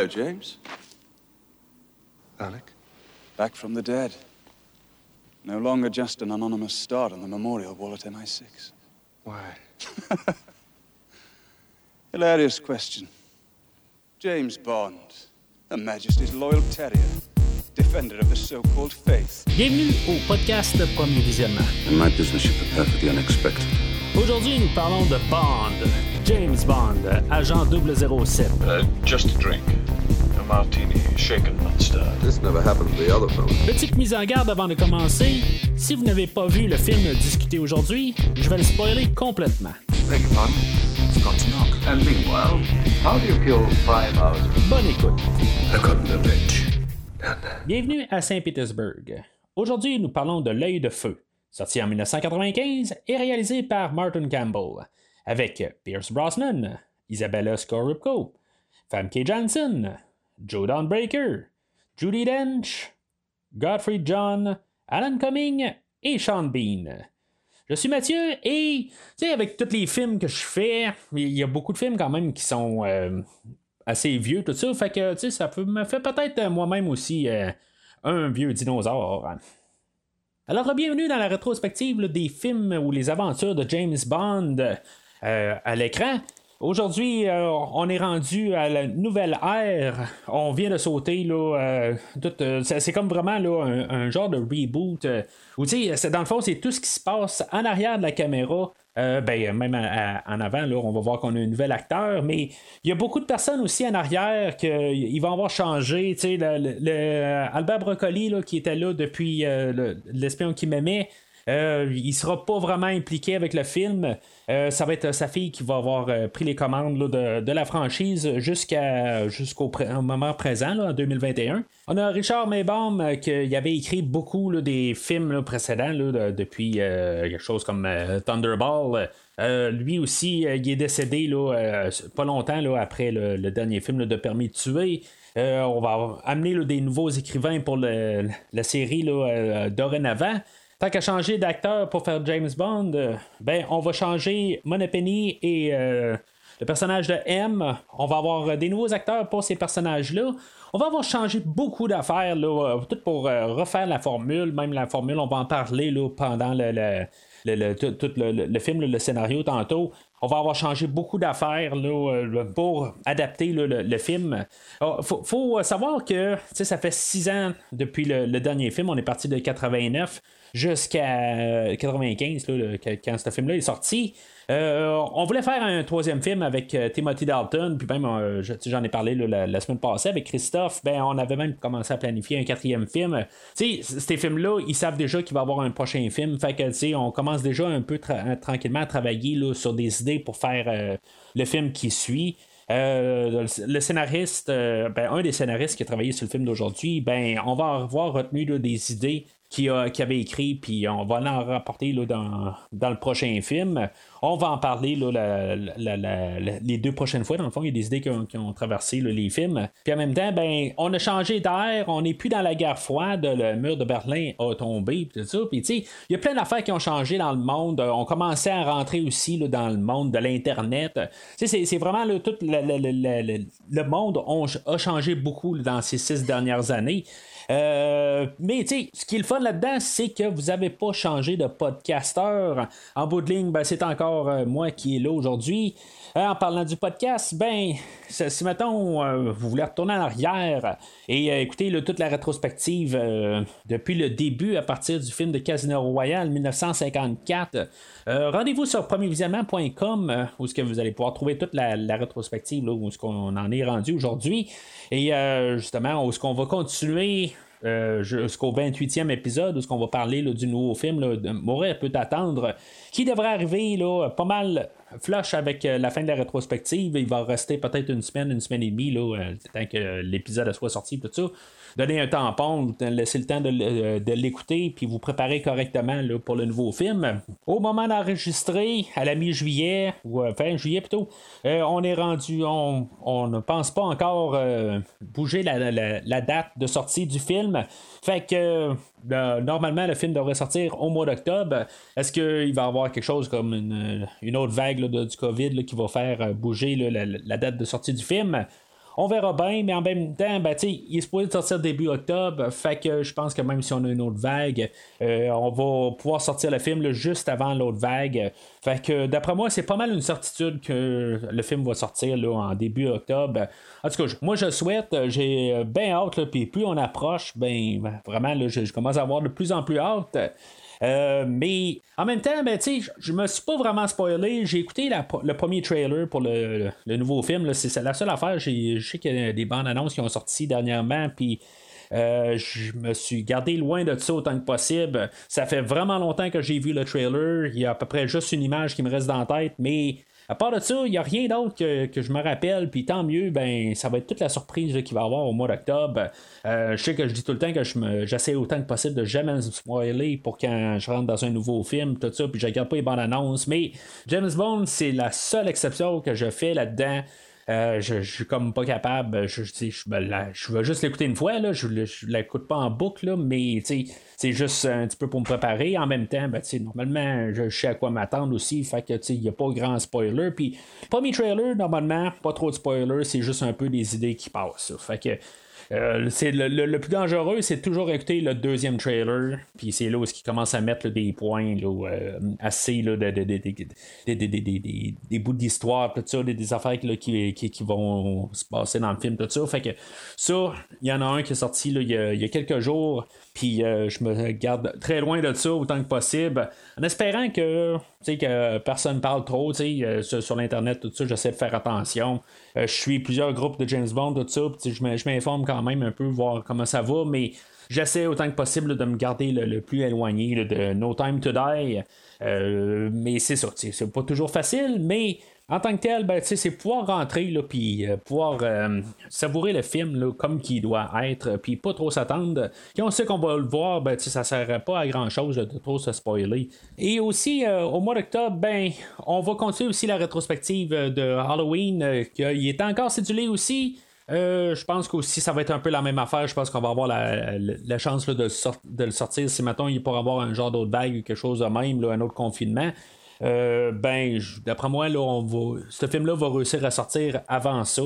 Hello, James. Alec? Back from the dead. No longer just an anonymous star on the memorial wall at MI6. Why? Hilarious question. James Bond, Her Majesty's loyal terrier, defender of the so-called faith. Bienvenue au podcast Premier Visionnement. In my business, you prepare for the unexpected. Aujourd'hui, nous parlons de Bond, James Bond, agent 007. Uh, just a drink. A martini, shaken, not stirred. This never happened to the other fellow. Petite mise en garde avant de commencer. Si vous n'avez pas vu le film discuté aujourd'hui, je vais le spoiler complètement. Beg your pardon? Forgot to knock. And meanwhile, how do you kill five hours? Bonne écoute. I got revenge. Bienvenue à Saint-Pétersbourg. Aujourd'hui, nous parlons de L'œil de feu, sorti en 1995 et réalisé par Martin Campbell, avec Pierce Brosnan, Isabella Scorupco, Famke Janssen, Joe Breaker, Judy Dench, Godfrey John, Alan Cumming et Sean Bean. Je suis Mathieu et, tu sais, avec tous les films que je fais, il y a beaucoup de films quand même qui sont euh, assez vieux, tout ça. Fait que, tu sais, ça peut- me fait peut-être euh, moi-même aussi euh, un vieux dinosaure. Alors, bienvenue dans la rétrospective des films ou les aventures de James Bond euh, à l'écran. Aujourd'hui, euh, on est rendu à la nouvelle ère. On vient de sauter là. euh, c'est comme vraiment là, un, genre de reboot. dans le fond, c'est tout ce qui se passe en arrière de la caméra. Ben, même en avant, là, on va voir qu'on a un nouvel acteur, mais il y a beaucoup de personnes aussi en arrière qu'ils vont avoir changé. Le, Albert Broccoli, là, qui était là depuis le- l'espion qui m'aimait, euh, il sera pas vraiment impliqué avec le film. Euh, ça va être sa fille qui va avoir euh, pris les commandes de, la franchise jusqu'au moment présent, en 2021. On a Richard Maybaum euh, qui avait écrit beaucoup des films précédents depuis euh, quelque chose comme euh, Thunderball. Euh, lui aussi, euh, il est décédé euh, pas longtemps après le, dernier film de Permis de tuer. Euh, on va amener des nouveaux écrivains pour la série euh, dorénavant. Tant qu'à changer d'acteur pour faire James Bond, euh, ben on va changer Moneypenny et euh, le personnage de M. On va avoir euh, des nouveaux acteurs pour ces personnages-là. On va avoir changé beaucoup d'affaires, tout pour refaire la formule. Même la formule, on va en parler là, pendant le, tout, le, film, le scénario tantôt. On va avoir changé beaucoup d'affaires pour adapter le, film. Il faut, faut, euh, savoir que ça fait six ans depuis le dernier film. On est parti de 89 jusqu'à euh, 95, là, le- quand- ce film-là est sorti. Euh, on voulait faire un troisième film avec euh, Timothy Dalton, puis même, euh, j'en ai parlé la, semaine passée avec Christophe, ben, on avait même commencé à planifier un quatrième film. Tu ces films-là, ils savent déjà qu'il va y avoir un prochain film, fait que, on commence déjà un peu tra- tranquillement à travailler là, sur des idées pour faire euh, le film qui suit. Euh, le, scénariste, euh, ben, un des scénaristes qui a travaillé sur le film d'aujourd'hui, ben, on va avoir retenu là, des idées qu'il a- qu'il avait écrit, puis on va en rapporter là, dans, dans le prochain film. On va en parler les deux prochaines fois. Dans le fond, il y a des idées qui ont, traversé les films. Puis en même temps, ben, on a changé d'air, on n'est plus dans la guerre froide, le mur de Berlin a tombé, tout ça. Puis tu sais, il y a plein d'affaires qui ont changé dans le monde. On commençait à rentrer aussi dans le monde de l'Internet. C'est- vraiment tout le, monde on- a changé beaucoup dans ces six dernières années. Euh, mais tu ce qui est le fun là-dedans, c'est que vous n'avez pas changé de podcasteur. En bout de ligne, ben, c'est encore euh, moi qui est là aujourd'hui. Euh, en parlant du podcast, ben, si mettons, euh, vous voulez retourner en arrière et écouter toute la rétrospective depuis le début à partir du film de Casino Royale 1954, euh, rendez-vous sur premiervisionnement.com où est-ce que vous allez pouvoir trouver toute la, rétrospective là, où est-ce qu'on en est rendu aujourd'hui et justement où est-ce qu'on va continuer euh, jusqu'au 28e épisode où ce qu'on va parler du nouveau film là, de peut attendre qui devrait arriver là, pas mal flush avec euh, la fin de la rétrospective. Il va rester peut-être une semaine une semaine et demie là, euh, tant que l'épisode soit sorti tout ça donner un tampon laisser le temps euh, de l'écouter puis vous préparer correctement pour le nouveau film. Au moment d'enregistrer à la mi-juillet ou euh, fin juillet plutôt euh, on est rendu on, ne pense pas encore bouger la, date de sortie du film. Fait que euh, normalement le film devrait sortir au mois d'octobre. Est-ce qu'il va y avoir quelque chose comme une, autre vague de- du COVID qui va faire bouger la date de sortie du film? On verra bien, mais en même temps, ben, il est supposé sortir début octobre. Fait que je pense que même si on a une autre vague, euh, on va pouvoir sortir le film juste avant l'autre vague. Fait que d'après moi, c'est pas mal une certitude que le film va sortir là, en début octobre. En tout cas, moi je souhaite, j'ai bien hâte, puis plus on approche, ben vraiment, là, je, je, commence à avoir de plus en plus hâte. Euh, mais en même temps, ben, je me suis pas vraiment spoilé. J'ai écouté le premier trailer pour le, nouveau film. C'est la seule affaire. Je sais qu'il y a des bandes annonces qui ont sorti dernièrement. Puis. Euh, je me suis gardé loin de ça autant que possible. Ça fait vraiment longtemps que j'ai vu le trailer. Il y a à peu près juste une image qui me reste dans la tête, mais à part de ça, il n'y a rien d'autre que, je me rappelle, puis tant mieux, ben ça va être toute la surprise qu'il va y avoir au mois d'octobre. Euh, je sais que je dis tout le temps que j'essaie autant que possible de jamais spoiler pour quand je rentre dans un nouveau film, tout ça, puis je regarde pas les bandes annonces, mais James Bond, c'est la seule exception que je fais là-dedans. Euh, je, suis comme pas capable. Je, je, je, vais juste l'écouter une fois. Là, je, ne l'écoute pas en boucle, là, mais c'est juste un petit peu pour me préparer. En même temps, ben, normalement, je, sais à quoi m'attendre aussi. Fait que il n'y a pas grand spoiler. Puis, premier trailer, normalement, pas trop de spoiler, c'est juste un peu des idées qui passent. Fait que euh, c'est le, plus dangereux, c'est toujours écouter le deuxième trailer, puis c'est là où ils commencent à mettre des points là, assez des bouts d'histoire, tout ça, des, affaires qui, vont se passer dans le film, tout ça. Fait que ça, il y en a un qui est sorti il, y a, quelques jours, puis euh, je me garde très loin de ça autant que possible, en espérant que, que personne parle trop euh, sur, sur l'Internet, tout ça, j'essaie de faire attention. je suis plusieurs groupes de James Bond, tout ça, je m'informe quand même un peu, voir comment ça va, mais j'essaie autant que possible de me garder le, plus éloigné de No Time to Die. Euh, mais c'est ça, c'est pas toujours facile, mais en tant que tel, ben, c'est pouvoir rentrer puis euh, pouvoir euh, savourer le film là, comme qu'il doit être, puis pas trop s'attendre. Quand on sait qu'on va le voir, ben, ça sert pas à grand chose de trop se spoiler. Et aussi, au mois d'octobre, ben, on va continuer aussi la rétrospective de Halloween, qui est encore cédulé aussi. Euh, je pense qu'aussi ça va être un peu la même affaire. Je pense qu'on va avoir la, chance de, le sortir si maintenant il pourrait avoir un genre d'autre bague ou quelque chose de même, un autre confinement. Euh, ben, d'après moi, là, on va, ce film-là va réussir à sortir avant ça.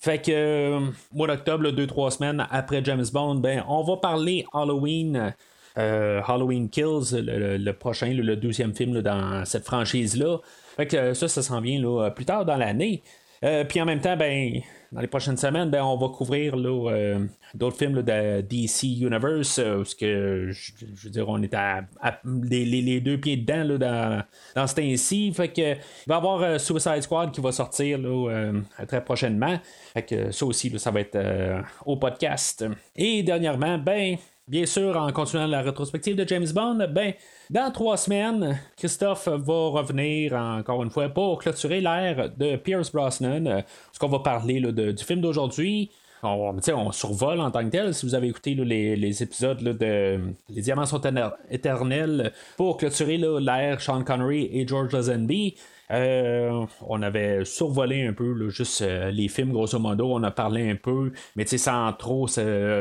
Fait que, euh, mois d'octobre, deux, trois semaines après James Bond, ben, on va parler Halloween. Halloween Kills, le, prochain, le douzième film dans cette franchise-là. Fait que ça, ça s'en vient là, plus tard dans l'année. Puis en même temps, ben, dans les prochaines semaines, ben, on va couvrir euh, d'autres films de DC Universe, euh, parce que je, veux dire, on est à, les, deux pieds dedans dans ce temps-ci. Fait que il va y avoir euh, Suicide Squad qui va sortir très prochainement. Fait que ça aussi, ça va être au podcast. Et dernièrement, ben, bien sûr, en continuant la rétrospective de James Bond, ben, dans trois semaines, Christophe va revenir encore une fois pour clôturer l'ère de Pierce Brosnan. Ce qu'on va parler du film d'aujourd'hui. On, on, survole en tant que tel. Si vous avez écouté les, épisodes de Les Diamants sont éternels pour clôturer l'ère Sean Connery et George Lazenby, euh, on avait survolé un peu juste euh, les films, grosso modo. On a parlé un peu, mais sans trop s'attendre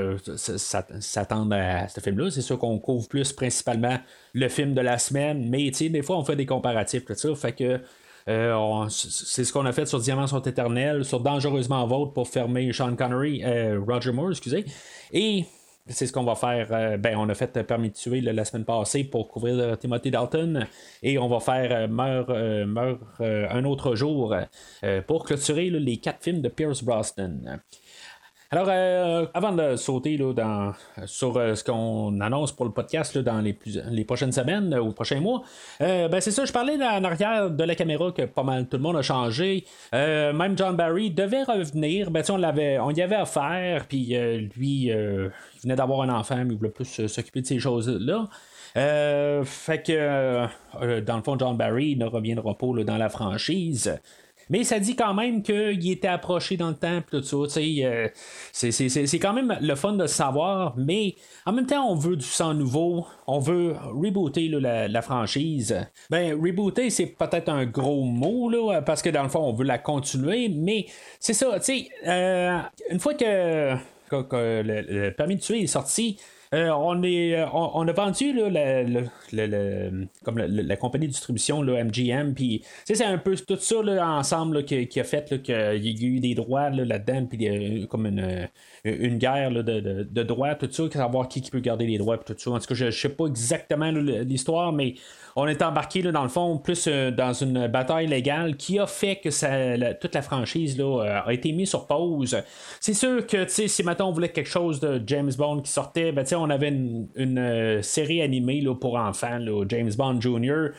à ce film-là. C'est sûr qu'on couvre plus principalement le film de la semaine, mais des fois on fait des comparatifs, tout ça. Fait que. Euh, c'est ce qu'on a fait sur Diamants sont éternels, sur Dangereusement Vôtre pour fermer Sean Connery, Roger Moore, excusez. Et c'est ce qu'on va faire. Euh, ben, on a fait Permis de tuer la semaine passée pour couvrir euh, Timothy Dalton. Et on va faire euh, Meurt, un autre jour pour clôturer les quatre films de Pierce Brosnan. Alors, euh, avant de sauter là, dans, sur euh, ce qu'on annonce pour le podcast dans les, les prochaines semaines ou prochains mois, euh, ben c'est ça, je parlais en arrière de la caméra que pas mal tout le monde a changé. même John Barry devait revenir, ben, on, l'avait, on y avait affaire, puis lui, il venait d'avoir un enfant, mais il voulait plus s'occuper de ces choses-là. fait que, dans le fond, John Barry ne reviendra pas dans la franchise. Mais ça dit quand même qu'il était approché dans le temps, tout ça. Euh, c'est quand même le fun de le savoir, mais en même temps, on veut du sang nouveau, on veut rebooter la, franchise. Ben, rebooter, c'est peut-être un gros mot, là, parce que dans le fond, on veut la continuer, mais c'est ça, tu sais, euh, une fois que, le, permis de tuer est sorti, on, est, on, a vendu là, comme la, compagnie de distribution là, MGM, puis c'est un peu tout ça là, ensemble qui, a fait qu'il y a eu des droits là-dedans, puis comme une, une guerre de, droits, tout ça, savoir qui, peut garder les droits, tout ça. En tout cas, je ne sais pas exactement l'histoire, mais on est embarqué là, dans le fond plus euh, dans une bataille légale qui a fait que toute la franchise euh, a été mise sur pause. C'est sûr que si maintenant on voulait quelque chose de James Bond qui sortait, ben, on avait une, euh, série animée pour enfants, James Bond Jr.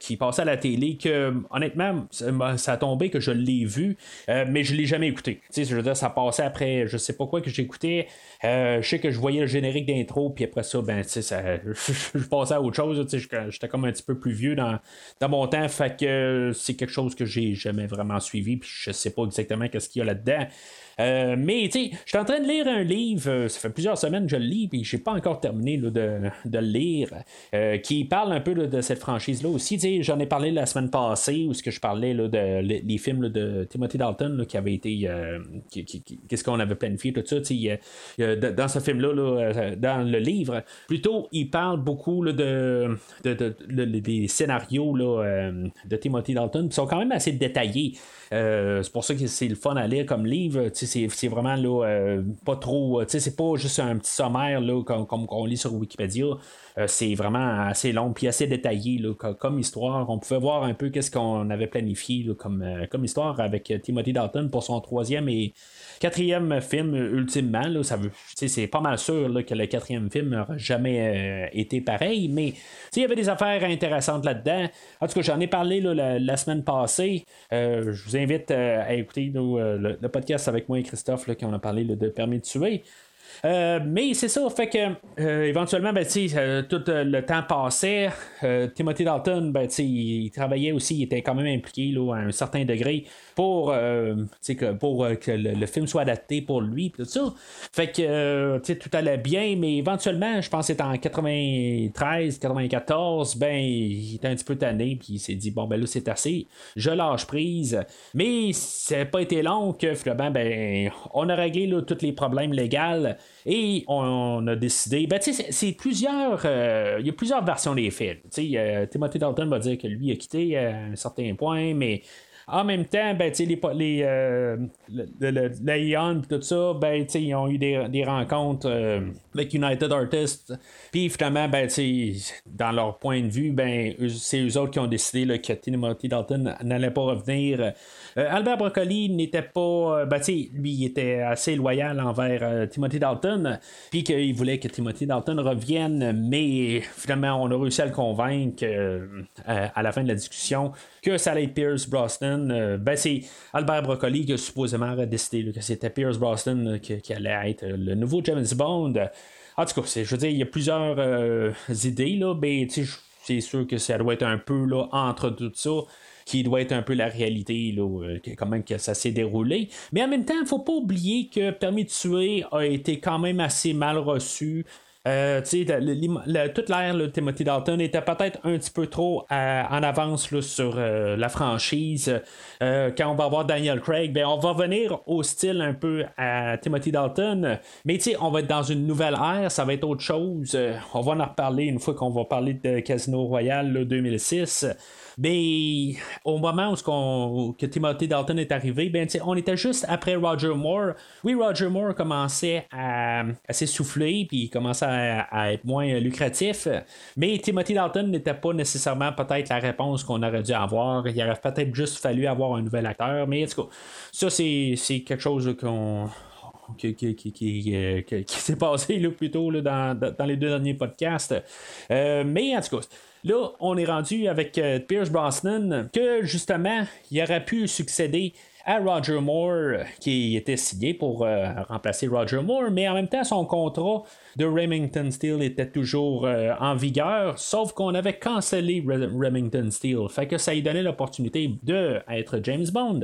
qui passait à la télé que honnêtement ça a tombé que je l'ai vu mais je l'ai jamais écouté je veux dire ça passait après je sais pas quoi que j'écoutais je sais que je voyais le générique d'intro puis après ça ben ça, je, passais à autre chose j'étais comme un petit peu plus vieux dans, dans mon temps, fait que c'est quelque chose que j'ai jamais vraiment suivi, puis je sais pas exactement qu'est-ce qu'il y a là-dedans. Euh, mais, tu sais, je suis en train de lire un livre, euh, ça fait plusieurs semaines que je le lis, puis j'ai pas encore terminé de, de, le lire, euh, qui parle un peu de cette franchise-là aussi. Tu j'en ai parlé la semaine passée, où ce que je parlais là, de les, films de Timothy Dalton qui avaient été. Qu'est-ce qu'on avait planifié, tout ça. Tu dans ce film-là, dans le livre, plutôt, il parle beaucoup de, de, des scénarios là, de Timothy Dalton, qui sont quand même assez détaillés. c'est pour ça que c'est le fun à lire comme livre c'est vraiment là, euh, pas trop. Euh, c'est pas juste un petit sommaire là, comme, comme on lit sur Wikipédia. Euh, c'est vraiment assez long puis assez détaillé là, comme, histoire. On pouvait voir un peu qu'est-ce qu'on avait planifié comme, comme histoire avec Timothy Dalton pour son troisième et quatrième film ultimement. Là, ça c'est pas mal sûr que le quatrième film n'aura jamais été pareil, mais il y avait des affaires intéressantes là-dedans. En tout cas, j'en ai parlé la, semaine passée. je vous invite à écouter le, podcast avec moi Christophe, là, qui on a parlé de permis de tuer. Euh, mais c'est ça, fait que euh, éventuellement, ben, euh, tout le temps passait. Timothy Dalton, ben, il travaillait aussi, il était quand même impliqué là, à un certain degré pour, que, pour que le, film soit adapté pour lui, tout ça. Fait que tout allait bien, mais éventuellement, je pense que c'était en 93, 94, ben, il était un petit peu tanné, puis il s'est dit, bon, ben là, c'est assez, je lâche prise. Mais ça n'a pas été long que ben, on a réglé tous les problèmes légaux et on, a décidé, ben, c'est plusieurs, euh, il y a plusieurs versions des faits. Euh, Timothy Dalton va dire que lui a quitté à un certain point, mais en même temps, ben, les, les, euh, le, tout ça, ben, ils ont eu des, rencontres euh, avec United Artists. Puis finalement, ben, dans leur point de vue, ben, c'est eux autres qui ont décidé que Timothy Dalton n'allait pas revenir. Euh, Albert Broccoli n'était pas. Ben, lui, il était assez loyal envers Timothy Dalton. Puis qu'il voulait que Timothy Dalton revienne. Mais finalement, on a réussi à le convaincre à la fin de la discussion que ça allait être Pierce Brosnan. Euh, ben, c'est Albert Broccoli qui a supposément décidé que c'était Pierce Brosnan euh, qui, allait être le nouveau James Bond. En tout cas, je veux dire, il y a plusieurs euh, idées, là, ben, c'est sûr que ça doit être un peu là, entre tout ça qui doit être un peu la réalité, là, quand même que ça s'est déroulé. Mais en même temps, il faut pas oublier que Permis de tuer a été quand même assez mal reçu. Euh, toute l'ère de Timothy Dalton était peut-être un petit peu trop en avance sur euh, la franchise. Euh, quand on va voir Daniel Craig, ben, on va revenir au style un peu à Timothy Dalton, mais on va être dans une nouvelle ère, ça va être autre chose. on va en reparler une fois qu'on va parler de Casino Royale 2006. Mais au moment où, que Timothy Dalton est arrivé, ben, on était juste après Roger Moore. Oui, Roger Moore commençait à, s'essouffler, puis il commençait à, être moins lucratif. Mais Timothy Dalton n'était pas nécessairement peut-être la réponse qu'on aurait dû avoir. Il aurait peut-être juste fallu avoir un nouvel acteur. Mais en tout cas, ça, c'est, quelque chose qu'on qui, qui, s'est passé là, plus tôt dans, les deux derniers podcasts. Euh, mais en tout cas, Là, on est rendu avec euh, Pierce Brosnan, que justement, il aurait pu succéder à Roger Moore, qui était signé pour euh, remplacer Roger Moore, mais en même temps, son contrat de Remington Steel était toujours euh, en vigueur, sauf qu'on avait cancellé Remington Steel. Fait que ça lui donnait l'opportunité d'être James Bond.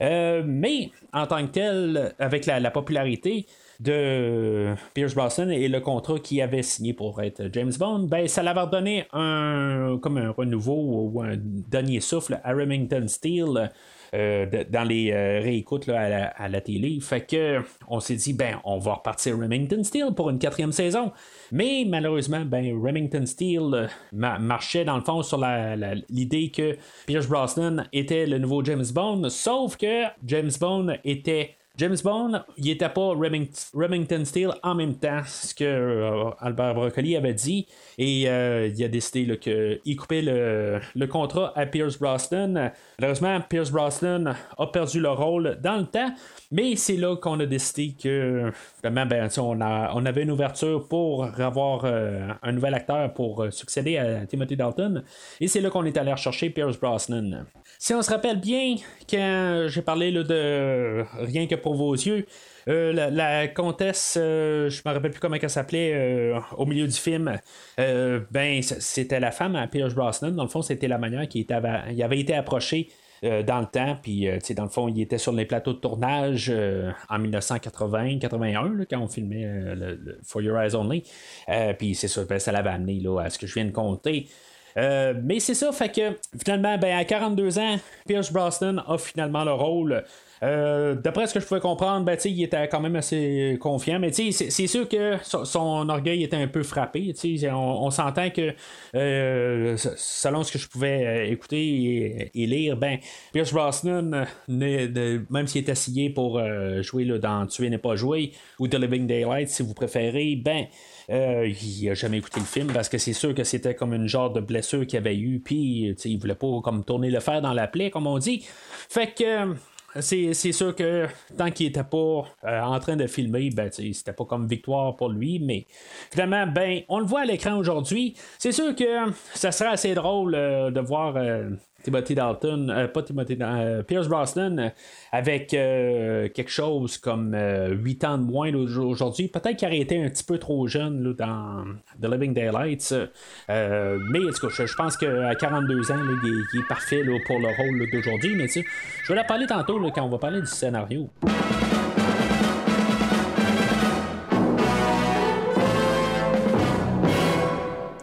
Mais en tant que tel, avec la popularité, de Pierce Brosnan et le contrat qu'il avait signé pour être James Bond, ben, ça l'avait donné un, comme un renouveau ou un dernier souffle à Remington Steel. Dans les réécoutes à, la, télé. Fait que on s'est dit, ben, on va repartir Remington Steel pour une quatrième saison. Mais malheureusement, ben, Remington Steel marchait dans le fond sur l'idée que Pierce Brosnan était le nouveau James Bond, sauf que James Bond était James Bond, il n'était pas Remington Steel en même temps, ce que euh, Albert Broccoli avait dit, et euh, il a décidé qu'il coupait le, contrat à Pierce Brosnan. Malheureusement, Pierce Brosnan a perdu le rôle dans le temps, mais c'est là qu'on a décidé que vraiment, ben, on, on, avait une ouverture pour avoir euh, un nouvel acteur pour succéder à Timothy Dalton, et c'est là qu'on est allé rechercher Pierce Brosnan. Si on se rappelle bien, quand j'ai parlé de rien que pour vos yeux, euh, la, comtesse, euh, je me rappelle plus comment elle s'appelait euh, au milieu du film. ben, c'était la femme à Pierce Brosnan. Dans le fond, c'était la manière qui avait, avait été approché dans le temps. Puis, dans le fond, il était sur les plateaux de tournage en 1980-81 quand on filmait le, For Your Eyes Only. puis, c'est ça, ben, ça l'avait amené là, à ce que je viens de compter. Euh, mais c'est ça, fait que finalement, ben, à 42 ans, Pierce Brosnan a finalement le rôle. Euh, d'après ce que je pouvais comprendre, ben, il était quand même assez confiant, mais c'est sûr que son, orgueil était un peu frappé. On, on s'entend que, euh, selon ce que je pouvais écouter et, lire, ben, Pierce Brosnan, même s'il est assigné pour jouer là, dans Tuer n'est pas joué ou The Living Daylight, si vous préférez, ben, euh, il a jamais écouté le film parce que c'est sûr que c'était comme une genre de blessure qu'il avait eu, puis il voulait pas comme tourner le fer dans la plaie, comme on dit. Fait que c'est, sûr que tant qu'il était pas euh, en train de filmer, ben, c'était pas comme victoire pour lui, mais finalement, ben, on le voit à l'écran aujourd'hui. C'est sûr que ça serait assez drôle euh, de voir Timothy Dalton, euh, pas Timothy euh, Pierce Brosnan, euh, avec quelque chose comme 8 ans de moins aujourd'hui. Peut-être qu'il aurait été un petit peu trop jeune dans The Living Daylights. mais en je, pense qu'à 42 ans, il, est, parfait pour le rôle d'aujourd'hui. Mais je vais la parler tantôt quand on va parler du scénario.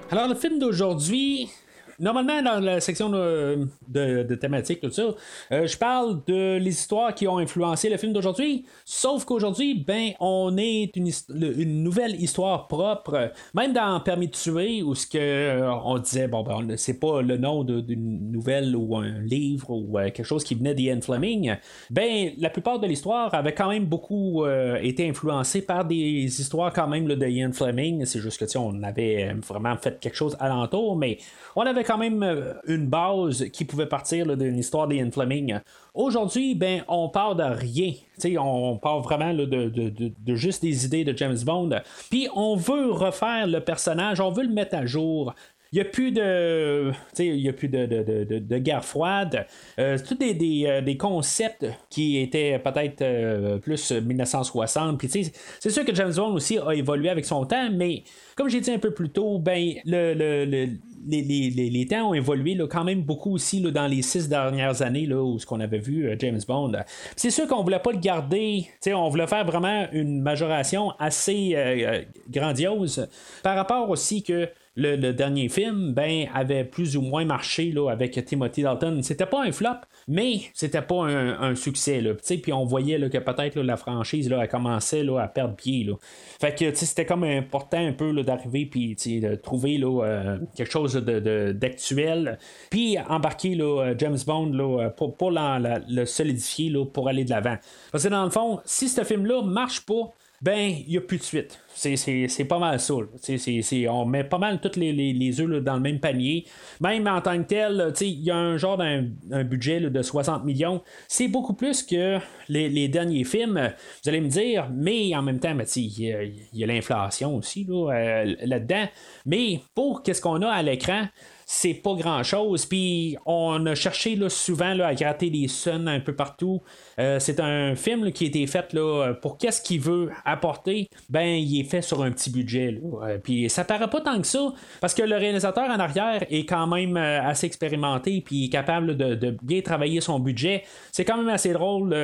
Alors, le film d'aujourd'hui, normalement, dans la section de, de, thématiques, tout ça, euh, je parle de les histoires qui ont influencé le film d'aujourd'hui. Sauf qu'aujourd'hui, ben, on est une, une, nouvelle histoire propre. Même dans Permis de tuer, où ce que euh, on disait, bon, ben, c'est pas le nom d'une nouvelle ou un livre ou euh, quelque chose qui venait d'Ian Fleming. Ben, la plupart de l'histoire avait quand même beaucoup été influencée par des histoires quand même de Ian Fleming. C'est juste que, on avait vraiment fait quelque chose alentour, mais on avait quand même euh, une base qui pouvait partir d'une histoire d'Ian Fleming. Aujourd'hui, ben, on part de rien. on part vraiment de, juste des idées de James Bond. Puis on veut refaire le personnage, on veut le mettre à jour. Il n'y a plus de. Il a plus de, de, guerre froide. Euh, c'est tous des, euh, des, concepts qui étaient peut-être plus 1960. Puis c'est sûr que James Bond aussi a évolué avec son temps, mais comme j'ai dit un peu plus tôt, ben le, le les, temps ont évolué là, quand même beaucoup aussi là, dans les six dernières années là, où ce qu'on avait vu euh, James Bond. C'est sûr qu'on voulait pas le garder, on voulait faire vraiment une majoration assez euh, euh, grandiose par rapport aussi que le, dernier film ben, avait plus ou moins marché là, avec Timothy Dalton. C'était pas un flop, mais c'était pas un, succès. Puis on voyait là, que peut-être la franchise là, elle commençait là, à perdre pied. Là. Fait que c'était comme important un peu d'arriver puis de trouver là, euh, quelque chose d'actuel. Puis embarquer là, James Bond là, pour, pour le solidifier pour aller de l'avant. Parce que dans le fond, si ce film-là marche pas, ben, il n'y a plus de suite. C'est pas mal ça. on met pas mal tous les, les, œufs dans le même panier. Même en tant que tel, il y a un genre d'un budget de 60 millions. C'est beaucoup plus que les, derniers films. Vous allez me dire, mais en même temps, il y a, l'inflation aussi euh, là-dedans. mais pour qu'est-ce qu'on a à l'écran, c'est pas grand chose. Puis on a cherché là, souvent là, à gratter des suns un peu partout. Euh, c'est un film qui a été fait là, pour qu'est-ce qu'il veut apporter? Ben, il est fait sur un petit budget. Euh, puis ça paraît pas tant que ça, parce que le réalisateur en arrière est quand même euh, assez expérimenté, puis capable de, bien travailler son budget. C'est quand même assez drôle.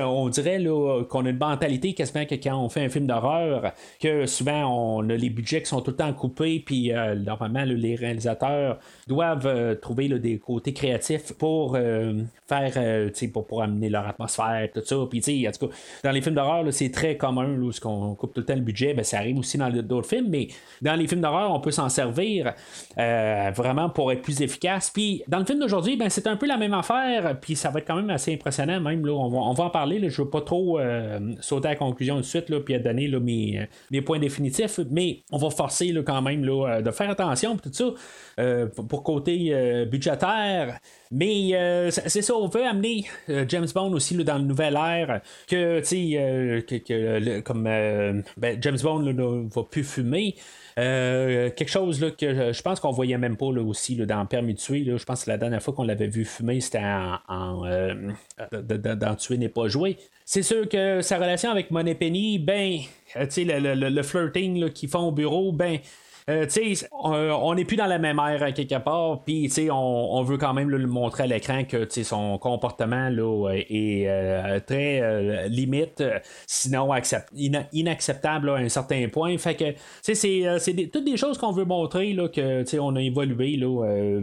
on dirait qu'on a une mentalité quasiment que quand on fait un film d'horreur, que souvent on a les budgets qui sont tout le temps coupés, puis normalement les réalisateurs doivent trouver des côtés créatifs pour faire, pour, pour amener leur atmosphère, tout ça. Puis, en tout cas, dans les films d'horreur, c'est très commun, là, qu'on coupe tout le temps le budget. Ben, ça arrive aussi dans d'autres films, mais dans les films d'horreur, on peut s'en servir vraiment pour être plus efficace. Puis, dans le film d'aujourd'hui, ben, c'est un peu la même affaire, puis ça va être quand même assez impressionnant, même. Là, on, va, en parler. Là, je veux pas trop sauter à la conclusion tout de suite, là, puis donner là, mes, points définitifs, mais on va forcer quand même de faire attention, tout ça. Euh, pour côté euh, budgétaire. Mais euh, c'est ça, on veut amener James Bond aussi dans le nouvel ère que, tu sais, comme ben, James Bond ne va plus fumer. quelque chose là, que je pense qu'on voyait même pas là, aussi là, dans Permis de tuer. je pense que la dernière fois qu'on l'avait vu fumer, c'était en, dans Tuer n'est pas joué. C'est sûr que sa relation avec Money Penny, ben, sais, le, le, flirting qu'ils font au bureau, ben, euh, on n'est plus dans la même ère quelque part, puis on, on veut quand même le montrer à l'écran que son comportement là, est euh, très euh, limite, sinon inacceptable à un certain point. Fait que c'est toutes des choses qu'on veut montrer là, que on a évolué là,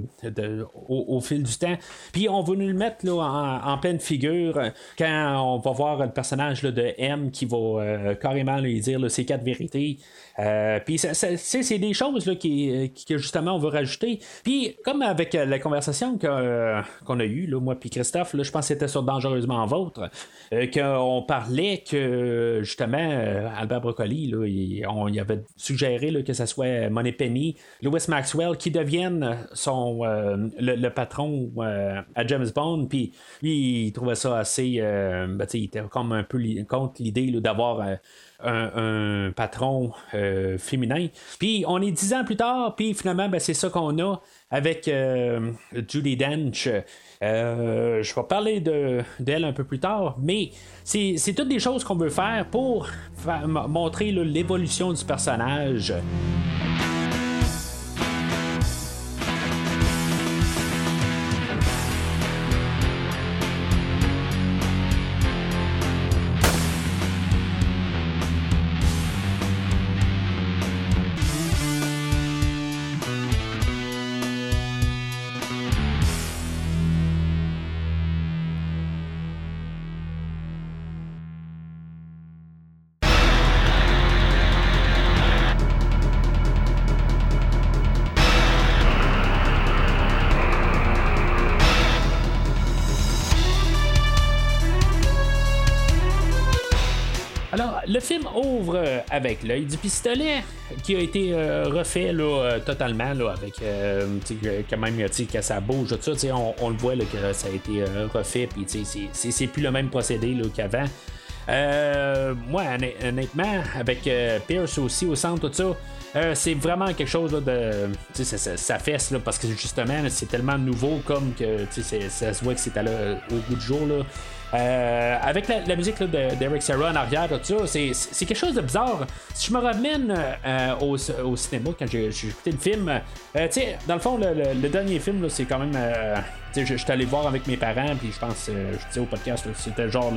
au, fil du temps. Puis on veut nous le mettre là, en, pleine figure quand on va voir le personnage là, de M qui va carrément lui dire ses quatre vérités. Puis c'est des choses là, qui, que justement on veut rajouter. Puis, comme avec euh, la conversation euh, qu'on a eue, là, moi puis Christophe, je pense que c'était sur Dangereusement Vôtre, euh, qu'on parlait que justement Albert Broccoli, il, on y avait suggéré que ce soit Money Penny, Louis Maxwell qui deviennent son, le, patron à James Bond. Puis, lui, il trouvait ça assez. Ben, il était comme un peu contre l'idée d'avoir un, patron euh, féminin. Puis on est dix ans plus tard, puis finalement, ben, c'est ça qu'on a avec euh, Judy Dench. Euh, je vais parler d'elle un peu plus tard, mais c'est toutes des choses qu'on veut faire pour montrer l'évolution du personnage. Film ouvre euh, avec l'œil du pistolet qui a été euh, refait là, euh, totalement là, avec quand même que ça bouge tout ça, on, le voit que ça a été refait puis c'est plus le même procédé qu'avant. moi, honnêtement, avec Pierce aussi au centre, tout ça, c'est vraiment quelque chose de. Ça, fesse là, parce que justement, c'est tellement nouveau comme que ça se voit que c'est au bout du jour. Là. Euh, avec la, musique d'Eric Serra en arrière, tout ça, c'est quelque chose de bizarre. Si je me ramène euh, au, cinéma quand j'ai écouté le film, euh, dans le fond, le, dernier film, c'est quand même. je suis allé voir avec mes parents, puis je pense, je disais au podcast, c'était genre.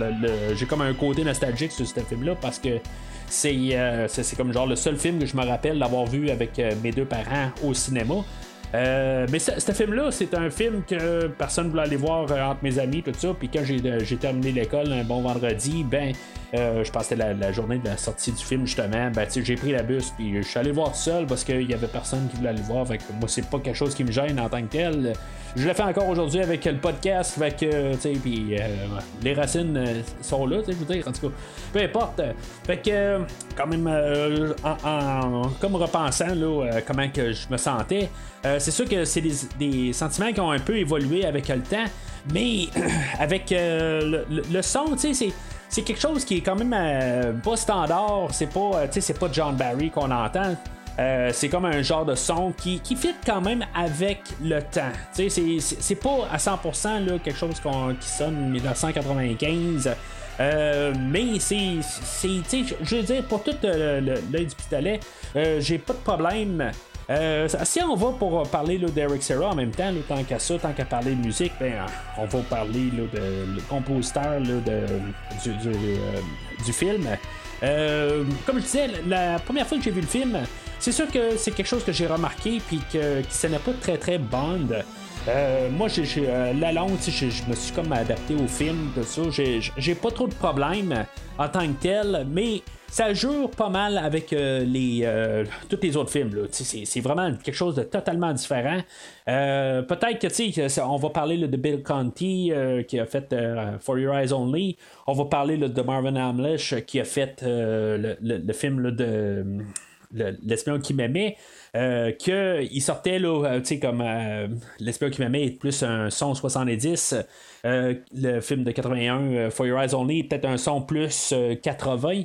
j'ai comme un côté nostalgique sur ce film-là parce que c'est comme genre le seul film que je me rappelle d'avoir vu avec mes deux parents au cinéma. Euh, mais ce, film-là, c'est un film que personne ne voulait aller voir euh, entre mes amis, tout ça. Puis quand j'ai, euh, terminé l'école un bon vendredi, ben, je pense que c'était la, journée de la sortie du film, justement. Ben, j'ai pris la bus, puis je suis allé voir seul parce qu'il y avait personne qui voulait aller voir. Fait moi, c'est pas quelque chose qui me gêne en tant que tel. Je le fais encore aujourd'hui avec le podcast, fait que, tu sais, puis les racines sont là, tu sais, je veux dire, en tout cas, peu importe. Fait que, quand même, en, comme repensant, là, comment que je me sentais, euh, c'est sûr que c'est des, sentiments qui ont un peu évolué avec le temps, mais avec euh, le, son, tu sais, c'est quelque chose qui est quand même euh, pas standard. C'est pas, c'est pas John Barry qu'on entend. C'est comme un genre de son qui, qui fit quand même avec le temps. C'est pas à 100% là, quelque chose qui sonne 1995. mais c'est, je veux dire, pour tout l'œil du pistolet, j'ai pas de problème euh, si on va pour parler d'Eric Serra en même temps, tant qu'à ça, tant qu'à parler de musique, ben, on va parler de, le compositeur de, du, du, euh, film. Euh, comme je disais, la première fois que j'ai vu le film, c'est sûr que c'est quelque chose que j'ai remarqué, puis que, ce n'est pas très très Bond. Euh, moi, j'ai, euh, la langue, je, me suis comme adapté au film, tout ça. J'ai, pas trop de problèmes en tant que tel, mais ça jure pas mal avec euh, les tous les autres films. C'est, vraiment quelque chose de totalement différent. peut-être que on va parler de Bill Conti qui a fait For Your Eyes Only. On va parler de Marvin Hamlish qui a fait le, film de l'espion qui m'aimait. Euh, qu'il sortait, là, euh, tu sais, comme euh, L'espion qui m'aimait est plus un son 70. le film de 81, For Your Eyes Only, peut-être un son plus 80.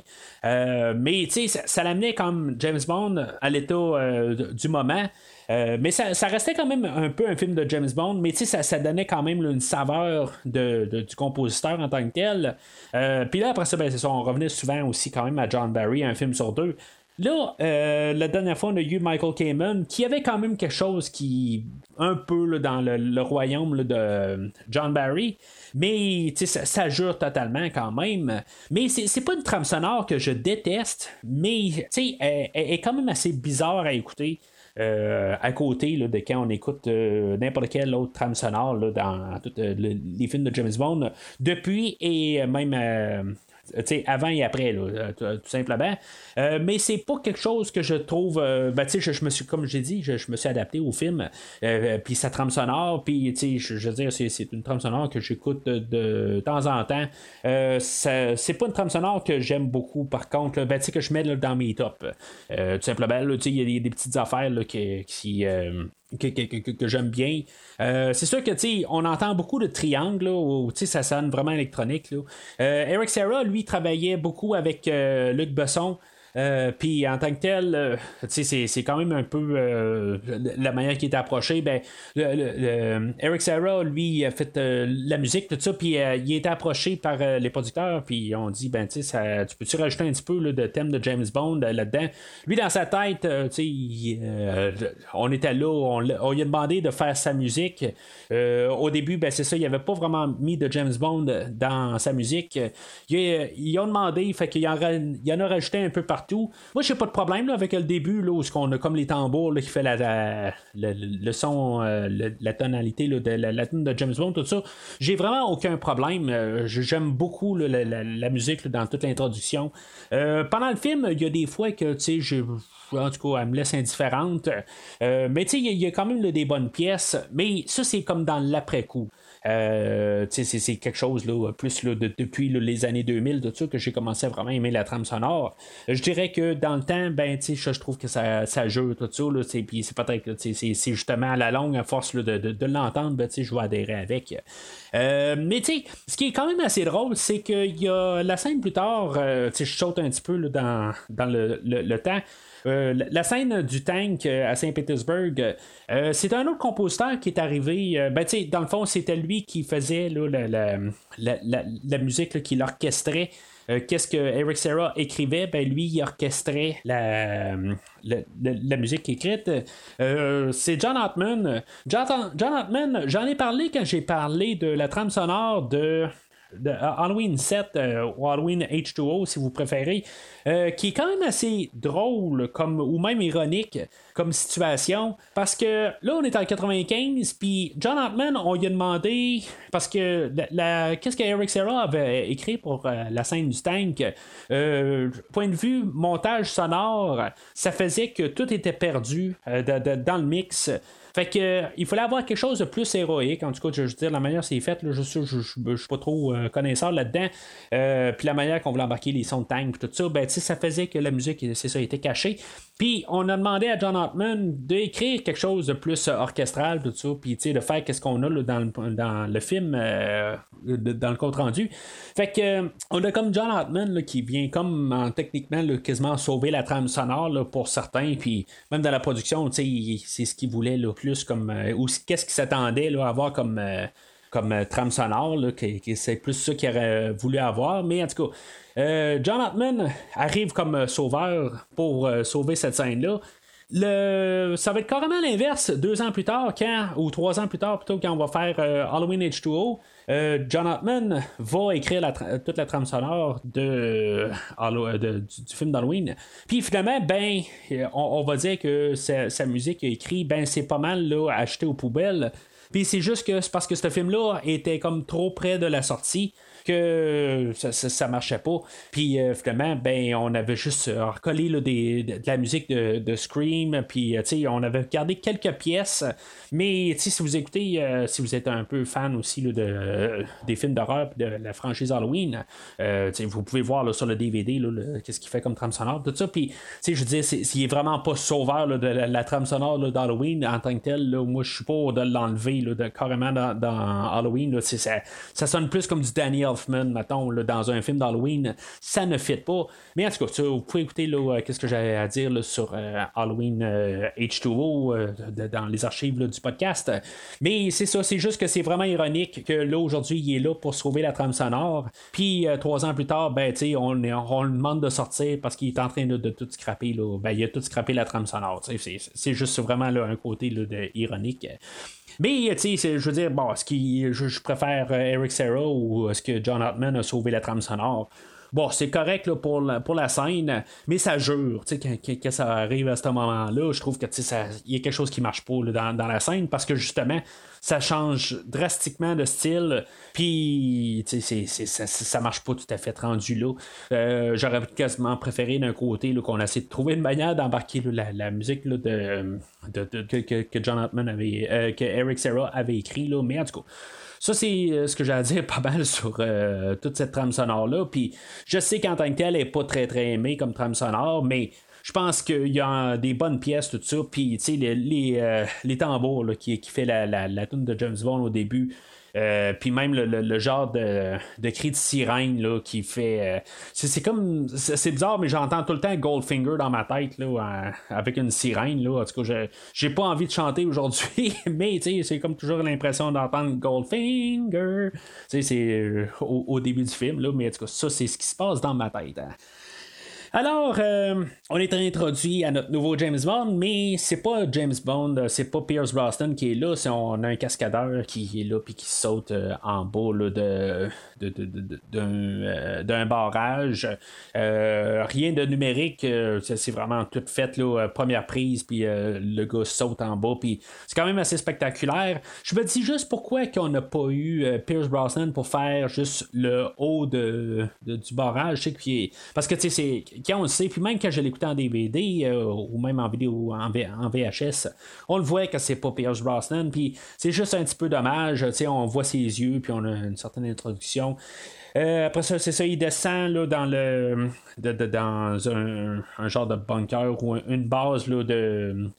mais, tu sais, ça, l'amenait comme James Bond à l'état du moment. mais ça, restait quand même un peu un film de James Bond, mais ça, ça donnait quand même une saveur de, du compositeur en tant que tel. Puis là, après ça, ben, ça, on revenait souvent aussi quand même à John Barry, un film sur deux. Là, euh, la dernière fois, on a eu Michael Kamen, qui avait quand même quelque chose qui, un peu dans le, royaume de John Barry, mais ça, ça jure totalement quand même. Mais c'est pas une trame sonore que je déteste, mais elle, elle, est quand même assez bizarre à écouter. Euh, à côté de quand on écoute euh, n'importe quelle autre trame sonore dans tous les films de James Bond, depuis et même avant et après, euh, tout simplement. Euh, mais c'est pas quelque chose que je trouve. Euh, ben, je, je, me suis, comme j'ai dit, je, me suis adapté au film. puis sa trame sonore, puis je, je veux dire, c'est, une trame sonore que j'écoute de, temps en temps. c'est pas une trame sonore que j'aime beaucoup, par contre, ben, que je mets dans mes tops. tout simplement, il y a des, petites affaires qui. qui que, j'aime bien. Euh, c'est sûr que on entend beaucoup de triangles où ça sonne vraiment électronique. Euh, Eric Serra, lui, travaillait beaucoup avec euh, Luc Besson. Euh, puis en tant que tel, euh, c'est quand même un peu euh, la manière qui est approché. Ben, Eric Serra, lui, a fait la musique, tout ça, puis il est approché par les producteurs, puis on dit, ben, tu peux-tu rajouter un petit peu de thème de James Bond là-dedans? Lui, dans sa tête, on était là, on, lui a demandé de faire sa musique. au début, ben, c'est ça, il avait pas vraiment mis de James Bond dans sa musique. Ils, ont demandé, fait qu'il en, en a rajouté un peu partout moi, j'ai pas de problème avec le début, là, où on a comme les tambours qui fait la, le son, euh, la tonalité de la, la de James Bond, tout ça. J'ai vraiment aucun problème. Euh, j'aime beaucoup la, musique dans toute l'introduction. Euh, pendant le film, il y a des fois que, tu sais, en tout cas, elle me laisse indifférente. mais tu sais, il y, a quand même des bonnes pièces. Mais ça, c'est comme dans l'après-coup. Euh, c'est quelque chose là, plus là, depuis les années 2000 de ça que j'ai commencé à vraiment aimer la trame sonore. Je dirais que dans le temps, ben, je trouve que ça, ça joue tout ça. Puis c'est peut-être c'est justement à la longue, à force de, de, l'entendre, ben, je vais adhérer avec. Euh, mais ce qui est quand même assez drôle, c'est qu'il y a la scène plus tard, euh, je saute un petit peu dans, dans le, le temps. Euh, la scène du tank euh, à Saint-Pétersbourg, euh, c'est un autre compositeur qui est arrivé. ben, dans le fond, c'était lui qui faisait la, musique, qui l'orchestrait. qu'est-ce que Eric Serra écrivait, ben lui il orchestrait la, musique écrite. c'est John Hartman. John, John j'en ai parlé quand j'ai parlé de la trame sonore de euh, Halloween 7 euh, ou Halloween H2O si vous préférez, euh, qui est quand même assez drôle comme, ou même ironique comme situation parce que là on est en 95 puis John Hartman on lui a demandé parce que la, qu'est-ce que Eric Serra avait écrit pour la scène du tank? Point de vue montage sonore ça faisait que tout était perdu dans le mix fait que euh, il fallait avoir quelque chose de plus héroïque. En tout cas, je veux dire, la manière c'est fait, là, je, je, je, je, suis pas trop euh, connaisseur là-dedans. Euh, puis la manière qu'on voulait embarquer les sons de tank tout ça, ben ça faisait que la musique, c'est ça, était cachée. Puis on a demandé à John Hartman d'écrire quelque chose de plus orchestral, tout ça, puis de faire qu'est-ce qu'on a là, dans, le, dans le film, dans le compte rendu. Fait que on a comme John Hartman qui vient comme techniquement quasiment sauver la trame sonore pour certains, puis même dans la production, c'est ce qu'il voulait là, plus comme. Euh, ou qu'est-ce qu'il s'attendait à avoir comme. Euh, comme euh, trame sonore, c'est plus ça qu'il aurait voulu avoir. Mais en tout cas, John Hartman arrive comme sauveur pour sauver cette scène-là. le, ça va être carrément l'inverse deux ans plus tard, quand, ou trois ans plus tard, plutôt, quand on va faire euh, Halloween H2O. Euh, John Ottman va écrire la toute la trame sonore de, du, film d'Halloween. Puis finalement, ben, on, va dire que sa, sa musique écrite, ben, c'est pas mal là, acheté aux poubelles. Puis c'est juste que c'est parce que ce film-là était comme trop près de la sortie que ça, ça, marchait pas. Puis euh, finalement, ben, on avait juste euh, recollé de, la musique de, Scream, puis euh, on avait gardé quelques pièces. Mais si vous écoutez, si vous êtes un peu fan aussi de, des films d'horreur de la franchise Halloween, vous pouvez voir sur le DVD qu'est-ce qu'il fait comme trame sonore, tout ça. Puis je veux dire, s'il est vraiment pas sauveur de la, trame sonore d'Halloween en tant que tel, moi je suis pas de l'enlever carrément dans, Halloween. ça, ça sonne plus comme du Daniel mettons, dans un film d'Halloween, ça ne fit pas. Mais en tout cas, vous pouvez écouter euh, qu'est-ce que j'avais à dire sur euh, Halloween H2O euh, dans les archives du podcast. Mais c'est ça, c'est juste que c'est vraiment ironique que là, aujourd'hui, il est là pour sauver la trame sonore. Puis trois ans plus tard, ben, on, on, lui demande de sortir parce qu'il est en train de, tout scraper. Là. Ben, il a tout scrappé la trame sonore. C'est juste vraiment là, un côté de, ironique. Mais, tu sais, je veux dire, bon, est-ce que je, préfère euh, Eric Serra ou est-ce que John Hartman a sauvé la trame sonore? Bon, c'est correct là, pour, la, pour la scène, mais ça jure. Quand, quand, quand, ça arrive à ce moment-là, je trouve que il y a quelque chose qui marche pas dans, dans, la scène parce que justement, ça change drastiquement de style. Puis, c'est, ça, ça marche pas tout à fait rendu là. Euh, j'aurais quasiment préféré d'un côté qu'on essaie de trouver une manière d'embarquer la, musique de, de, que, que, John Hartman avait, euh, que Eric Serra avait écrit. Là, mais en tout cas. Ça, c'est euh, ce que j'ai à dire pas mal sur euh, toute cette trame sonore-là. Puis je sais qu'en tant que tel, elle n'est pas très très aimée comme trame sonore, mais je pense qu'il y a des bonnes pièces, tout ça. Puis, tu sais, les, les, euh, tambours qui, qui fait la, la, la tune de James Bond au début, euh, puis même le, genre de, de, cri de sirène qui fait. Euh, c'est, comme. C'est, bizarre, mais j'entends tout le temps Goldfinger dans ma tête là, avec une sirène. Là. En tout cas, j'ai pas envie de chanter aujourd'hui, mais c'est comme toujours l'impression d'entendre Goldfinger. C'est euh, au, au, début du film, là, mais en tout cas, ça, c'est ce qui se passe dans ma tête. Hein. Alors, euh, on est introduit à notre nouveau James Bond, mais c'est pas James Bond, euh, c'est pas Pierce Brosnan qui est là, c'est on a un cascadeur qui est là puis qui saute euh, en bas de, d'un, barrage. rien de numérique, c'est vraiment tout fait là, première prise, puis le gars saute en bas, puis c'est quand même assez spectaculaire. Je me dis juste pourquoi qu'on n'a pas eu Pierce Brosnan pour faire juste le haut du barrage, parce que tu sais, c'est on le sait, puis même quand je l'écoutais en DVD euh, ou même en vidéo en, VHS, on le voit que c'est pas Pierce Brosnan, puis c'est juste un petit peu dommage, on voit ses yeux, puis on a une certaine introduction. Euh, après ça, c'est ça, il descend là, dans le dans un, genre de bunker ou une base là, de,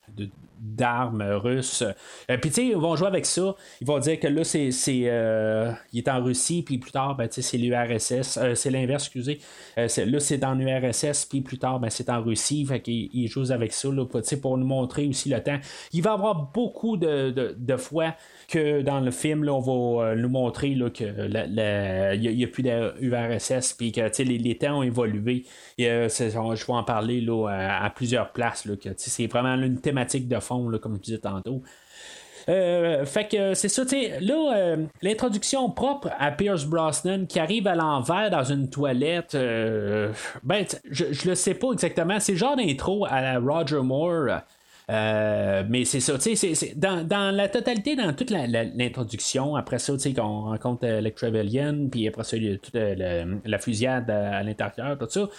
d'armes russes. Euh, puis tu sais, ils vont jouer avec ça. Ils vont dire que là, c'est, euh, il est en Russie, puis plus tard, ben, c'est l'URSS. Euh, c'est l'inverse, excusez. là, c'est dans l'URSS, puis plus tard, ben, c'est en Russie. Fait qu'ils jouent avec ça là, pour nous montrer aussi le temps. Il va y avoir beaucoup de, de, fois que dans le film, là, on va nous montrer là, que il n'y a, plus d'URSS, puis que les, les, temps ont évolué. Je vais en parler là, à, plusieurs places. Là, que c'est vraiment une thématique de fond comme je disais tantôt. Euh, fait que c'est ça, tu sais, là, euh, l'introduction propre à Pierce Brosnan qui arrive à l'envers dans une toilette, euh, ben, je, je le sais pas exactement, c'est genre d'intro à la Roger Moore. Euh, mais c'est ça, tu sais, dans, dans, la totalité, dans toute l'introduction, après ça, tu sais, qu'on rencontre euh, puis après ça, il y a toute euh, la fusillade à, l'intérieur, tout ça.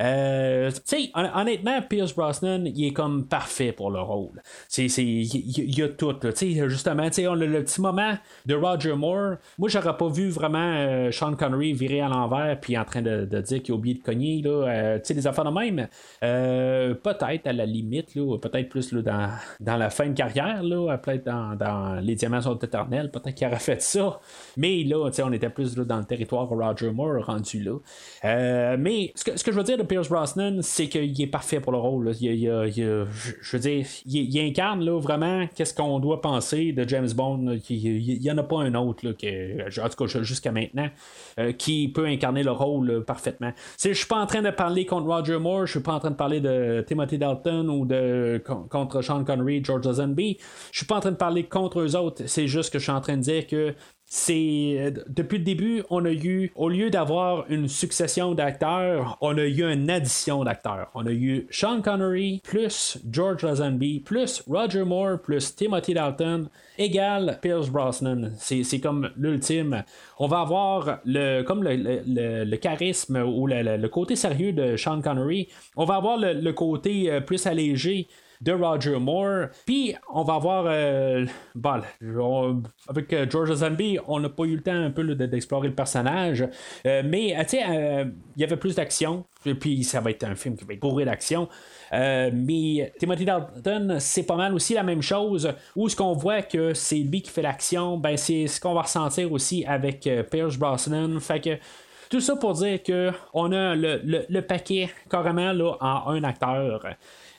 Euh, tu sais, honnêtement, Pierce Brosnan, il est comme parfait pour le rôle. Il y, a tout, tu sais, justement, tu sais, on a le petit moment de Roger Moore. Moi, j'aurais pas vu vraiment Sean Connery virer à l'envers, puis en train de, dire qu'il a oublié de cogner, là. tu sais, des affaires de même. peut-être à la limite, là, peut-être plus dans, la fin de carrière, là, peut-être dans, dans, Les Diamants sont éternels, peut-être qu'il aurait fait ça. Mais là, on était plus là, dans le territoire Roger Moore rendu là. Euh, mais ce que, ce que, je veux dire de Pierce Brosnan, c'est qu'il est parfait pour le rôle. Il, je veux dire, il, incarne là, vraiment qu'est-ce qu'on doit penser de James Bond. Il n'y en a pas un autre, là, que, en tout cas jusqu'à maintenant, euh, qui peut incarner le rôle parfaitement. Je suis pas en train de parler contre Roger Moore, je suis pas en train de parler de Timothy Dalton ou de contre Sean Connery, George Lazenby. Je suis pas en train de parler contre eux autres, c'est juste que je suis en train de dire que c'est euh, depuis le début, on a eu, au lieu d'avoir une succession d'acteurs, on a eu une addition d'acteurs. On a eu Sean Connery plus George Lazenby plus Roger Moore plus Timothy Dalton égale Pierce Brosnan. C'est comme l'ultime. On va avoir le comme le, charisme ou le, côté sérieux de Sean Connery. On va avoir le, côté euh, plus allégé de Roger Moore. Puis on va voir euh, avec euh, George Zombie, on n'a pas eu le temps un peu d'explorer le personnage, euh, mais tu sais, il y avait plus d'action. Puis ça va être un film qui va être bourré d'action. mais Timothy Dalton, c'est pas mal aussi la même chose. Où ce qu'on voit que c'est lui qui fait l'action, ben c'est ce qu'on va ressentir aussi avec Pierce Brosnan. Fait tout ça pour dire que on a le, le paquet carrément là, en un acteur.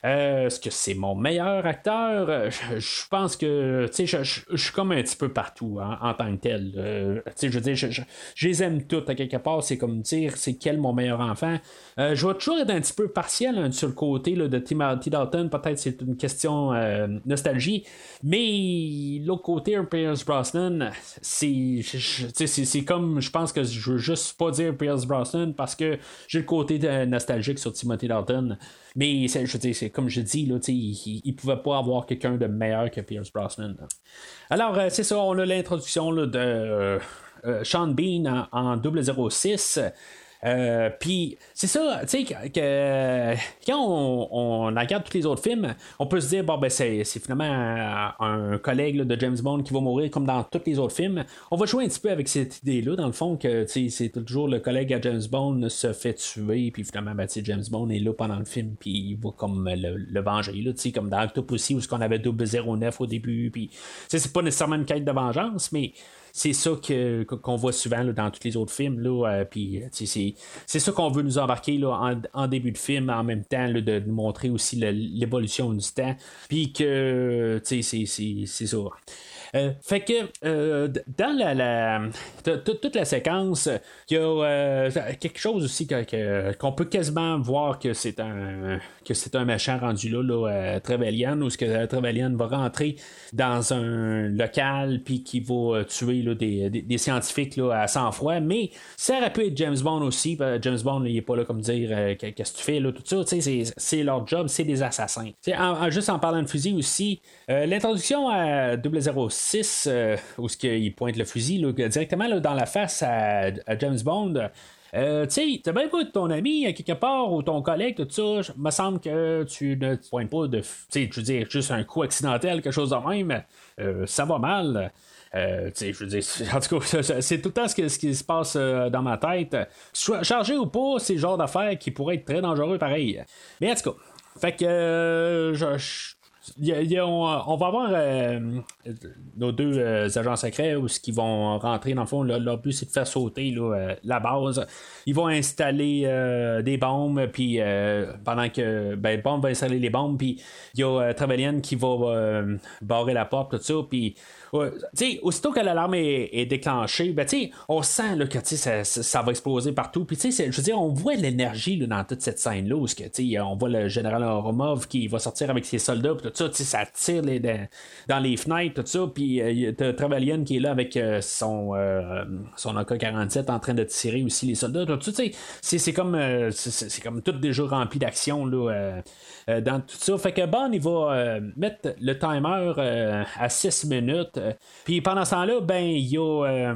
Euh, est-ce que c'est mon meilleur acteur? Euh, je, pense que je, je, suis comme un petit peu partout hein, en tant que tel. Euh, je veux dire, je, les aime toutes à quelque part. C'est comme dire c'est quel mon meilleur enfant? je vais toujours être un petit peu partiel hein, sur le côté de Timothy Dalton. Peut-être c'est une question nostalgie. Mais l'autre côté, Pierce Brosnan, c'est, c'est, comme je pense que je veux juste pas dire Pierce Brosnan parce que j'ai le côté nostalgique sur Timothy Dalton. Mais je veux dire, c'est comme je dis, là, il ne pouvait pas avoir quelqu'un de meilleur que Pierce Brosnan. Alors, euh, c'est ça, on a l'introduction de euh, euh, Sean Bean en, en 006. Euh, puis c'est ça, tu sais, que, quand on, regarde tous les autres films, on peut se dire, bon, ben c'est, finalement un collègue de James Bond qui va mourir comme dans tous les autres films. On va jouer un petit peu avec cette idée-là, dans le fond, que c'est toujours le collègue à James Bond se fait tuer, puis finalement, ben, James Bond est là pendant le film, puis il va comme le, le venger, là, comme dans Octopussy où qu'on avait 009 au début, puis c'est pas nécessairement une quête de vengeance, mais c'est ça que, qu'on voit souvent dans tous les autres films. Là, euh, puis, c'est, c'est ça qu'on veut nous embarquer là, en, début de film, en même temps de nous montrer aussi l'évolution du temps. Puis que c'est, c'est, c'est ça. Euh, fait que euh, dans la, toute la séquence, il y a euh, quelque chose aussi qu'on peut quasiment voir que c'est un que c'est un méchant rendu là, là Trevelyan, où ce que Trevelyan va rentrer dans un local puis qui va tuer là, des, scientifiques là, à 100 fois. Mais ça aurait pu être James Bond aussi. James Bond, il est pas là comme dire qu'est-ce que tu fais là, tout ça. C'est leur job, c'est des assassins. juste en parlant de fusil aussi, l'introduction à 006 6, euh, où ce qu'il pointe le fusil directement dans la face à, James Bond. Euh, tu sais, t'as bien pas ton ami quelque part ou ton collègue, tout ça, me semble que tu ne pointes pas de. Tu sais, je veux dire, juste un coup accidentel, quelque chose de même, euh, ça va mal. Euh, je veux dire, en tout cas, c'est tout le temps ce, qui se passe dans ma tête. Chargé ou pas, c'est le genre d'affaires qui pourrait être très dangereux pareil. Mais en tout cas, fait que je on, va avoir euh, nos deux euh, agents secrets où qui vont rentrer dans le fond. leur but c'est de faire sauter euh, la base. Ils vont installer des bombes, puis pendant que ben, Bombe va installer les bombes, puis il y a Trevelyan qui va barrer la porte, tout ça, puis aussitôt que l'alarme est, déclenchée, ben, on sent que ça, va exploser partout. Puis, je veux dire, on voit l'énergie dans toute cette scène-là on voit le général Oromov qui va sortir avec ses soldats, tout ça, ça tire dans les fenêtres, tout ça. Puis, a Trevelyan qui est là avec euh, son, euh, son AK-47 en train de tirer aussi les soldats. Tout ça, c'est comme, euh, c'est comme tout déjà rempli d'action dans tout ça. Fait que Bond, il va mettre le timer à 6 minutes. Puis pendant ce temps-là, ben, il y a euh,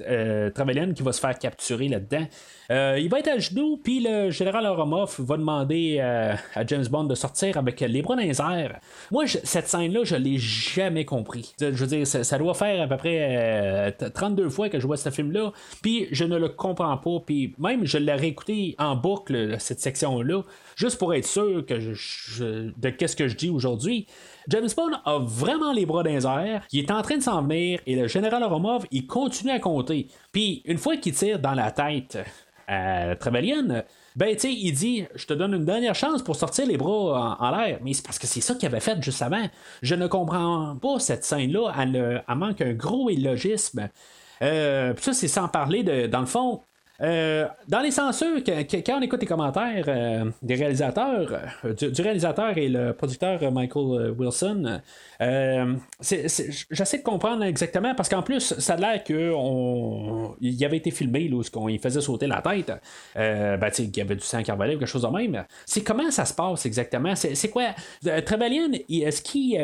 euh qui va se faire capturer là-dedans. Euh, il va être à genoux, puis le général Oromoff va demander à James Bond de sortir avec les bras dans les airs. Moi, cette scène-là, je l'ai jamais compris. Je veux dire, ça, doit faire à peu près 32 fois que je vois ce film-là, puis je ne le comprends pas, puis même je l'ai réécouté en boucle, cette section-là, juste pour être sûr que de qu'est-ce que je dis aujourd'hui. James Bond a vraiment les bras dans les airs, il est en train de s'en venir et le général Oromov, il continue à compter. Puis une fois qu'il tire dans la tête à Trevelyan, ben, tu sais, il dit Je te donne une dernière chance pour sortir les bras en, l'air. Mais c'est parce que c'est ça qu'il avait fait juste avant. Je ne comprends pas cette scène-là. Elle, manque un gros illogisme. Euh, ça, c'est sans parler de. Dans le fond, Euh, dans les censures, quand on écoute les commentaires euh, des réalisateurs, euh, du, réalisateur et le producteur Michael Wilson, j'essaie de comprendre exactement parce qu'en plus, ça a l'air qu'il avait été filmé là, où faisait sauter la tête. ben, qu'il y avait du sang qui quelque chose de même. C'est comment ça se passe exactement? C'est quoi? Trevelyan, est-ce qu'il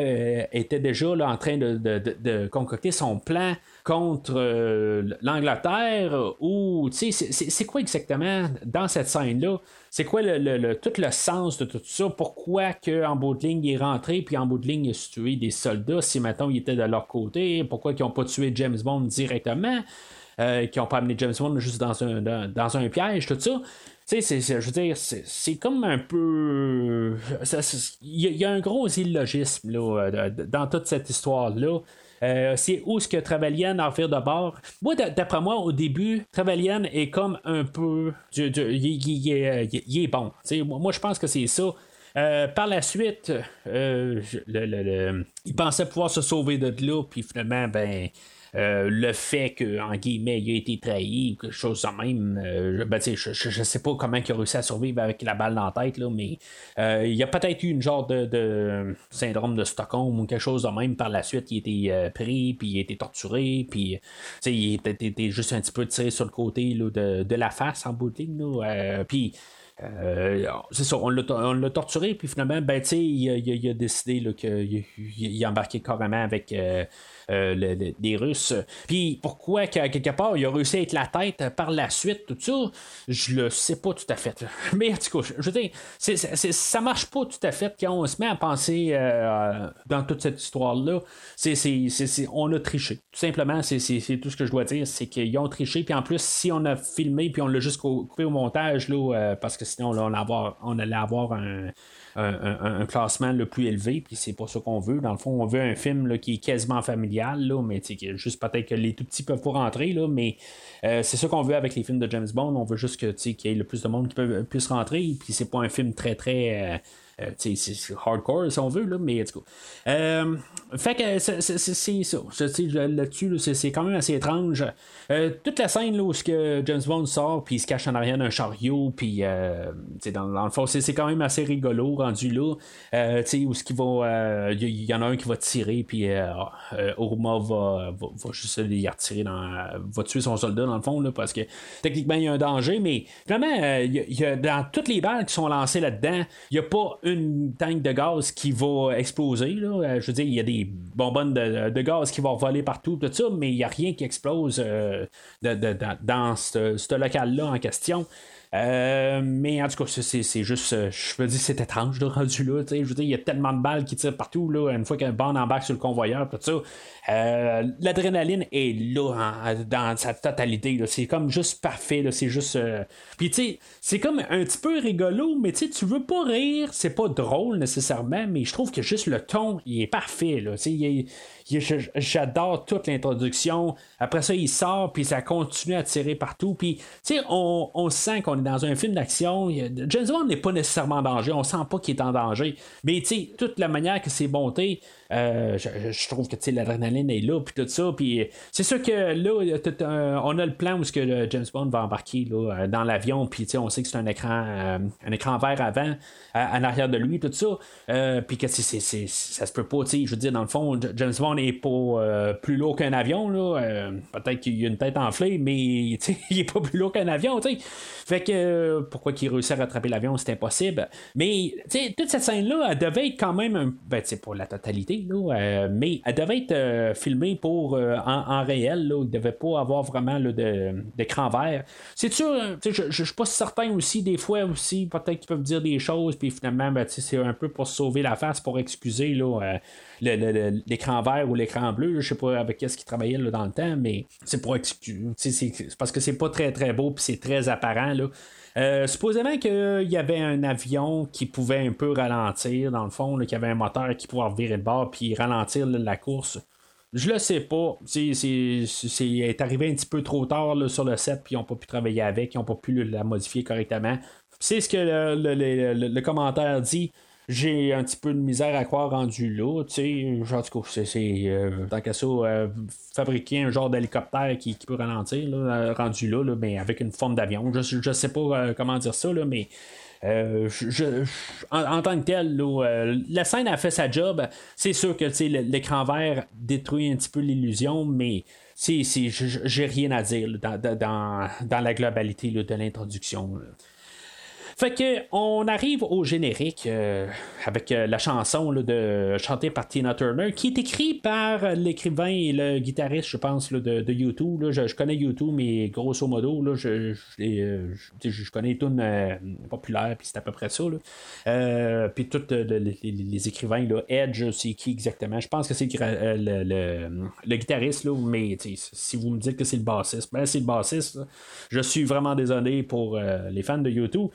était déjà en train de concocter son plan contre euh, l'Angleterre ou c'est quoi exactement dans cette scène-là? C'est quoi le, tout le sens de tout ça? Pourquoi que, en bout de ligne il est rentré puis en bout de ligne il a tué des soldats si maintenant il était de leur côté? Pourquoi ils n'ont pas tué James Bond directement? Euh, n'ont pas amené James Bond juste dans un, dans, un piège, tout ça? Tu sais, je veux dire, c'est comme un peu. Il y, a un gros illogisme là, dans toute cette histoire-là. Euh, c'est où ce que Trevelyan en fait de bord. Moi, d'après moi, au début, Trevelyan est comme un peu. Il est bon. moi, je pense que c'est ça. Euh, par la suite, euh, il pensait pouvoir se sauver de là, puis finalement, ben, euh, le fait que, en guillemets, il a été trahi ou quelque chose de même, euh, ben, je, ne sais pas comment il a réussi à survivre avec la balle dans la tête, là, mais euh, il y a peut-être eu une genre de, syndrome de Stockholm ou quelque chose de même par la suite. Il a été pris, puis il a été torturé, puis il était, juste un petit peu tiré sur le côté de, la face en bout de puis. c'est ça, on l'a torturé, puis finalement, ben, il, a décidé qu'il il, embarqué carrément avec euh, les Russes. Puis pourquoi, quelque part, il a réussi à être la tête par la suite, tout ça, je le sais pas tout à fait. Mais en tout cas, je veux dire, ça marche pas tout à fait quand on se met à penser euh, dans toute cette histoire-là. on a triché. Tout simplement, c'est tout ce que je dois dire, c'est qu'ils ont triché. Puis en plus, si on a filmé, puis on l'a juste coupé au montage, là, euh, parce que sinon, on, avoir, on allait avoir un un, classement le plus élevé, puis c'est pas ça qu'on veut. Dans le fond, on veut un film qui est quasiment familial, là, mais juste peut-être que les tout petits peuvent pas rentrer, là, mais euh, c'est ça qu'on veut avec les films de James Bond. On veut juste que, qu'il y ait le plus de monde qui peut, puisse rentrer, puis c'est pas un film très très. Euh, c'est hardcore si on veut, là, mais en tout cas. fait que c'est ça. Là-dessus, c'est quand même assez étrange. Euh, toute la scène là, où que James Bond sort, puis il se cache en arrière d'un chariot, puis euh, dans, dans, le fond, c'est quand même assez rigolo rendu là. Euh, où ce va. Il y, en a un qui va tirer, puis Orma va, va, juste retirer dans. va tuer son soldat dans le fond, là, parce que techniquement, il y a un danger, mais vraiment, y, a, dans toutes les balles qui sont lancées là-dedans, il n'y a pas une tank de gaz qui va exploser. Là. je veux dire, il y a des bonbonnes de, gaz qui vont voler partout, tout ça, mais il n'y a rien qui explose dans ce, local-là en question. Euh, mais en tout cas, c'est juste, euh, je veux dire, c'est étrange de rendu là. Je veux dire, il y a tellement de balles qui tirent partout. Là, une fois qu'un bande embarque sur le convoyeur, tout ça, euh, l'adrénaline est là dans sa totalité. C'est comme juste parfait. C'est juste. Puis, tu c'est comme un petit peu rigolo, mais tu tu veux pas rire. C'est pas drôle nécessairement, mais je trouve que juste le ton, il est parfait. J'adore toute l'introduction. Après ça, il sort, puis ça continue à tirer partout. Puis, tu sais, on, on, sent qu'on est dans un film d'action. James Bond n'est pas nécessairement en danger. On sent pas qu'il est en danger. Mais, tu sais, toute la manière que c'est monté, euh, je, trouve que l'adrénaline est là, puis tout ça. Puis c'est sûr que là, on a le plan où ce que James Bond va embarquer là, euh, dans l'avion, puis on sait que c'est un écran, euh, un écran vert avant, en arrière de lui, tout ça. puis que ça se peut pas, je veux dire, dans le fond, James Bond n'est pas plus lourd qu'un avion. Là, peut-être qu'il a une tête enflée, mais il est pas plus lourd qu'un avion. sais Fait que pourquoi qu'il réussit à rattraper l'avion, c'est impossible. Mais toute cette scène-là, elle devait être quand même un. Ben, pour la totalité, euh, mais elle devait être euh, filmée pour euh, en, réel. Il ne devait pas avoir vraiment d'écran vert. C'est sûr, je ne suis pas certain aussi, des fois aussi, peut-être qu'ils peuvent dire des choses, puis finalement, ben, c'est un peu pour sauver la face, pour excuser l'écran vert ou l'écran bleu. Je sais pas avec qu'est-ce qu'ils travaillaient dans le temps, mais c'est pour excuser. Parce que c'est pas très très beau, puis c'est très apparent. Euh, supposément qu'il y avait un avion qui pouvait un peu ralentir, dans le fond, qu'il y avait un moteur qui pouvait virer de bord puis ralentir la course. Je le sais pas. C'est, est arrivé un petit peu trop tard sur le set, puis ils n'ont pas pu travailler avec, ils n'ont pas pu la modifier correctement. C'est ce que le, commentaire dit. J'ai un petit peu de misère à croire rendu là. Tu sais, en tout cas, c'est, tant qu'à ça, fabriquer un genre d'hélicoptère qui, peut ralentir, rendu là, mais avec une forme d'avion. Je, je sais pas comment dire ça, mais. je, en, tant que tel, la scène a fait sa job. C'est sûr que l'écran vert détruit un petit peu l'illusion, mais j'ai rien à dire dans, dans, la globalité de l'introduction. Fait que on arrive au générique euh, avec euh, la chanson de chantée par Tina Turner, qui est écrite par l'écrivain et le guitariste, je pense, de, de YouTube. Je, connais YouTube, mais grosso modo, là, je, euh, je, connais les tunes populaires, puis c'est à peu près ça. puis tous les, écrivains, là, Edge, c'est qui exactement Je pense que c'est le, le, guitariste, là, mais si vous me dites que c'est le bassiste, ben c'est le bassiste. Je suis vraiment désolé pour les fans de YouTube.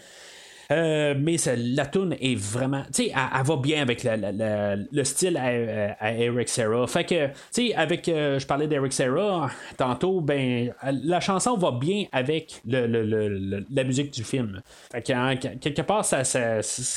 Euh, mais la tune est vraiment. Tu sais, elle, va bien avec le style à, Eric Serra. Fait que, tu sais, avec. Euh, je parlais d'Eric Serra tantôt, ben, la chanson va bien avec la musique du film. Fait que, quelque part, ça,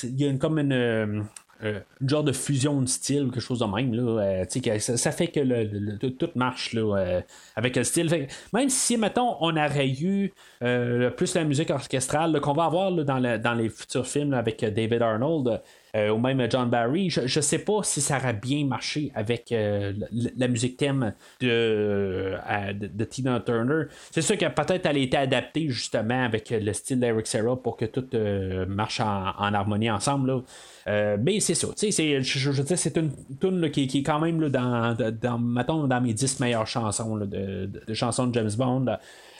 il y a comme une euh, une genre de fusion de style ou quelque chose de même. Là, euh, ça, fait que le, tout marche là, euh, avec le style. même si, mettons, on aurait eu plus la musique orchestrale qu'on va avoir dans, dans, les futurs films avec David Arnold, euh, ou même John Barry, je ne sais pas si ça aurait bien marché avec euh, la, musique thème de, de, Tina Turner. C'est sûr que peut-être elle a été adaptée justement avec le style d'Eric Serra pour que tout euh, marche en, harmonie ensemble. mais c'est ça, c'est, je, veux dire, c'est une tune qui, est quand même là, dans, dans, dans mes 10 meilleures chansons de, chansons de James Bond.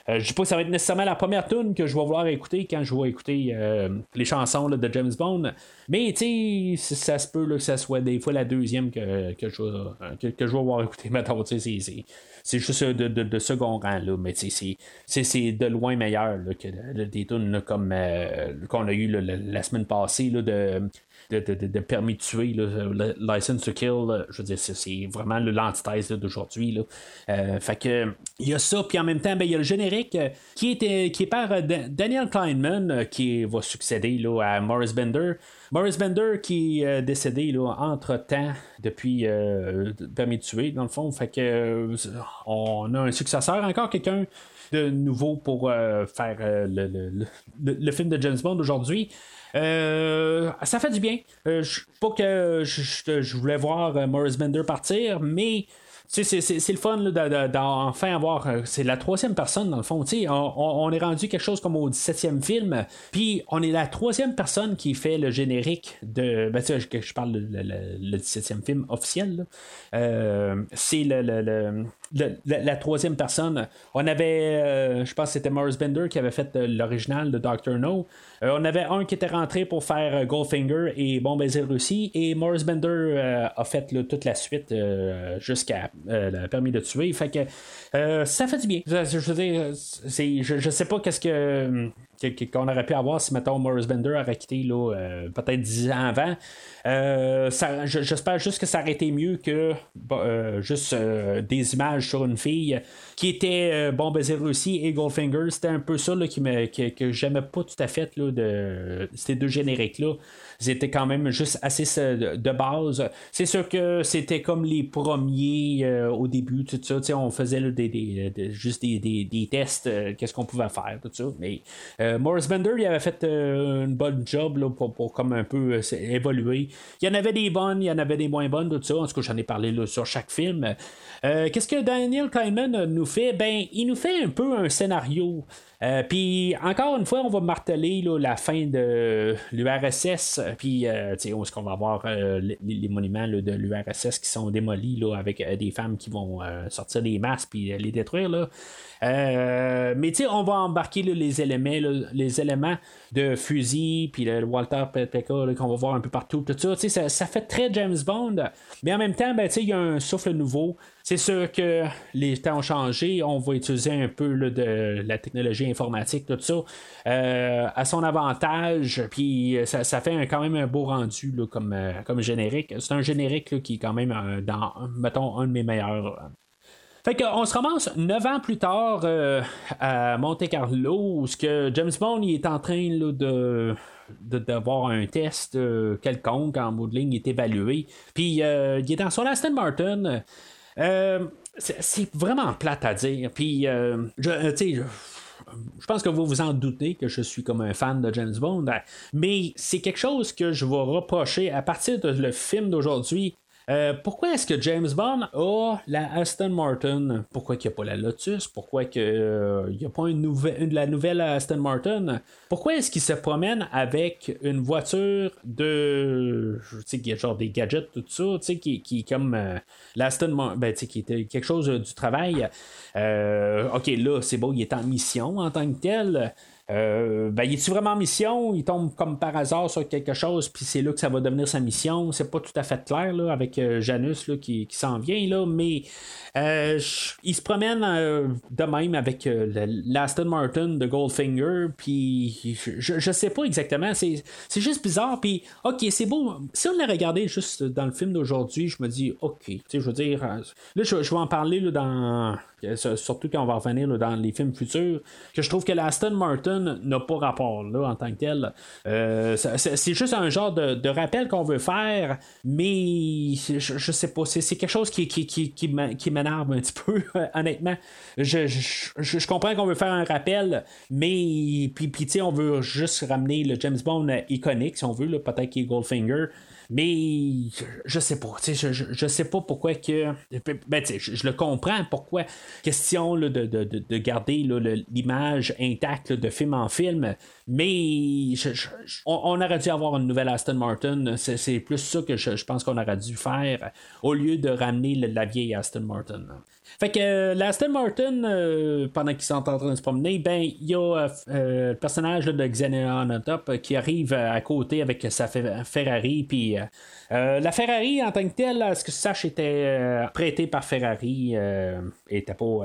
Euh, je sais pas si ça va être nécessairement la première tune que je vais vouloir écouter quand je vais écouter euh, les chansons de James Bond. Mais tu sais, ça se peut que ça soit des fois la deuxième que, que, je, vais, que, je vais voir écouter. Maintenant, c'est, c'est juste de, de, second rang, là, mais c'est, c'est, de loin meilleur que des tunes comme euh, qu'on a eu la, semaine passée là, de de, de, permis de tuer, le license to kill, je veux dire, c'est vraiment l'antithèse d'aujourd'hui. Euh, fait que il y a ça, puis en même temps, ben, il y a le générique euh, qui, est, qui est par euh, Daniel Kleinman, qui va succéder là, à Morris Bender. Morris Bender qui est décédé là, entre-temps depuis Permis de tuer, dans le fond. Fait que on a un successeur, encore quelqu'un de nouveau pour faire le, le, film de James Bond aujourd'hui. Euh, ça fait du bien. Euh, pas que je, voulais voir euh, Morris Bender partir, mais c'est le fun d'enfin avoir. C'est la troisième personne, dans le fond. On, on, est rendu quelque chose comme au 17e film. Puis on est la troisième personne qui fait le générique de. Ben, je, je parle le, 17e film officiel. c'est le, la, troisième personne. On avait, euh, je pense que c'était Morris Bender qui avait fait euh, l'original de Doctor No. Euh, on avait un qui était rentré pour faire Goldfinger et Bon Baiser Russie. Et Morris Bender a fait toute la suite jusqu'à le permis de tuer. Fait que ça fait du bien. Je, je, je sais pas qu'est-ce que qu'on aurait pu avoir si, mettons, Morris Bender aurait quitté là, euh, peut-être 10 ans avant. Euh, j'espère juste que ça aurait été mieux que euh, juste des images sur une fille qui était Bon Baiser aussi et Goldfinger. C'était un peu ça là, qui me, que, j'aimais pas tout à fait là, de ces deux génériques-là. Étaient quand même juste assez de base. C'est sûr que c'était comme les premiers au début, tout ça. On faisait des, juste des, tests, qu'est-ce qu'on pouvait faire, tout ça. Mais euh, Morris Bender, il avait fait euh, une bonne job pour, comme un peu euh, évoluer. Il y en avait des bonnes, il y en avait des moins bonnes, tout ça. En tout cas, j'en ai parlé sur chaque film. Qu'est-ce que Daniel Kleinman nous fait? Ben, il nous fait un peu un scénario. Puis encore une fois, on va marteler la fin de l'URSS, puis où est-ce qu'on va avoir les, monuments de l'URSS qui sont démolis là, avec des femmes qui vont sortir des masques puis les détruire. Là. Euh, mais on va embarquer les éléments, les éléments de fusil, puis le Walter PTK qu'on va voir un peu partout, tout ça, ça, ça fait très James Bond, mais en même temps, ben, il y a un souffle nouveau. C'est sûr que les temps ont changé, on va utiliser un peu de la technologie informatique, tout ça, euh, à son avantage, puis ça, fait quand même un beau rendu comme, euh, comme générique. C'est un générique qui est quand même dans, mettons, un de mes meilleurs fait qu'on se ramasse 9 ans plus tard euh, à Monte Carlo, où que James Bond est en train de d'avoir un test quelconque en bout ligne, il est évalué. Puis il est dans son Aston Martin. C'est vraiment plate à dire. Puis, je, je pense que vous vous en doutez que je suis comme un fan de James Bond, mais c'est quelque chose que je vais reprocher à partir de le film d'aujourd'hui. Euh, pourquoi est-ce que James Bond a la Aston Martin? Pourquoi il n'y a pas la Lotus? Pourquoi il n'y euh, a pas une nouvelle, la nouvelle Aston Martin? Pourquoi est-ce qu'il se promène avec une voiture de. Tu sais, genre des gadgets, tout ça, tu sais, qui, qui est comme euh, l'Aston Martin, ben, tu sais, qui était quelque chose du travail? ok, là, c'est beau, il est en mission en tant que tel. Euh, ben, il est-tu vraiment en mission? Il tombe comme par hasard sur quelque chose, puis c'est là que ça va devenir sa mission. C'est pas tout à fait clair là, avec euh, Janus là, qui, s'en vient, là, mais euh, il se promène de même avec l'Aston Martin de Goldfinger, puis je, sais pas exactement, c'est, juste bizarre, puis ok, c'est beau. Si on l'a regardé juste dans le film d'aujourd'hui, je me dis, ok, je veux dire, là, je, je vais en parler là, dans surtout quand on va revenir dans les films futurs, que je trouve que l'Aston Martin n'a pas rapport là en tant que tel. Euh, c'est juste un genre de, rappel qu'on veut faire, mais je, sais pas, c'est quelque chose qui, qui, qui, qui m'énerve un petit peu, honnêtement. Je, je, comprends qu'on veut faire un rappel, mais puis, puis on veut juste ramener le James Bond iconique, si on veut, peut-être qu'il est Goldfinger. Mais je, sais pas. Je, je, sais pas pourquoi que. Ben, je, je, le comprends pourquoi. Question de, de, de, garder l'image intacte de film en film. Mais on, aurait dû avoir une nouvelle Aston Martin. C'est plus ça que je, pense qu'on aurait dû faire au lieu de ramener la vieille Aston Martin. Fait que euh, l'Aston Martin, euh, pendant qu'ils sont en train de se promener, ben il y a euh, le personnage de Xenon top qui arrive à côté avec sa Ferrari, puis la Ferrari en tant que telle, ce que sache était prêté par Ferrari, était pas,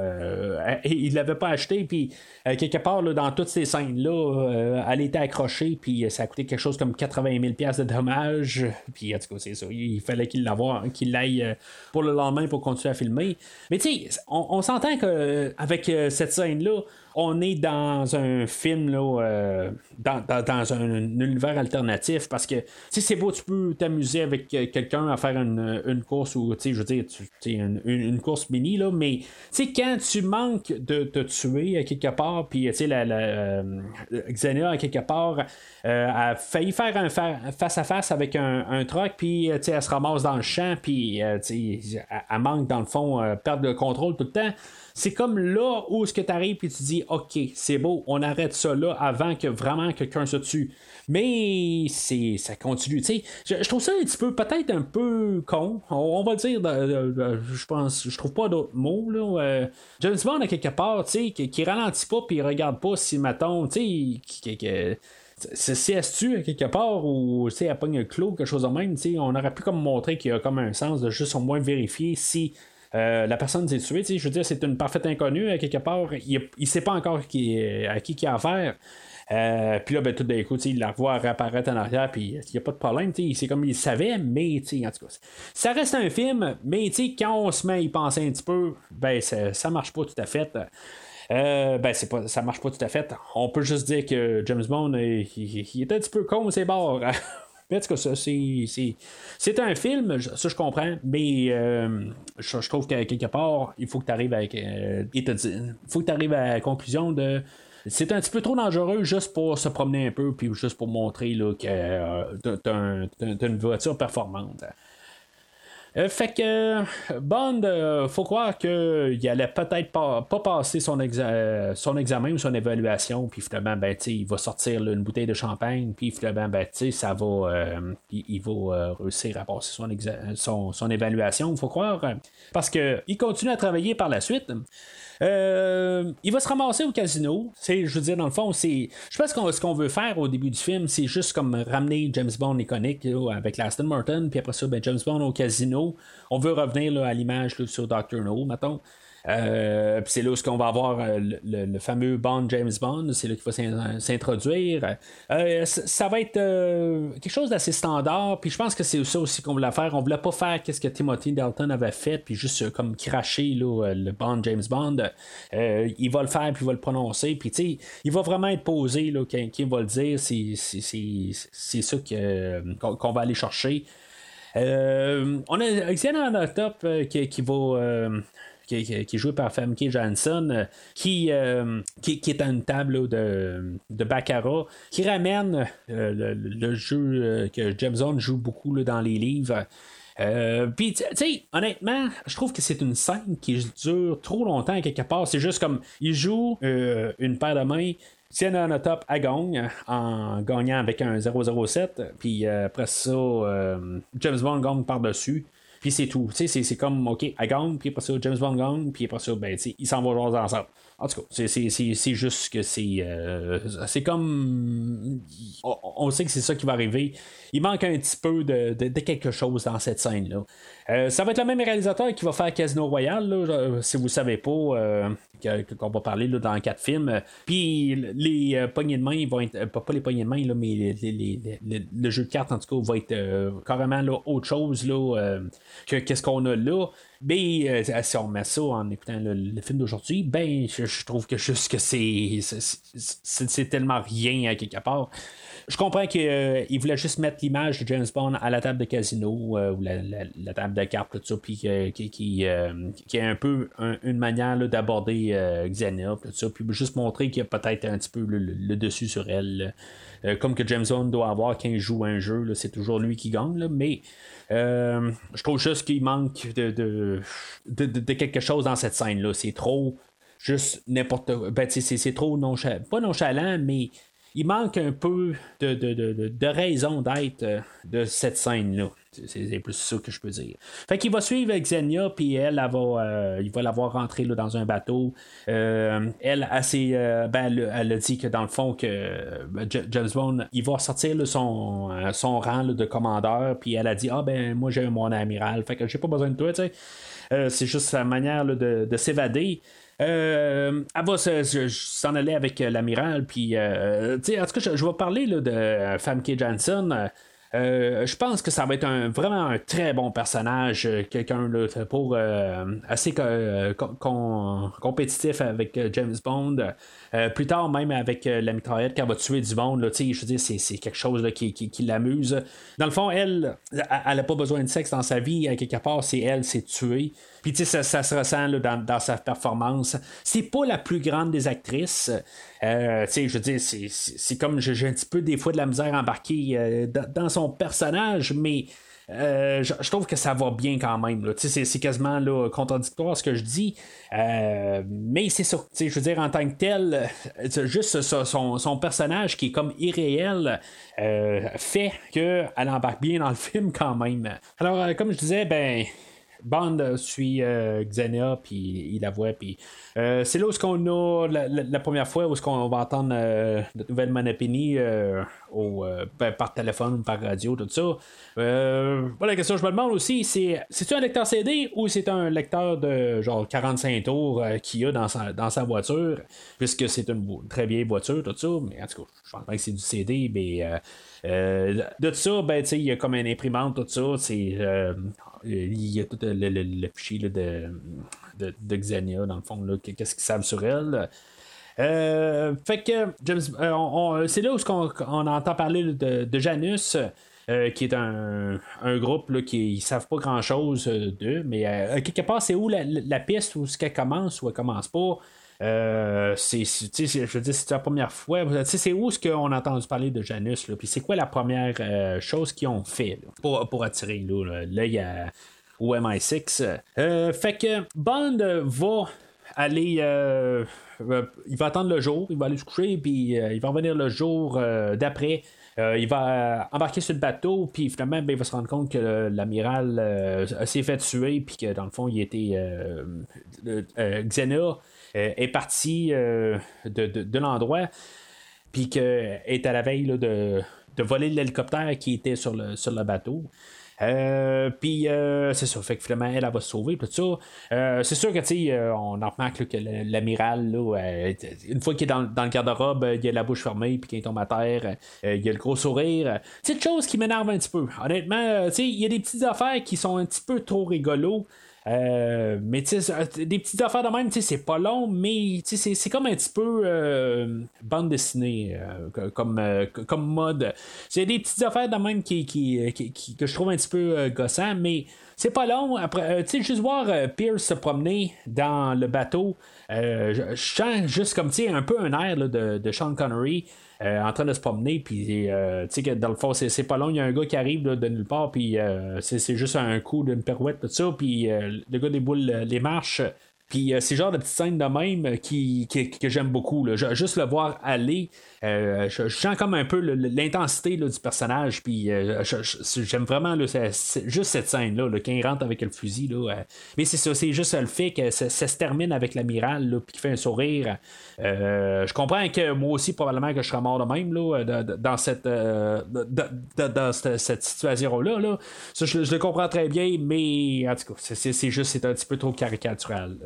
il l'avait pas acheté, puis quelque part dans toutes ces scènes là, elle était accrochée, puis ça a coûté quelque chose comme 80 000 pièces de dommages, puis en tout cas c'est ça, il fallait qu'il l'aille pour le lendemain pour continuer à filmer, mais tu sais on, s'entend qu'avec euh, cette scène-là, on est dans un film, là, euh, dans, un, univers alternatif, parce que c'est beau, tu peux t'amuser avec euh, quelqu'un à faire une, course ou, je veux dire, une, course mini, mais quand tu manques de te tuer à quelque part, puis la, la Xenia, à quelque part, a failli faire un face-à-face avec un, un truck, puis elle se ramasse dans le champ, puis elle, manque, dans le fond, perdre le contrôle tout le temps. C'est comme là où ce que tu arrives et tu dis OK, c'est beau, on arrête ça là avant que vraiment quelqu'un se tue. Mais c'est ça continue. Je, je trouve ça un petit peu peut-être un peu con. On, va dire, je pense, je trouve pas d'autres mots. Là, euh, James Bond à quelque part, qui, qui ralentit pas puis regarde pas si mettons, tu sais, si se tue quelque part ou elle pogne un clou, quelque chose de même, on aurait pu comme montrer qu'il y a comme un sens de juste au moins vérifier si euh, la personne s'est tuée. Je veux dire, c'est une parfaite inconnue, à quelque part. Il ne sait pas encore à qui il a affaire. Euh, puis là, ben, tout d'un coup, il la voit réapparaître en arrière, puis il n'y a pas de problème. C'est comme il savait, mais en tout cas, ça reste un film, mais quand on se met à y penser un petit peu, ben, ça, ça marche pas tout à fait. Euh, ben, c'est pas, ça marche pas tout à fait. On peut juste dire que James Bond, il, est un petit peu con, c'est ça, c'est un film, ça je comprends, mais euh, je, trouve que quelque part, il faut que tu arrives. Euh, faut que tu arrives à la conclusion de. C'est un petit peu trop dangereux juste pour se promener un peu, puis juste pour montrer là, que euh, tu as, une voiture performante. Euh, fait que Bond, euh, faut croire qu'il allait peut-être pas, pas passer son, euh, son examen ou son évaluation, puis finalement, ben, il va sortir une bouteille de champagne, puis finalement, ben, ça va, il, va réussir à passer son, son, son évaluation, faut croire, parce qu'il continue à travailler par la suite. Euh, il va se ramasser au casino. C'est, je veux dire, dans le fond, c'est. Je pense que ce qu'on veut faire au début du film, c'est juste comme ramener James Bond iconique avec l'Aston Martin, puis après ça, ben, James Bond au casino. On veut revenir à l'image sur Doctor No, mettons. Euh, puis c'est là où on va avoir euh, le, fameux Bond James Bond, c'est là qu'il va s'introduire. Euh, ça va être quelque chose d'assez standard, puis je pense que c'est ça aussi qu'on voulait faire. On voulait pas faire qu'est-ce que Timothy Dalton avait fait, puis juste comme cracher le Bond James Bond. il va le faire, puis il va le prononcer, puis tu sais, il va vraiment être posé, là, va le dire, c'est ça qu'on va aller chercher. on a Xenon Top qui, qui va qui, est joué par Famke Janssen, euh, qui, euh, qui, qui, est à une table de, de Baccarat, qui ramène euh, le, jeu que James Bond joue beaucoup dans les livres. Puis, tu sais, honnêtement, je trouve que c'est une scène qui dure trop longtemps quelque part. C'est juste comme, il joue une paire de mains, tient un top à gagne en gagnant avec un 007, puis après ça, James Bond gagne par-dessus. Puis c'est tout. C'est comme, OK, elle gagne, puis après ça, James Bond gagne, puis après ça, ben, ils s'en vont jouer ensemble. En tout cas, c'est juste que c'est. Euh, c'est comme. On, sait que c'est ça qui va arriver. Il manque un petit peu de, quelque chose dans cette scène-là. Euh, ça va être le même réalisateur qui va faire Casino Royale, si vous ne savez pas, euh, qu'on va parler dans quatre films. Puis les poignées de main vont être. Pas, les poignées de main, mais le jeu de cartes, en tout cas, va être carrément autre chose que qu'est-ce qu'on a là. Mais si on met ça en écoutant le, film d'aujourd'hui, ben je, trouve que juste que c'est c'est tellement rien à quelque part. Je comprends qu'il voulait juste mettre l'image de James Bond à la table de casino ou la, table de cartes, tout ça, puis qui, qui, est un peu une manière d'aborder euh, Xenia, puis juste montrer qu'il y a peut-être un petit peu le, dessus sur elle. Euh, comme que James Bond doit avoir quand il joue un jeu, c'est toujours lui qui gagne, mais euh, je trouve juste qu'il manque de de, quelque chose dans cette scène-là. C'est trop juste n'importe. Ben, c'est trop nonchalant, pas nonchalant, mais il manque un peu de, de raison d'être de cette scène-là. C'est plus ça que je peux dire. Fait qu'il va suivre Xenia, puis elle, va, euh, il va la voir rentrer là, dans un bateau. Euh, elle, euh, ben, elle, a dit que dans le fond, que James Bond, il va sortir son, son rang de commandeur, puis elle a dit Ah, ben, moi, j'ai mon amiral, fait que j'ai pas besoin de toi, tu sais. c'est juste sa manière de, s'évader. elle va s'en aller avec l'amiral, puis, en tout cas, je, je vais parler là, de Famke Janssen. Euh, je pense que ça va être un, vraiment un très bon personnage, euh, quelqu'un pour euh, assez compétitif avec James Bond. Plus tard, même avec la mitraillette, quand elle va tuer du monde, je veux dire, c'est, quelque chose qui, l'amuse. Dans le fond, elle, elle n'a pas besoin de sexe dans sa vie, à quelque part, c'est elle, c'est tuer. Puis, tu sais, ça, se ressent dans, sa performance. C'est pas la plus grande des actrices. Euh, tu sais, je veux dire, c'est comme j'ai un petit peu des fois de la misère embarquée euh, dans, son personnage, mais. Euh, je, trouve que ça va bien quand même. C'est quasiment là, contradictoire ce que je dis. mais c'est ça. Je veux dire, en tant que tel, juste son, son, personnage qui est comme irréel fait qu'elle embarque bien dans le film quand même. Alors, comme je disais, ben. Bond suit euh, Xenia, puis il la voit, euh, c'est là où qu'on a la, première fois où qu'on va entendre euh, notre nouvelle Manapini au, ben, par téléphone, par radio, tout ça. voilà la question que je me demande aussi, c'est c'est-tu un lecteur CD ou c'est un lecteur de genre 45 tours qu'il a dans sa, dans sa voiture, puisque c'est une très vieille voiture, tout ça, mais en tout cas, je pense que c'est du CD, mais de tout ça, ben, il y a comme une imprimante, tout ça, c'est il y a tout le, le, fichier de, de, de, Xenia, dans le fond, qu'est-ce qu'ils savent sur elle. Euh, fait que euh, c'est là où on, on, entend parler de, Janus. Euh, qui est un, un groupe là, qui ne savent pas grand chose d'eux, mais quelque part, c'est où la, la, piste, où ce qu'elle commence ou elle commence pas. Euh, c'est, je veux dire, c'est la première fois. C'est où est-ce qu'on a entendu parler de Janus? Puis c'est quoi la première euh, chose qu'ils ont fait pour, pour attirer là? Là, au MI6. Euh, fait que Bond va aller. il va attendre le jour, il va aller se coucher, puis il va revenir le jour d'après. il va embarquer sur le bateau, puis finalement, ben, il va se rendre compte que l'amiral s'est fait tuer, puis que dans le fond, il était. Xena euh, est parti euh, de, l'endroit, puis qu'elle est à la veille de, voler l'hélicoptère qui était sur le, sur le bateau. Euh, puis c'est ça, fait que finalement elle, va se sauver, tout ça. c'est sûr que tu on remarque que l'amiral, une fois qu'il est dans, le garde-robe, il a la bouche fermée, puis qu'il tombe à terre, il a le gros sourire. Petite chose qui m'énerve un petit peu. Honnêtement, tu sais, il y a des petites affaires qui sont un petit peu trop rigolos. Euh, mais tu sais, des petites affaires de même, tu sais, c'est pas long, mais c'est comme un petit peu euh, bande dessinée euh, comme, comme mode. C'est des petites affaires de même qui, qui, que je trouve un petit peu gossant, mais c'est pas long. Après, tu sais, juste voir Pierce se promener dans le bateau, je, sens juste comme, tu sais, un peu un air de Sean Connery. Euh, en train de se promener, puis euh, tu sais que dans le fond, c'est pas long, il y a un gars qui arrive de nulle part, puis euh, c'est juste un coup d'une pirouette, tout ça, puis le gars déboule les marches. Puis c'est genre de petite scène de même qui, que j'aime beaucoup. Juste le voir aller, euh, je, sens comme un peu l'intensité du personnage, puis euh, j'aime vraiment juste cette scène-là, quand il rentre avec le fusil. Là, euh. mais c'est ça, c'est juste le fait que ça, se termine avec l'amiral, puis qu'il fait un sourire. je comprends que moi aussi, probablement que je serais mort de même là, dans cette, cette, situation-là. Là. je, le comprends très bien, mais en tout cas, c'est juste c'est un petit peu trop caricatural.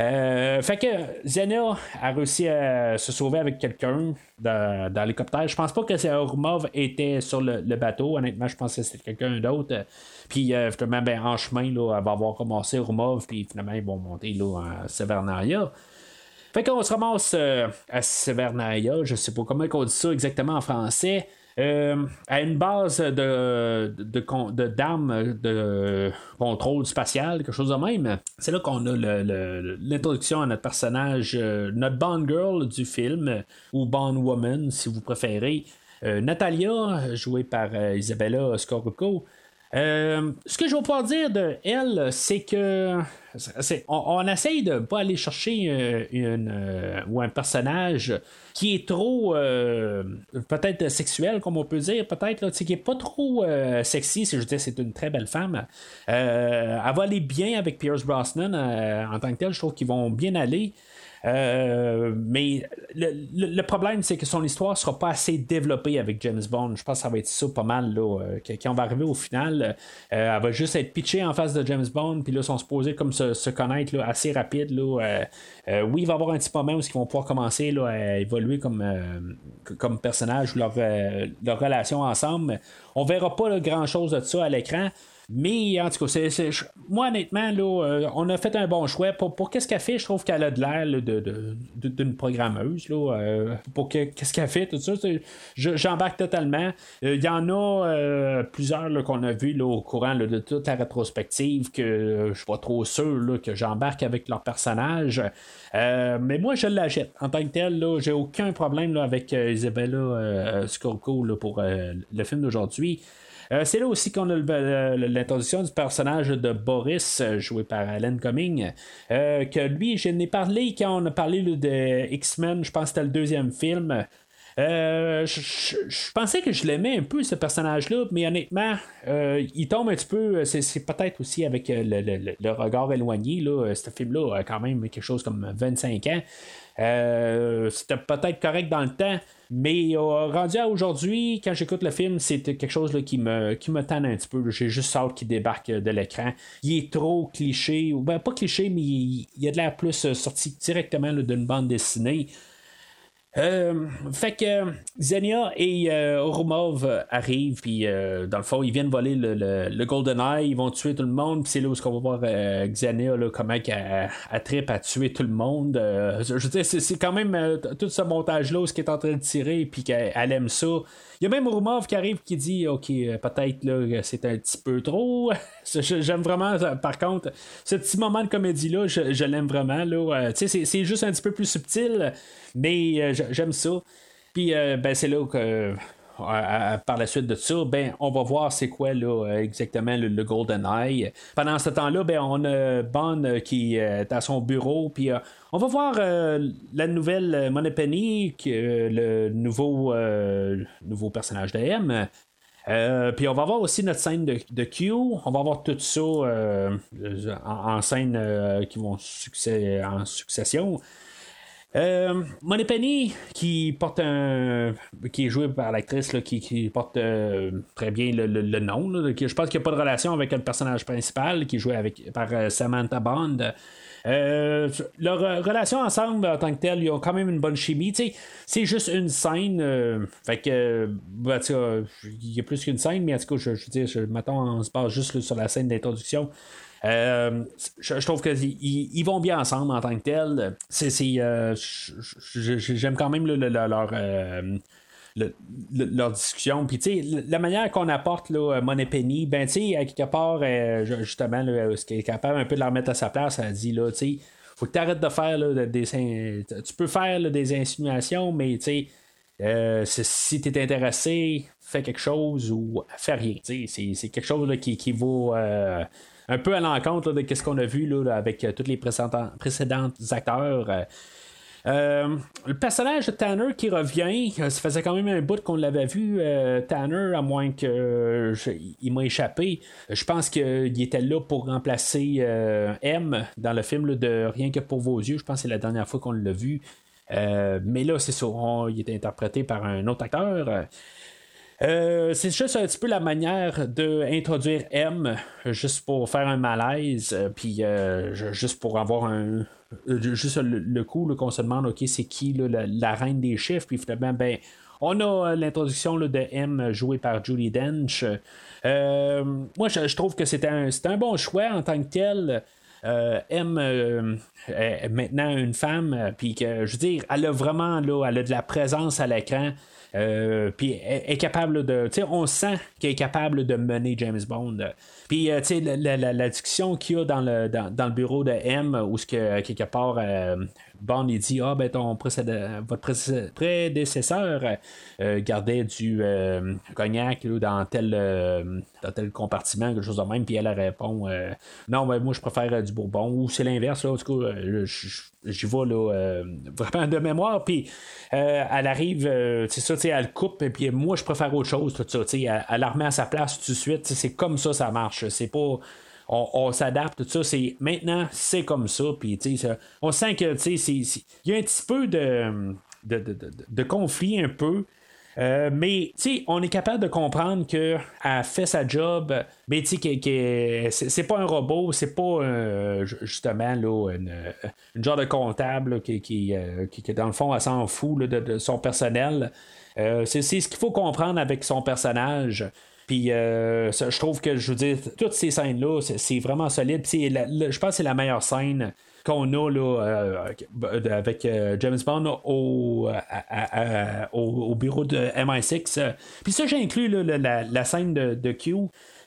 Euh, fait que Xenia a réussi à se sauver avec quelqu'un dans, l'hélicoptère. Je pense pas que Urmov était sur le, bateau. Honnêtement, je pense que c'était quelqu'un d'autre. Puis euh, finalement, ben, en chemin, là, elle va avoir commencé Urmov, puis finalement, ils vont monter là, à Severnaya. Fait qu'on se ramasse euh, à Severnaya, je sais pas comment on dit ça exactement en français. Euh, à une base de, de, d'armes de, contrôle spatial, quelque chose de même. C'est là qu'on a l'introduction à notre personnage, euh, notre Bond Girl du film, ou Bond Woman si vous préférez. Euh, Natalia, jouée par Isabella Scorupco. ce que je vais pouvoir dire de elle, c'est que on, essaye de pas aller chercher une, ou un personnage qui est trop euh, peut-être sexuel, comme on peut dire, peut-être, qui est pas trop euh, sexy, si je dis c'est une très belle femme. Euh, elle va aller bien avec Pierce Brosnan en tant que tel, je trouve qu'ils vont bien aller. Euh, mais le, problème, c'est que son histoire sera pas assez développée avec James Bond. Je pense que ça va être ça pas mal. Là, euh, quand on va arriver au final, euh, elle va juste être pitchée en face de James Bond, puis là, ils sont supposés comme se, connaître là, assez rapide. Là, oui, il va y avoir un petit moment où ils vont pouvoir commencer là, à évoluer comme, comme personnage ou leur, leur relation ensemble. On verra pas grand chose de ça à l'écran. Mais en tout cas, moi honnêtement, là, euh, on a fait un bon choix. Pour, pour qu'est-ce qu'elle fait, je trouve qu'elle a de l'air d'une programmeuse. Là, euh, pour qu'est-ce qu'elle fait, tout ça, j'embarque totalement. Euh, il y en a plusieurs qu'on a vu au courant de toute la rétrospective que je suis pas trop sûr que j'embarque avec leur personnage. mais moi, je l'achète. En tant que tel, j'ai aucun problème avec Isabella Scorco pour le film d'aujourd'hui. Euh, c'est là aussi qu'on a l'introduction du personnage de Boris, euh, joué par Alan Cumming, euh, que lui, je n'ai parlé quand on a parlé de X-Men, je pense que c'était le deuxième film. je, pensais que je l'aimais un peu ce personnage-là, mais honnêtement, il tombe un petit peu. C'est, peut-être aussi avec le, regard éloigné. Là, ce film-là a quand même quelque chose comme 25 ans. c'était peut-être correct dans le temps, mais euh, rendu à aujourd'hui, quand j'écoute le film, c'est quelque chose qui, me, qui me tanne un petit peu. J'ai juste hâte qui débarque de l'écran. Il est trop cliché, ou ben pas cliché, mais il, il a de l'air plus euh, sorti directement d'une bande dessinée. Euh, fait que Xenia et euh, Orumov arrivent, puis euh, dans le fond, ils viennent voler le, le, Golden Eye, ils vont tuer tout le monde, puis c'est là où on va voir euh, Xenia, là, comment elle, elle, tripe à tuer tout le monde. je veux dire, c'est, quand même tout ce montage-là, ce qui est en train de tirer, puis qu'elle aime ça. Il y a même Orumov qui arrive qui dit Ok, peut-être là, c'est un petit peu trop. J'aime vraiment, par contre, ce petit moment de comédie-là, je, l'aime vraiment. Là. c'est, juste un petit peu plus subtil. Mais euh, j'aime ça. Puis euh, ben, c'est là que euh, par la suite de ça, ben, on va voir c'est quoi là, exactement le, Golden Eye. Pendant ce temps-là, ben, on a Bond qui est à son bureau, puis on va voir la nouvelle Moneypenny, le nouveau, nouveau personnage de M. puis on va voir aussi notre scène de, Q. On va voir tout ça en, scène qui vont en succession. Euh, Penny, qui porte un. qui est joué par l'actrice qui, porte euh, très bien le, nom. je pense qu'il n'y a pas de relation avec le personnage principal, qui est joué avec, par euh, Samantha Bond. Euh, leur relation ensemble en tant que telle, ils ont quand même une bonne chimie. c'est juste une scène. fait que, bah, il y a plus qu'une scène, mais en tout cas, je, dire, je, maintenant, on se base juste sur la scène d'introduction. Euh, je, trouve qu'ils ils vont bien ensemble en tant que tel. C'est, euh, j'aime quand même leur. Euh, leur discussion. Puis, tu sais, la manière qu'on apporte là, Money Penny, ben, tu sais, à quelque part, justement, ce qui est capable un peu de la remettre à sa place, elle dit, là, tu sais, faut que tu arrêtes de faire des. Tu peux faire des insinuations, mais, tu sais, si tu es intéressé, fais quelque chose ou fais rien. C'est quelque chose qui, qui vaut un peu à l'encontre de ce qu'on a vu là, avec euh, tous les précédents, acteurs. Euh, euh, le personnage de Tanner qui revient, ça faisait quand même un bout qu'on l'avait vu, Tanner, à moins qu'il il m'a échappé. Je pense qu'il était là pour remplacer M dans le film de Rien que pour vos yeux. Je pense que c'est la dernière fois qu'on l'a vu. mais là, c'est ça, il était interprété par un autre acteur. Euh, c'est juste un petit peu la manière d'introduire M, juste pour faire un malaise, euh, puis euh, juste pour avoir un. Juste le, coup qu'on se demande, ok, c'est qui la, reine des chiffres, puis finalement, ben. On a l'introduction de M jouée par Julie Dench. moi, je, trouve que c'était un, un, bon choix en tant que tel. M est maintenant une femme, puis que je veux dire, elle a vraiment là, elle a de la présence à l'écran. Euh, puis est, capable de. Tu sais, on sent qu'elle est capable de mener James Bond. Puis, euh, tu sais, la, discussion qu'il y a dans le, dans, dans, le bureau de M, où que, quelque part, euh, Bond il dit Ah, ben ton votre prédécesseur euh, gardait du euh, cognac dans, tel, euh, dans tel compartiment, quelque chose de même, puis elle répond Non, ben, moi je préfère du Bourbon, ou c'est l'inverse, là, en tout cas, j'y vais là, vraiment de mémoire, puis elle arrive, c'est ça, elle coupe, et puis moi je préfère autre chose, tout ça, elle, elle la remet à sa place tout de suite, c'est comme ça ça marche, c'est pas on, s'adapte, tout ça. C'est, maintenant, c'est comme ça. Puis, on sent que il y a un petit peu de, de, conflit un peu. Euh, mais on est capable de comprendre qu'elle fait sa job, mais que, c'est pas un robot, c'est pas euh, justement là, une, genre de comptable qui, qui, euh, dans le fond, elle s'en fout de, son personnel. c'est ce qu'il faut comprendre avec son personnage. Puis euh, je trouve que, je veux dire, toutes ces scènes-là, c'est vraiment solide. je pense que c'est la meilleure scène qu'on a là, euh, avec euh, James Bond au, au, bureau de MI6. Puis ça, j'ai inclus la, scène de, de Q.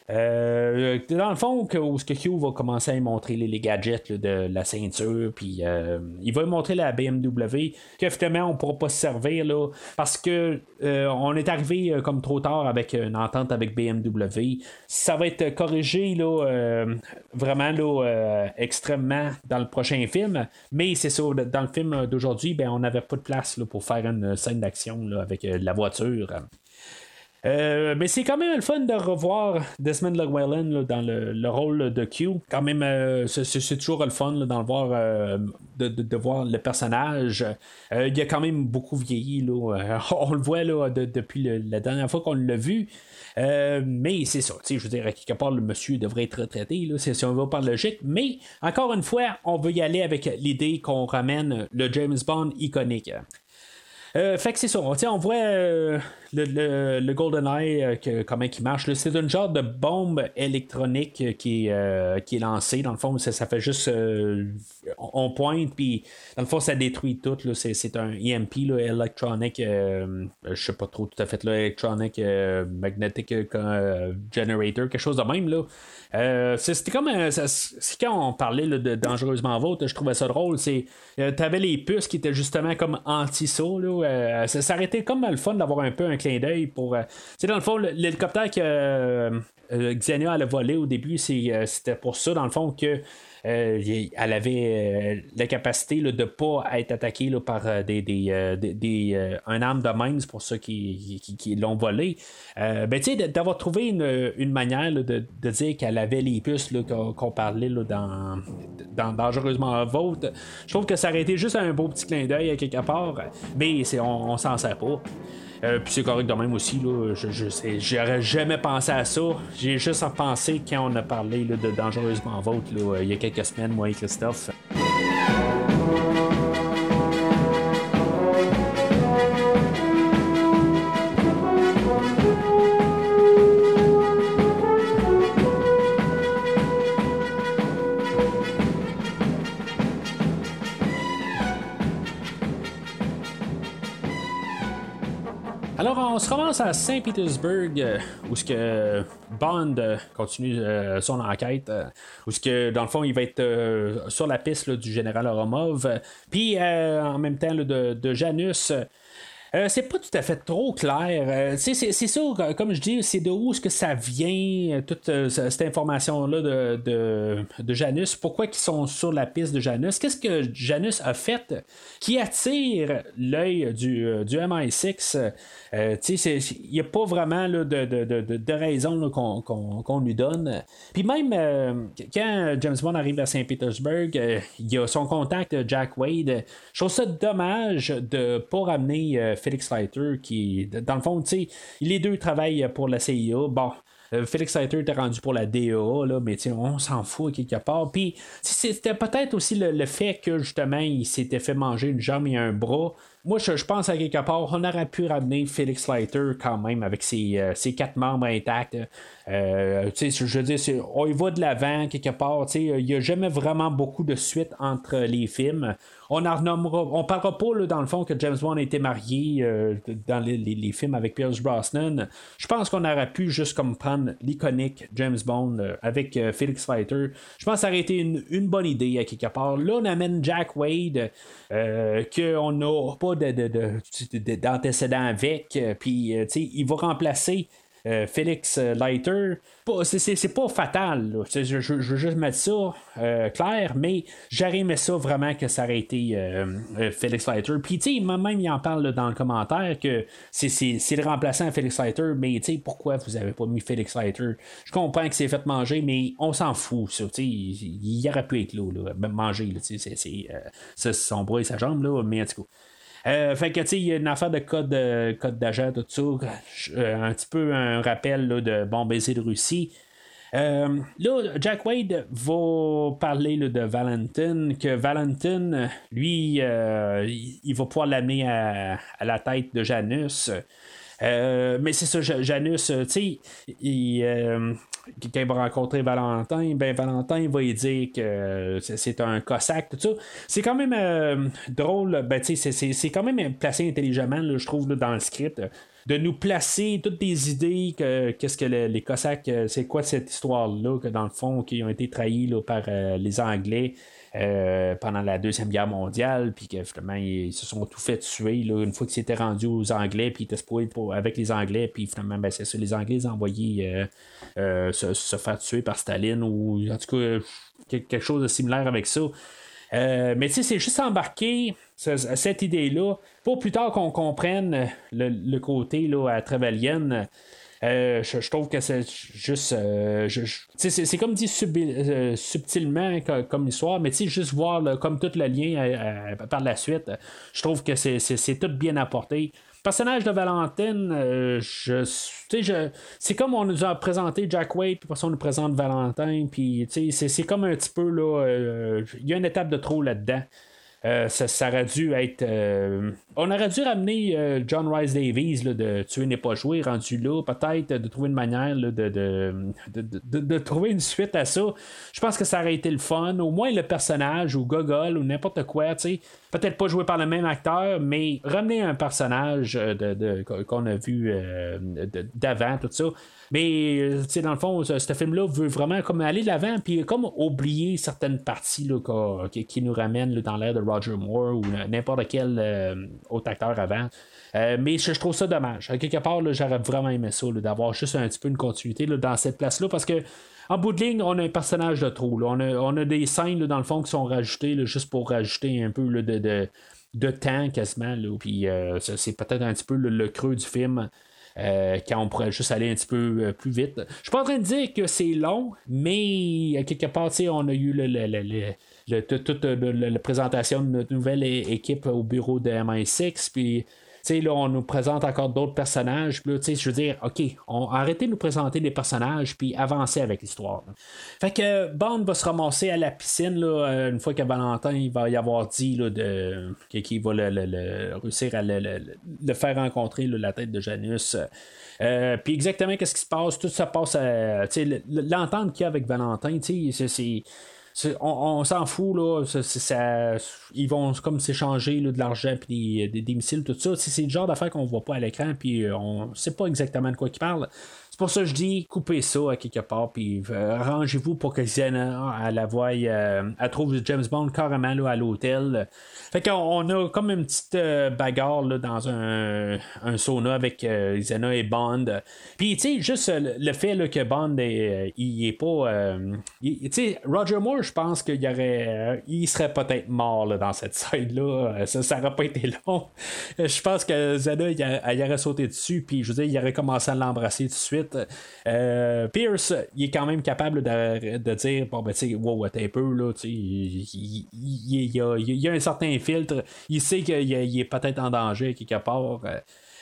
Euh, dans le fond, que, où Q va commencer à montrer les, gadgets de la ceinture, puis euh, il va montrer la BMW, que finalement on pourra pas se servir là, parce que euh, on est arrivé comme trop tard avec une entente avec BMW. Ça va être corrigé là, vraiment là, extrêmement dans le prochain film, mais c'est ça, dans le film d'aujourd'hui, ben, on n'avait pas de place là, pour faire une scène d'action avec la voiture. Euh, mais c'est quand même le fun de revoir Desmond Llewellyn dans le, rôle de Q. Quand même, euh, c'est, toujours le fun voir, euh, de, voir le personnage. il a quand même beaucoup vieilli. on le voit là, depuis la dernière fois qu'on l'a vu. mais c'est ça, je veux dire, quelque part, le monsieur devrait être retraité, là, si on va par logique. Mais, encore une fois, on veut y aller avec l'idée qu'on ramène le James Bond iconique. fait que c'est ça, on voit le, le, GoldenEye, euh, comment il marche, c'est une genre de bombe électronique euh, qui, est, euh, qui est lancée. Dans le fond, ça, fait juste. on pointe, puis dans le fond, ça détruit tout. C'est, un EMP, Electronic. je sais pas trop tout à fait, là, Electronic Magnetic Generator, quelque chose de même. Là. c'était comme. c'est quand on parlait de dangereusement vôtre, je trouvais ça drôle. C'est, t'avais les puces qui étaient justement comme anti-saut. ça, ça comme le fun d'avoir un peu un clin d'œil pour. c'est euh, dans le fond, l'hélicoptère que, Xenia elle a volé au début, c'était pour ça, dans le fond, que euh, elle avait euh, la capacité de ne pas être attaquée par euh, des, un arme de même, c'est pour ça qu'ils l'ont volé. ben, d'avoir trouvé une, manière de, dire qu'elle avait les puces qu'on parlait dans, dans Dangereusement Vote, je trouve que ça aurait été juste un beau petit clin d'œil à quelque part, mais on, on s'en sert pas. Euh, puis c'est correct de même aussi. Là, je, je j'aurais jamais pensé à ça. J'ai juste pensé quand on a parlé de Dangereusement Vote il y a quelques semaines, moi et Christophe. Se commence à Saint-Pétersbourg, euh, où ce que Bond euh, continue euh, son enquête, où ce que dans le fond il va être sur la piste du général Oromov, puis en même temps de, Janus. Euh, c'est pas tout à fait trop clair. Euh, c'est ça, comme je dis, c'est de où est-ce que ça vient, toute euh, cette information-là de, de, Janus. Pourquoi ils sont sur la piste de Janus? Qu'est-ce que Janus a fait qui attire l'œil du, du MI6? Il n'y a pas vraiment là, de, de, raison qu'on lui donne. Puis même quand James Bond arrive à Saint-Pétersbourg, il y a son contact Jack Wade. Je trouve ça dommage de ne pas ramener Felix Leiter, qui, dans le fond, tu sais, les deux travaillent pour la CIA. Bon, euh, Felix Leiter était rendu pour la DEA, là, mais on s'en fout quelque part. Puis c'était peut-être aussi le, fait que justement il s'était fait manger une jambe et un bras. Moi, je, pense à quelque part, on aurait pu ramener Felix Leiter quand même avec ses, euh, quatre membres intacts. Euh, je veux dire, on y va de l'avant quelque part. Il n'y a jamais vraiment beaucoup de suite entre les films. On on parlera pas dans le fond que James Bond a été marié euh, dans les, films avec Pierce Brosnan. Je pense qu'on aurait pu juste comme prendre l'iconique James Bond avec Felix Leiter. Je pense que ça aurait été une, bonne idée à quelque part. Là, on amène Jack Wade, qu'on n'a pas d'antécédents avec, euh, puis euh, il va remplacer euh, Félix Leiter. C'est pas fatal, je, veux juste mettre ça clair, mais j'aurais ça vraiment que ça aurait été Félix Leiter. Puis, tu sais, même il en parle dans le commentaire que c'est le remplaçant à Félix Leiter, mais tu sais, pourquoi vous avez pas mis Félix Leiter? Je comprends que c'est fait manger, mais on s'en fout, ça. Tu sais, il, aurait pu être là, là manger, c'est son bras et sa jambe, là, mais en tout cas. Euh, fait que, tu sais, il y a une affaire de code, euh, code d'agent, tout ça. Euh, un petit peu un rappel de bon baiser de Russie. là, Jack Wade va parler de Valentin, que Valentin, lui, il va pouvoir l'amener à, la tête de Janus. mais c'est ça, Janus, tu sais, il, quand il va rencontrer Valentin, ben Valentin va lui dire que c'est un cossack, tout ça. C'est quand même euh, drôle, ben c'est quand même placé intelligemment, je trouve, dans le script de nous placer toutes des idées que qu'est-ce que les Cossacks, euh, c'est quoi cette histoire-là, que dans le fond, qui ont été trahis par euh, les Anglais. Euh, pendant la Deuxième Guerre mondiale, puis que finalement, ils se sont tout fait tuer là, une fois qu'ils s'étaient rendus aux Anglais, puis ils étaient pour, avec les Anglais, puis finalement, ben, c'est ça, les Anglais ils ont envoyé se, faire tuer par Staline, ou en tout cas, quelque chose de similaire avec ça. mais tu sais, c'est juste embarqué cette idée-là, pour plus tard qu'on comprenne le, côté là, à Trevelyan. Euh, je, trouve que c'est juste. Euh, c'est comme dit euh, subtilement comme, histoire, mais juste voir comme tout le lien par la suite, je trouve que c'est tout bien apporté. Personnage de Valentine, je, c'est comme on nous a présenté Jack Wade, puis on nous présente Valentin, puis c'est comme un petit peu là. Il y a une étape de trop là-dedans. Euh, ça, aurait dû être. Euh, on aurait dû ramener euh, John Rice Davies de Tuer n'est pas joué, rendu là, peut-être de trouver une manière de, de, trouver une suite à ça. Je pense que ça aurait été le fun. Au moins le personnage ou Gogol ou n'importe quoi, tu sais. Peut-être pas joué par le même acteur, mais ramener un personnage qu'on a vu d'avant, tout ça Mais, euh, dans le fond, ce, film-là veut vraiment comme aller de l'avant, puis comme oublier certaines parties là, qui, qui nous ramènent dans l'ère de Roger Moore ou n'importe quel euh, autre acteur avant. Euh, mais je, trouve ça dommage. Quelque part, j'aurais vraiment aimé ça, d'avoir juste un petit peu une continuité dans cette place-là, parce que en bout de ligne, on a un personnage de trop. On, a, on a des scènes dans le fond qui sont rajoutées juste pour rajouter un peu de, de, de temps quasiment. Puis euh, c'est peut-être un petit peu le creux du film. Euh, quand on pourrait juste aller un petit peu euh, plus vite. Je suis pas en train de dire que c'est long, mais à quelque part, on a eu le, le- le- le- toute euh, la présentation de notre nouvelle équipe au bureau de MI6, puis sais, là, on nous présente encore d'autres personnages. Puis là, je veux dire, OK, on arrêtez de nous présenter des personnages, puis avancez avec l'histoire. Fait que Bond va se ramasser à la piscine, là, euh, une fois que Valentin va y avoir dit de, qu'il va le, le- le- réussir à le, faire rencontrer la tête de Janus. Euh, puis exactement qu'est-ce qui se passe, tout ça passe à. L'entente qu'il y a avec Valentin, c'est. On, on s'en fout, là. ça- ils vont comme s'échanger de l'argent puis des, des- missiles, tout ça. C'est c'est le genre d'affaires qu'on voit pas à l'écran, puis euh, on sait pas exactement de quoi ils parlent. C'est pour ça que je dis, coupez ça à quelque part, puis euh, arrangez-vous pour que elle la voie, euh, elle trouve James Bond carrément là, à l'hôtel. Fait qu'on on a comme une petite euh, bagarre là, dans un, un sauna avec euh, Xena et Bond. Puis, tu sais, juste le, fait que Bond, est, il est pas. il- tu sais, Roger Moore, je pense qu'il aurait. il serait peut-être mort là, dans cette scène-là. Ça, ça aurait pas été long. Je pense que Xena, il, elle aurait sauté dessus, puis je veux dire, il aurait commencé à l'embrasser tout de suite. Euh, Pierce, il est quand même capable de, dire bon, ben, tu sais, wow, un peu, là, tu il, il- il- a, un certain filtre. Il sait qu'il est- peut-être en danger quelque part.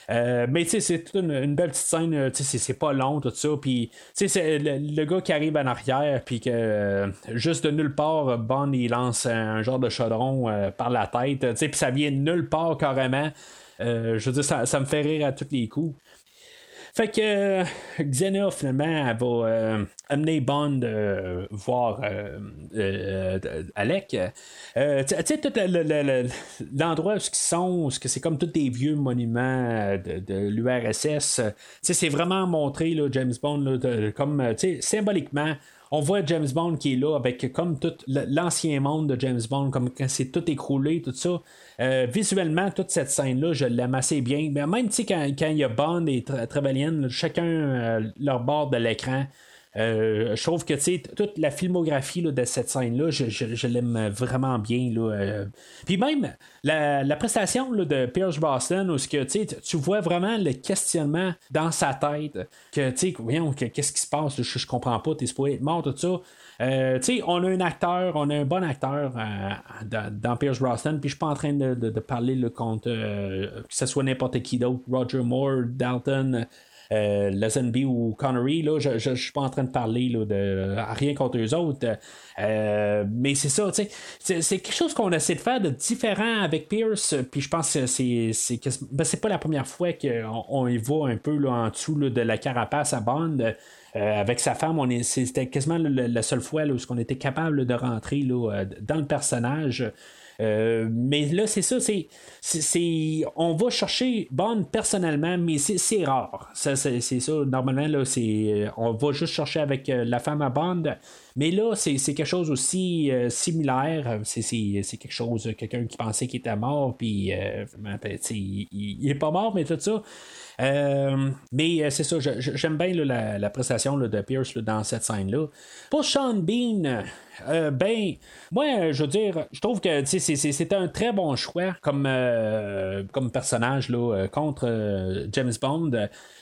Euh, mais tu sais, c'est une, belle petite scène, tu sais, c'est- pas long tout ça. Puis, tu sais, le, le gars qui arrive en arrière, puis que juste de nulle part, Bond il lance un, genre de chaudron euh, par la tête, tu sais, puis ça vient de nulle part carrément. Je veux dire, ça me fait rire à tous les coups. Fait que euh, Xena, finalement, va euh, amener Bond euh, voir euh, Alec. Tu sais, tout le- le- le- l'endroit où ils sont, ce que c'est comme tous des vieux monuments de, de l'URSS. c'est vraiment montré, James Bond, là, comme, symboliquement. On voit James Bond qui est là avec comme tout l'ancien monde de James Bond, comme quand c'est tout écroulé, tout ça. Euh, visuellement, toute cette scène-là, je l'aime assez bien. Mais même quand, quand il y a Bond et Trevelyan, chacun euh, leur bord de l'écran, euh, je trouve que toute la filmographie là, de cette scène-là, je, je- je l'aime vraiment bien. Là, euh. Puis même la, la prestation là, de Pierce Brosnan, où que, tu vois vraiment le questionnement dans sa tête, que voyons, que- qu'est-ce qui se passe, je, je comprends pas, t'es supposé être mort, tout ça. Euh, on a un acteur, on a un bon acteur dans, Pierce Brosnan, puis je suis pas en train de, de- parler le contre que ce soit n'importe qui d'autre, Roger Moore, Dalton, euh, Lazenby ou Connery, là, je, je suis pas en train de parler là, de rien contre eux autres. Euh, mais c'est ça, c'est, c'est quelque chose qu'on essaie de faire de différent avec Pierce, puis je pense que c'est, c'est, ben, c'est pas la première fois qu'on on y va un peu là, en dessous là, de la carapace à Bond. Euh, avec sa femme, on est, c'était quasiment la seule fois là, où on était capable de rentrer là, euh, dans le personnage. Euh, mais là, c'est ça, c'est, c'est, On va chercher Bond personnellement, mais c'est, rare. Ça, c'est, ça. Normalement, là, c'est, on va juste chercher avec euh, la femme à Bond. Mais là, c'est, quelque chose aussi euh, similaire. C'est, quelque chose, quelqu'un qui pensait qu'il était mort, puis euh, ben, il, il- est pas mort, mais tout ça. Euh, mais euh, c'est ça, j'aime bien la, la prestation de Pierce dans cette scène-là. Pour Sean Bean, euh, ben, moi, je veux dire, je trouve que c'est un très bon choix comme, euh, comme personnage là, euh, contre euh, James Bond.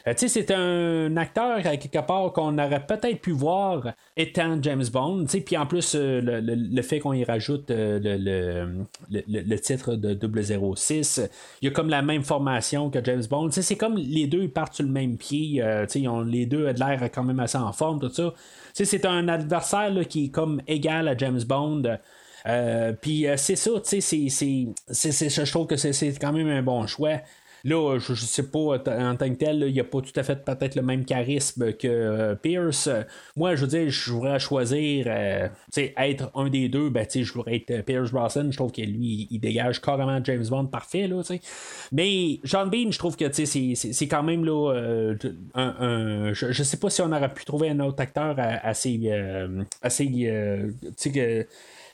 Euh, c'est un acteur, quelque part, qu'on aurait peut-être pu voir étant James Bond. Puis en plus, euh, le, le- le fait qu'on y rajoute euh, le, le- titre de 006, il y a comme la même formation que James Bond. C'est comme les deux partent sur le même pied. les deux de l'air quand même assez en forme, tout ça. C'est un adversaire là, qui est comme égal à James Bond. Puis c'est ça, je trouve que c'est quand même un bon choix. Là, je, sais pas, en tant que tel, il n'y a pas tout à fait peut-être le même charisme que Pierce. Moi, je veux dire, je voudrais choisir être un des deux, ben, je voudrais être Pierce Brosnan. Je trouve que lui, il dégage carrément James Bond parfait. Là, Mais John Bean, je trouve que c'est quand même là, un, je, je, sais pas si on aurait pu trouver un autre acteur assez, assez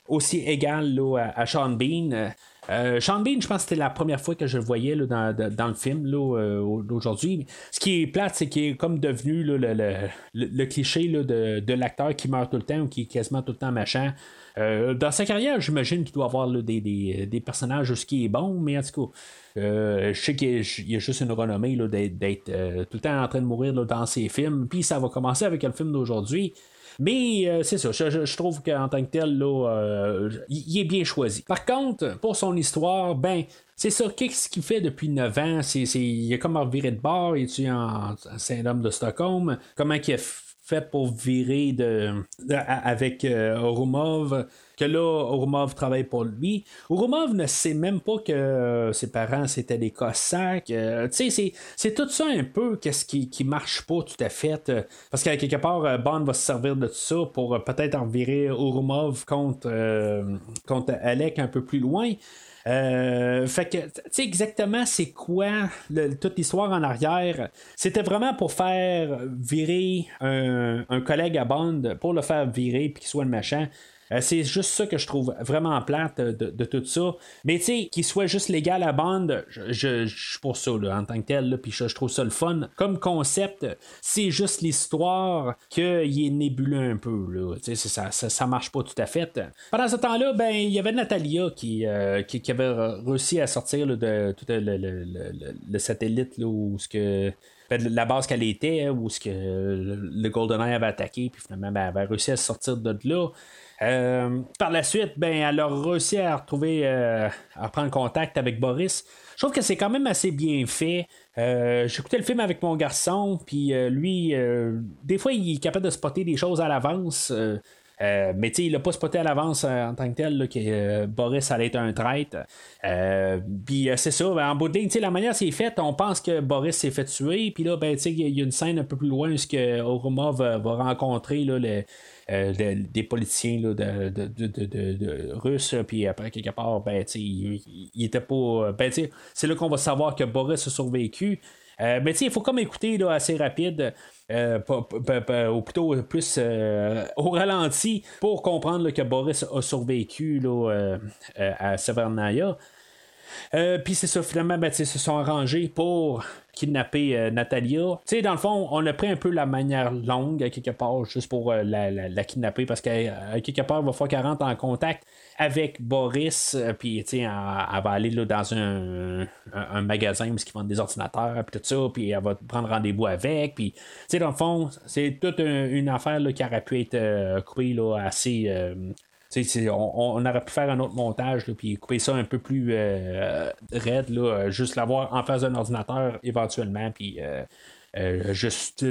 aussi égal à, Sean Bean. Euh, Sean je pense que c'était la première fois que je le voyais dans, le film là, d'aujourd'hui. Ce qui est plate, c'est qu'il est comme devenu le, cliché de, l'acteur qui meurt tout le temps ou qui est quasiment tout le temps machin. Euh, dans sa carrière, j'imagine qu'il doit avoir des, des, personnages ce qui est bon, mais en tout cas, euh, je sais qu'il y, a juste une renommée d'être tout le temps en train de mourir dans ses films. Puis ça va commencer avec le film d'aujourd'hui. Mais euh, c'est ça, je, trouve qu'en tant que tel, là, euh, il est bien choisi. Par contre, pour son histoire, ben, c'est ça, qu'est-ce qu'il fait depuis 9 ans? C'est, il est comme viré de bord, il est en, syndrome de Stockholm? Comment il a pour virer de, avec euh, Orumov, que là, Orumov travaille pour lui. Orumov ne sait même pas que euh, ses parents c'était des Cossacks. Euh, tu sais, c'est tout ça un peu qu'est-ce qui, qui marche pas tout à fait. parce qu'à quelque part, Bond va se servir de tout ça pour peut-être en virer Orumov contre, contre Alec un peu plus loin. Euh, fait que, tu sais exactement c'est quoi toute l'histoire en arrière. C'était vraiment pour faire virer un, collègue à bande, pour le faire virer puis qu'il soit le machin. Euh, c'est juste ça que je trouve vraiment plate de, tout ça. Mais tu sais, qu'il soit juste légal à bande, je, suis pour ça là, en tant que tel, puis je, trouve ça le fun. Comme concept, c'est juste l'histoire qu'il est nébuleux un peu. Là. Ça, ça, ça, marche pas tout à fait. Pendant ce temps-là, ben il y avait Natalia qui, euh, qui, avait réussi à sortir de tout le, satellite là, où ce que ben, la base qu'elle était, où ce que le GoldenEye avait attaqué, puis finalement ben, elle avait réussi à sortir de là. Euh, par la suite, ben, elle a réussi à retrouver, euh, à prendre contact avec Boris. Je trouve que c'est quand même assez bien fait. Euh, J'écoutais le film avec mon garçon, puis lui, des fois, il est capable de spotter des choses à l'avance. mais il n'a pas spoté à l'avance en tant que tel que Boris allait être un traître. puis c'est ça, ben, en bout de ligne, la manière c'est fait, on pense que Boris s'est fait tuer. Puis là, ben, il y a une scène un peu plus loin où Orumov va, va rencontrer le, euh, des politiciens de, de, de, russes, puis après, quelque part, ben, il, il, était pas. Ben, c'est là qu'on va savoir que Boris a survécu. Euh, il faut comme écouter là, assez rapide. Euh, ou plutôt plus au ralenti pour comprendre que Boris a survécu là, à Severnaya. Puis c'est ça, finalement, ben, ils se sont arrangés pour kidnapper euh, Natalia. Tu sais, dans le fond, on a pris un peu la manière longue, à quelque part, juste pour euh, la, kidnapper, parce qu'à euh, quelque part, il va falloir qu'elle rentre en contact avec Boris, puis tu sais, elle, va aller là, dans un, magasin où ils vendent des ordinateurs, puis tout ça, puis elle va prendre rendez-vous avec, puis tu sais, dans le fond, c'est toute une, affaire là, qui aurait pu être coupée là, assez on, aurait pu faire un autre montage, puis couper ça un peu plus euh, raide, là, juste l'avoir en face d'un ordinateur éventuellement, puis euh, euh, juste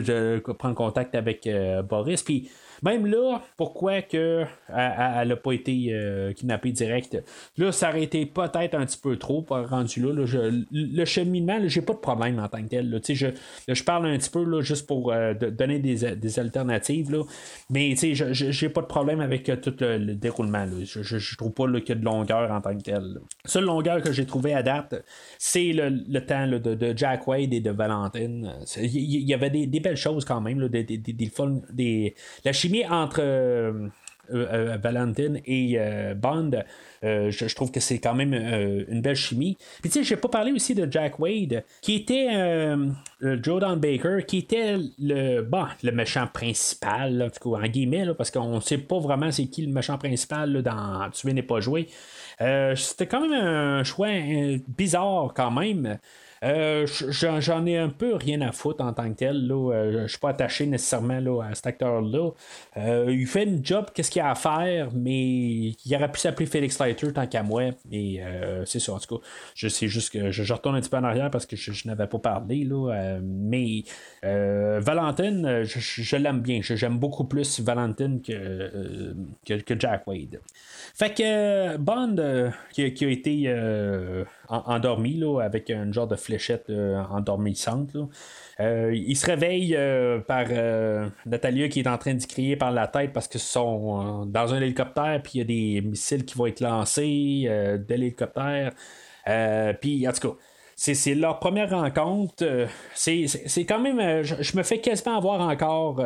prendre contact avec Boris. Puis même là, pourquoi que elle n'a pas été euh, kidnappée direct, là, ça aurait été peut-être un petit peu trop rendu là. le cheminement, j'ai pas de problème en tant que tel. je, je parle un petit peu là, juste pour euh, donner des, alternatives. Là. Mais je j'ai pas de problème avec euh, tout le, déroulement. Je, je, trouve pas qu'il y de longueur en tant que tel. La seule longueur que j'ai trouvé à date, c'est le, temps de, Jack Wade et de Valentine. Il y, avait des, belles choses quand même, des, des, des, la chimie entre euh, euh, euh, Valentine et Bond, je, trouve que c'est quand même une belle chimie. Puis tu sais, j'ai pas parlé aussi de Jack Wade, qui était Jordan Baker, qui était le bon, le méchant principal, en guillemets, parce qu'on sait pas vraiment c'est qui le méchant principal dans Tu n'est pas joué. C'était quand même un choix bizarre quand même. Euh, j'en ai un peu rien à foutre en tant que tel. Là. Euh, je suis pas attaché nécessairement là, à cet acteur-là. Euh, il fait une job, qu'est-ce qu'il a à faire, mais il aurait pu s'appeler Felix Leiter tant qu'à moi. Et c'est ça, en tout cas. Je sais juste que je, retourne un petit peu en arrière parce que je, n'avais pas parlé. Là, mais Valentine, je, l'aime bien. J'aime beaucoup plus Valentine que, que, Jack Wade. Fait que Bond, qui, a été endormi là, avec un genre de fléchette endormissante. il se réveille par Natalia qui est en train d'y crier par la tête parce qu'ils sont dans un hélicoptère, puis il y a des missiles qui vont être lancés de l'hélicoptère. puis en tout cas, c'est leur première rencontre. c'est quand même. Je, me fais quasiment avoir encore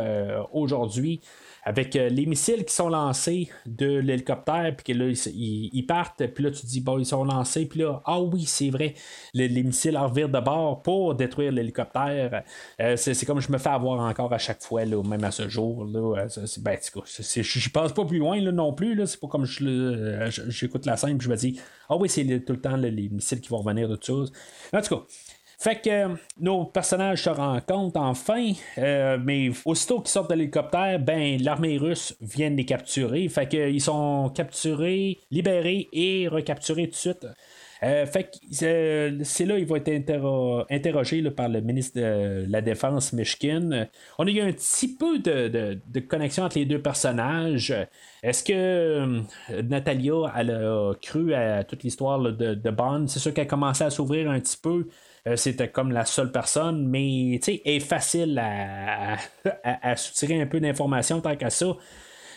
aujourd'hui avec euh, les missiles qui sont lancés de l'hélicoptère, puis que là, ils, partent, puis là, tu dis, bon, ils sont lancés, puis là, ah oui, c'est vrai, les, missiles revirent de bord pour détruire l'hélicoptère. Euh, c'est comme je me fais avoir encore à chaque fois, là, même à ce jour. Là, euh, ben, je passe pas plus loin là, non plus, c'est pas comme j'écoute la scène, puis je me dis, ah oui, c'est tout le temps les missiles qui vont revenir de toutes choses. En tout cas, fait que euh, nos personnages se rencontrent enfin, euh, mais aussitôt qu'ils sortent de l'hélicoptère, ben l'armée russe vient de les capturer. Fait qu'ils sont capturés, libérés et recapturés tout de suite. Euh, fait que c'est là qu'ils vont être interrogés par le ministre de la Défense Mishkin. On a eu un petit peu de, connexion entre les deux personnages. Est-ce que Natalia elle a cru à toute l'histoire de, de Bond? C'est sûr qu'elle a commencé à s'ouvrir un petit peu. Euh, c'était comme la seule personne, mais est facile à, à, soutirer un peu d'informations tant qu'à ça.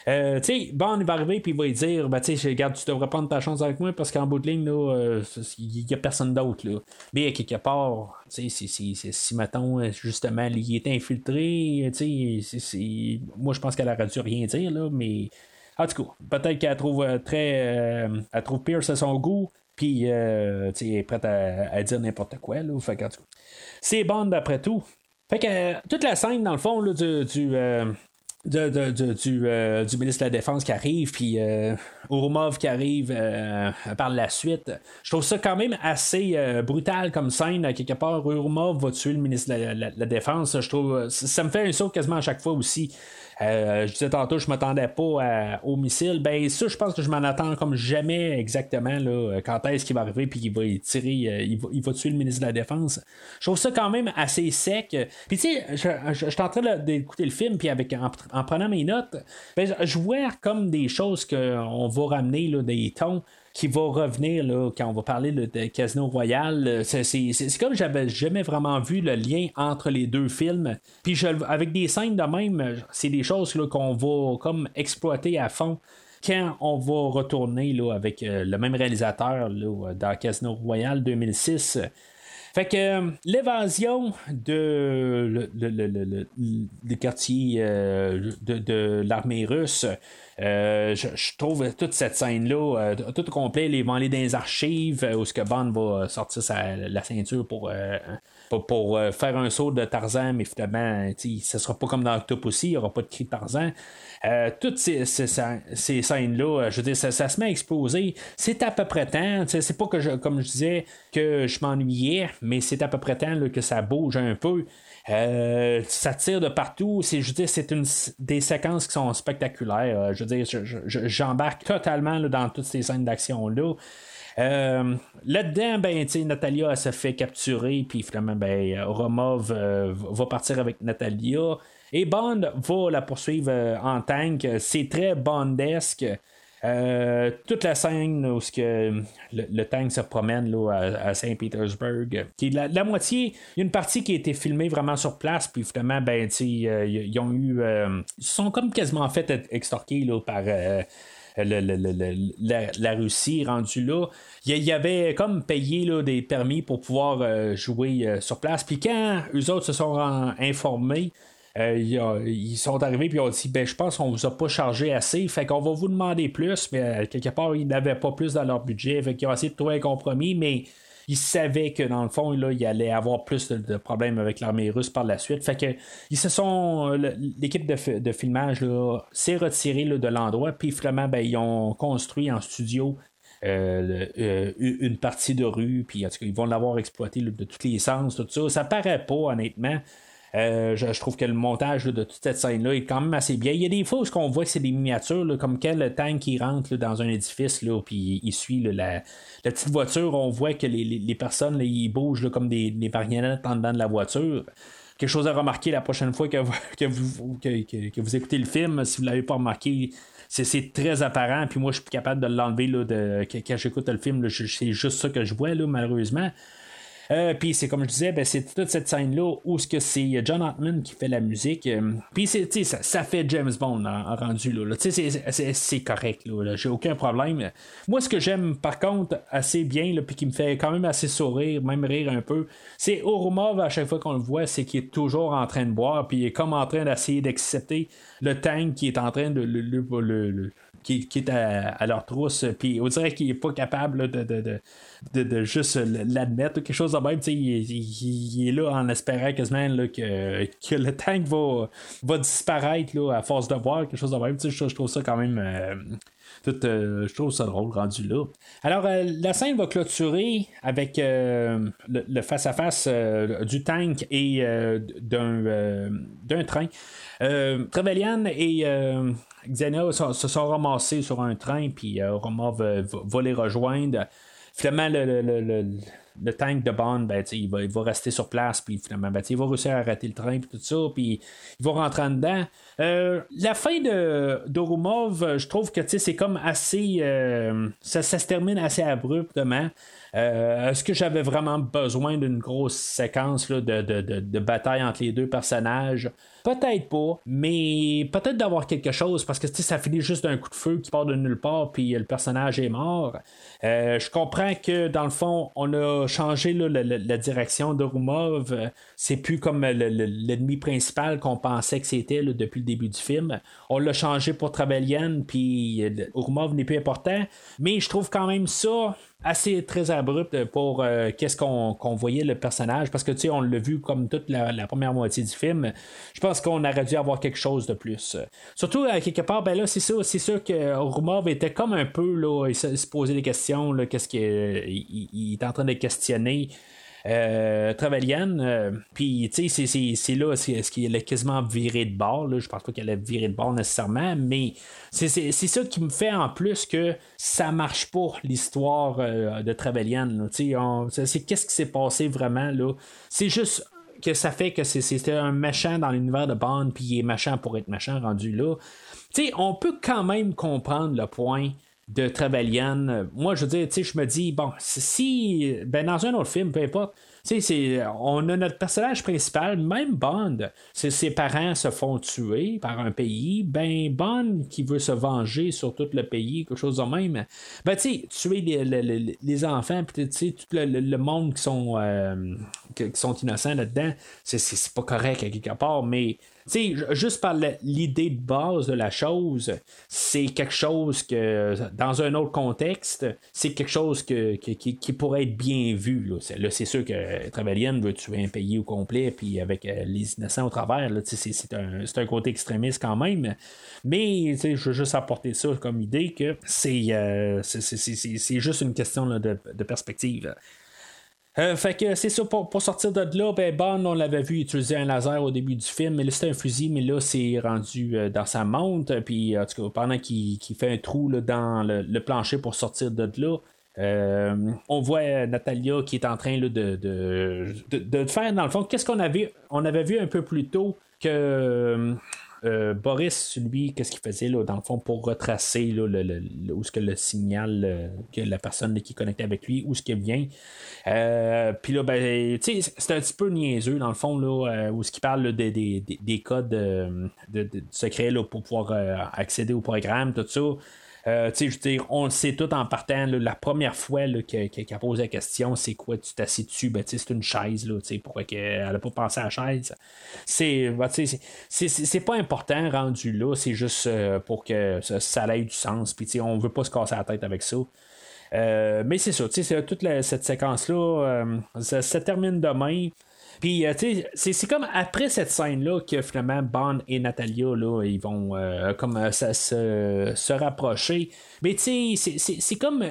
Euh, tu Bond il va arriver puis il va lui dire ben, tu regarde, tu devrais prendre ta chance avec moi parce qu'en bout de ligne, il euh, n'y a personne d'autre. Là. Mais quelque part, si, si, si, mettons, justement, il est infiltré, tu moi je pense qu'elle aurait dû rien dire, là, mais en tout cas, peut-être qu'elle trouve très. elle trouve Pierce à son goût. Puis, euh, tu est prête à, dire n'importe quoi. Là. Fait c'est Bond d'après tout. Fait que euh, toute la scène, dans le fond, là, du. du euh, du, ministre de la Défense qui arrive, puis euh, qui arrive par la suite. Je trouve ça quand même assez brutal comme scène. Quelque part, Urumov va tuer le ministre de la, Défense. Je trouve ça me fait un saut quasiment à chaque fois aussi. Euh, je disais tantôt, je m'attendais pas au missile. Ben, ça, je pense que je m'en attends comme jamais exactement là, quand est-ce qu'il va arriver puis qu'il va tirer, euh, il, va, il, va, tuer le ministre de la Défense? Je trouve ça quand même assez sec. Puis, tu sais, je, suis en train d'écouter le film, puis avec, en, prenant mes notes, ben, je vois comme des choses qu'on va ramener, là, des tons qui va revenir là, quand on va parler de Casino Royale. C'est comme j'avais jamais vraiment vu le lien entre les deux films. Puis avec des scènes de même, c'est des choses qu'on va comme exploiter à fond quand on va retourner là, avec euh, le même réalisateur là, dans Casino Royale 2006. Fait que euh, l'évasion de le, quartier euh, de, l'armée russe, euh, je, trouve toute cette scène-là, tout complet, les vont aller dans les archives où ce que Bond va sortir la ceinture pour pour, faire un saut de Tarzan, mais finalement, ce sera pas comme dans Octopussy, il n'y aura pas de cri de Tarzan. Euh, toutes ces, scènes-là, euh, je veux dire, ça, se met à exploser. C'est à peu près temps. C'est pas que, comme je disais, que je m'ennuyais, mais c'est à peu près temps que ça bouge un peu. Euh, ça tire de partout. C'est, je veux c'est une des séquences qui sont spectaculaires. je veux dire, j'embarque totalement dans toutes ces scènes d'action-là. là-dedans, ben, Natalia se fait capturer, puis finalement, ben, Romov va partir avec Natalia. Et Bond va la poursuivre euh, en tank. C'est très Bondesque. Euh, toute la scène où que le, tank se promène à, Saint-Pétersbourg, qui la, moitié, il y a une partie qui a été filmée vraiment sur place, puis finalement, ben, euh, ils ont eu. ils sont comme quasiment fait extorqués là, par. la, Russie rendue là. Il y avait comme payé là, des permis pour pouvoir jouer sur place. Puis quand eux autres se sont informés, euh, ils sont arrivés puis ils ont dit ben je pense qu'on vous a pas chargé assez, fait qu'on va vous demander plus, mais euh, quelque part ils n'avaient pas plus dans leur budget, fait qu'ils ont essayé de trouver un compromis, mais ils savaient que dans le fond, là, il allait avoir plus de, problèmes avec l'armée russe par la suite. Fait que se sont. L'équipe de, filmage s'est retirée de l'endroit, puis finalement, ben, ils ont construit en studio euh, une partie de rue, puis en tout cas, ils vont l'avoir exploité de tous les sens, tout ça. Ça paraît pas, honnêtement. Euh, je, trouve que le montage de toute cette scène-là est quand même assez bien. Il y a des fois où on voit c'est des miniatures, comme quel tank qui rentre dans un édifice, puis il suit la, petite voiture. On voit que les, personnes ils bougent comme des, des marionnettes en dedans de la voiture quelque chose à remarquer la prochaine fois que vous, écoutez le film. Si vous ne l'avez pas remarqué, c'est très apparent. Puis moi, je suis plus capable de l'enlever quand j'écoute le film. C'est juste ça que je vois, malheureusement. Euh, puis c'est comme je disais, ben, c'est toute cette scène-là où ce que c'est John Hartman qui fait la musique. Euh, puis ça, ça fait James Bond en, rendu là. C'est correct, là, j'ai aucun problème. Moi, ce que j'aime par contre assez bien, puis qui me fait quand même assez sourire, même rire un peu, c'est Orumov à chaque fois qu'on le voit, c'est qu'il est toujours en train de boire, puis il est comme en train d'essayer d'accepter le tank qui est en train de le qui, est à, leur trousse, puis on dirait qu'il est pas capable de, de, de, de, juste l'admettre ou quelque chose de même. Il, il, est là en espérant quasiment là, que, que le tank va, va disparaître là, à force de voir quelque chose de même. Je, je trouve ça quand même. Euh, tout, euh, je trouve ça drôle rendu là. Alors, euh, la scène va clôturer avec le face-à-face du tank et d'un, d'un train. Trevelyan et Xena se, sont ramassés sur un train, puis euh, Roma va, les rejoindre. Finalement, le, tank de Bond, ben, il, va, il, va, rester sur place, puis finalement, ben, il va réussir à arrêter le train, puis tout ça, puis il va rentrer en dedans. Euh, la fin de d'Orumov, je trouve que c'est comme assez. Euh, ça, se termine assez abruptement. Euh, est-ce que j'avais vraiment besoin d'une grosse séquence de, de, bataille entre les deux personnages? Peut-être pas, mais peut-être d'avoir quelque chose parce que ça finit juste d'un coup de feu qui part de nulle part puis le personnage est mort. Je comprends que dans le fond, on a changé la, direction de Rumov. C'est plus comme l'ennemi principal qu'on pensait que c'était depuis le début du film. On l'a changé pour Trevelyan, puis Urumov n'est plus important. Mais je trouve quand même ça assez très abrupt pour euh, qu'est-ce qu'on voyait le personnage. Parce que tu sais on l'a vu comme toute la, première moitié du film. Je pense qu'on aurait dû avoir quelque chose de plus. Surtout à quelque part ben là c'est ça c'est sûr que Rumov était comme un peu là il se, posait des questions qu'est-ce qu'il il, est en train de questionner euh, euh puis, tu sais, c'est là ce qu'il a quasiment viré de bord. Là? Je pense pas qu'elle a viré de bord nécessairement, mais c'est ça qui me fait en plus que ça marche pas, l'histoire euh, de Trevelyan. C'est qu'est-ce qui s'est passé vraiment. là? C'est juste que ça fait que c'était un méchant dans l'univers de Bond, puis il est méchant pour être méchant rendu là. On peut quand même comprendre le point de Trevelyan. Moi, je veux dire, tu sais, je me dis, bon, si, ben, dans un autre film, peu importe, c'est, on a notre personnage principal, même Bond, ses parents se font tuer par un pays, ben Bond qui veut se venger sur tout le pays, quelque chose de même, ben tu tuer les, les, enfants, puis tout le, monde qui sont, euh, qui sont innocents là-dedans, c'est, pas correct à quelque part, mais juste par l'idée de base de la chose, c'est quelque chose que, dans un autre contexte, c'est quelque chose que, qui, pourrait être bien vu. Là, c'est sûr que Trevelyan veut tuer un pays au complet, puis avec euh, les innocents au travers, c'est un, un, côté extrémiste quand même. Mais je veux juste apporter ça comme idée que c'est euh, juste une question de, de perspective. Euh, fait que c'est ça, pour, sortir de là, ben Bond, on l'avait vu utiliser un laser au début du film, mais là c'était un fusil, mais là c'est rendu euh, dans sa montre, puis en tout cas, pendant qu'il fait un trou dans le, plancher pour sortir de là, euh, on voit Natalia qui est en train de, de, de, faire, dans le fond, qu'est-ce qu'on avait, on avait vu un peu plus tôt que euh, Boris, lui, qu'est-ce qu'il faisait dans le fond pour retracer là, où ce que le signal euh, que la personne qui est connectée avec lui, où ce qu'il vient. Euh, puis là, ben, c'est un petit peu niaiseux dans le fond là, où ce qu'il parle des, des, des, codes de, secrets pour pouvoir accéder au programme, tout ça. Euh, on le sait tout en partant. la première fois qu'elle a posé la question, c'est quoi tu t'assis dessus? Ben, c'est une chaise. Là, pourquoi qu'elle n'a pas pensé à la chaise? C'est ben, pas important rendu là. C'est juste euh, pour que ça, ait du sens. Puis on veut pas se casser la tête avec ça. Euh, mais c'est ça, toute cette séquence-là, ça, ça, termine demain. Puis, euh, tu sais, c'est comme après cette scène-là que finalement Bond et Natalia, là, ils vont euh, comme euh, ça, se, rapprocher. Mais tu sais, c'est comme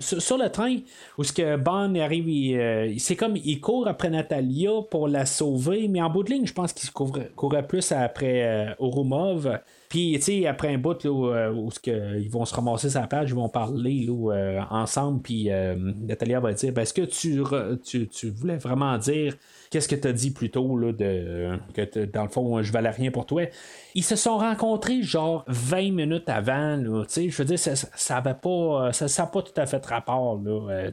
sur, le train où ce que Bond arrive, c'est comme il court après Natalia pour la sauver, mais en bout de ligne, je pense qu'il courait, plus après Orumov. Puis, tu sais, après un bout là, où, ils vont se ramasser sa page, ils vont parler là, ensemble, puis Natalia va dire ben, Est-ce que tu, tu, tu voulais vraiment dire qu'est-ce que tu as dit plus tôt, là, de, que dans le fond, je valais rien pour toi? Ils se sont rencontrés genre 20 minutes avant, je veux dire, ça n'a pas, ça, ça pas tout à fait rapport, là. Euh,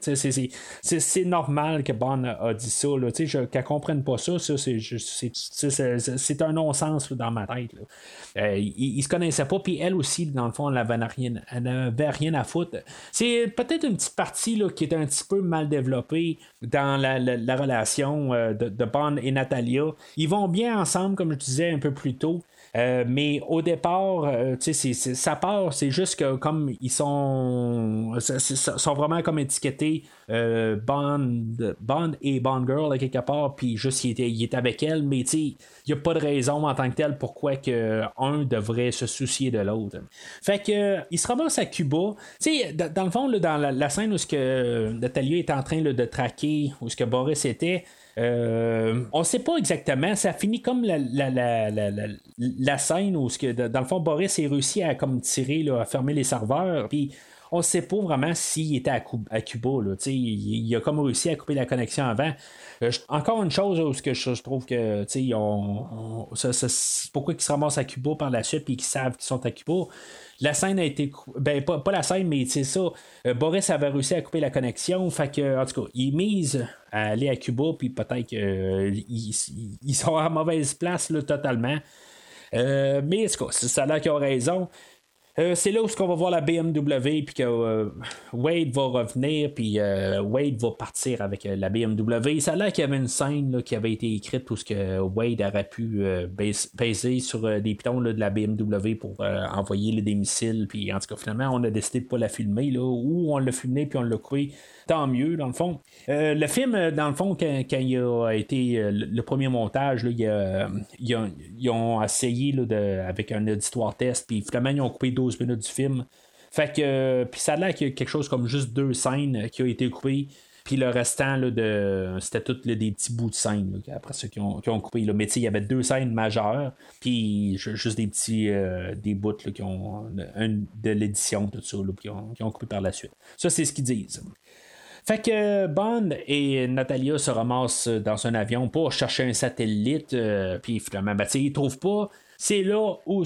c'est normal que Bond a dit ça, là, qu'elle comprenne pas ça, ça c'est un non-sens dans ma tête. Euh, ils, ne se connaissaient pas, puis elle aussi, dans le fond, elle n'avait rien, rien à foutre. C'est peut-être une petite partie là, qui est un petit peu mal développée dans la, la relation euh, de, de Bond et Natalia. Ils vont bien ensemble, comme je disais un peu plus tôt. Euh, mais au départ, euh, ça part, c'est juste que comme ils sont, sont vraiment comme étiquetés euh, Bond, Bond et Bond Girl quelque part, puis juste il était avec elle, mais il n'y a pas de raison en tant que tel pourquoi que un devrait se soucier de l'autre. Fait que il se ramasse à Cuba. Sais, dans, le fond, dans la, scène où ce que Natalia est en train de traquer, où ce que Boris était. Euh, on sait pas exactement. Ça finit comme la, la, scène où, dans le fond, Boris a réussi à comme, tirer, à fermer les serveurs. Puis on sait pas vraiment s'il était à, Cuba. il, il, a comme réussi à couper la connexion avant. Euh, encore une chose où que je, trouve que on, pourquoi ils se ramassent à Cuba par la suite et qu'ils savent qu'ils sont à Cuba. La scène a été. Ben, pas, la scène, mais c'est ça. Euh, Boris avait réussi à couper la connexion. Fait que, en tout cas, il mise à aller à Cuba, puis peut-être qu'ils euh, sont à mauvaise place là, totalement. mais en tout cas, ça a l'air qu'ils ont raison. Euh, c'est là où on va voir la BMW, puis que euh, Wade va revenir, puis euh, Wade va partir avec la BMW. Ça a l'air qu'il y avait une scène qui avait été écrite où que Wade aurait pu baiser sur des pitons de la BMW pour envoyer des missiles. Puis en tout cas, finalement, on a décidé de ne pas la filmer, là, ou on l'a filmé, puis on l'a coupé tant mieux, dans le fond. Euh, le film, euh, dans le fond, quand, il a été euh, le premier montage, ils ont essayé avec un auditoire test, puis finalement, ils ont coupé 12 minutes du film. Fait que, puis ça a l'air qu'il y a quelque chose comme juste deux scènes qui ont été coupées. Puis le restant, de, c'était tous des petits bouts de scène, après ceux qui ont, coupé. Là. Mais il y avait deux scènes majeures, puis juste des petits des bouts qui ont, de l'édition, tout ça, qui, ont, qui, ont, coupé par la suite. Ça, c'est ce qu'ils disent. Fait que Bond et Natalia se ramassent dans un avion pour chercher un satellite, euh, puis finalement, ben, ils trouvent pas. C'est là où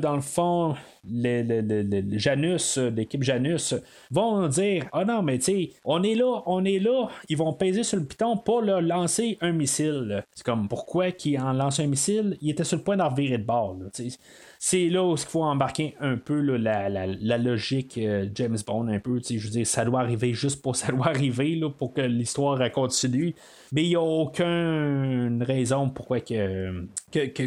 dans le fond, le, Janus, l'équipe Janus, vont dire Ah non, mais tu on est là, on est là, ils vont peser sur le piton pour lancer un missile. C'est comme pourquoi qu'ils en lancent un missile? Il était sur le point d'en virer de bord c'est là où il faut embarquer un peu la, logique euh, James Bond, un peu. Je veux dire, ça doit arriver juste pour ça doit arriver là, pour que l'histoire continue. Mais il n'y a aucune raison pourquoi que,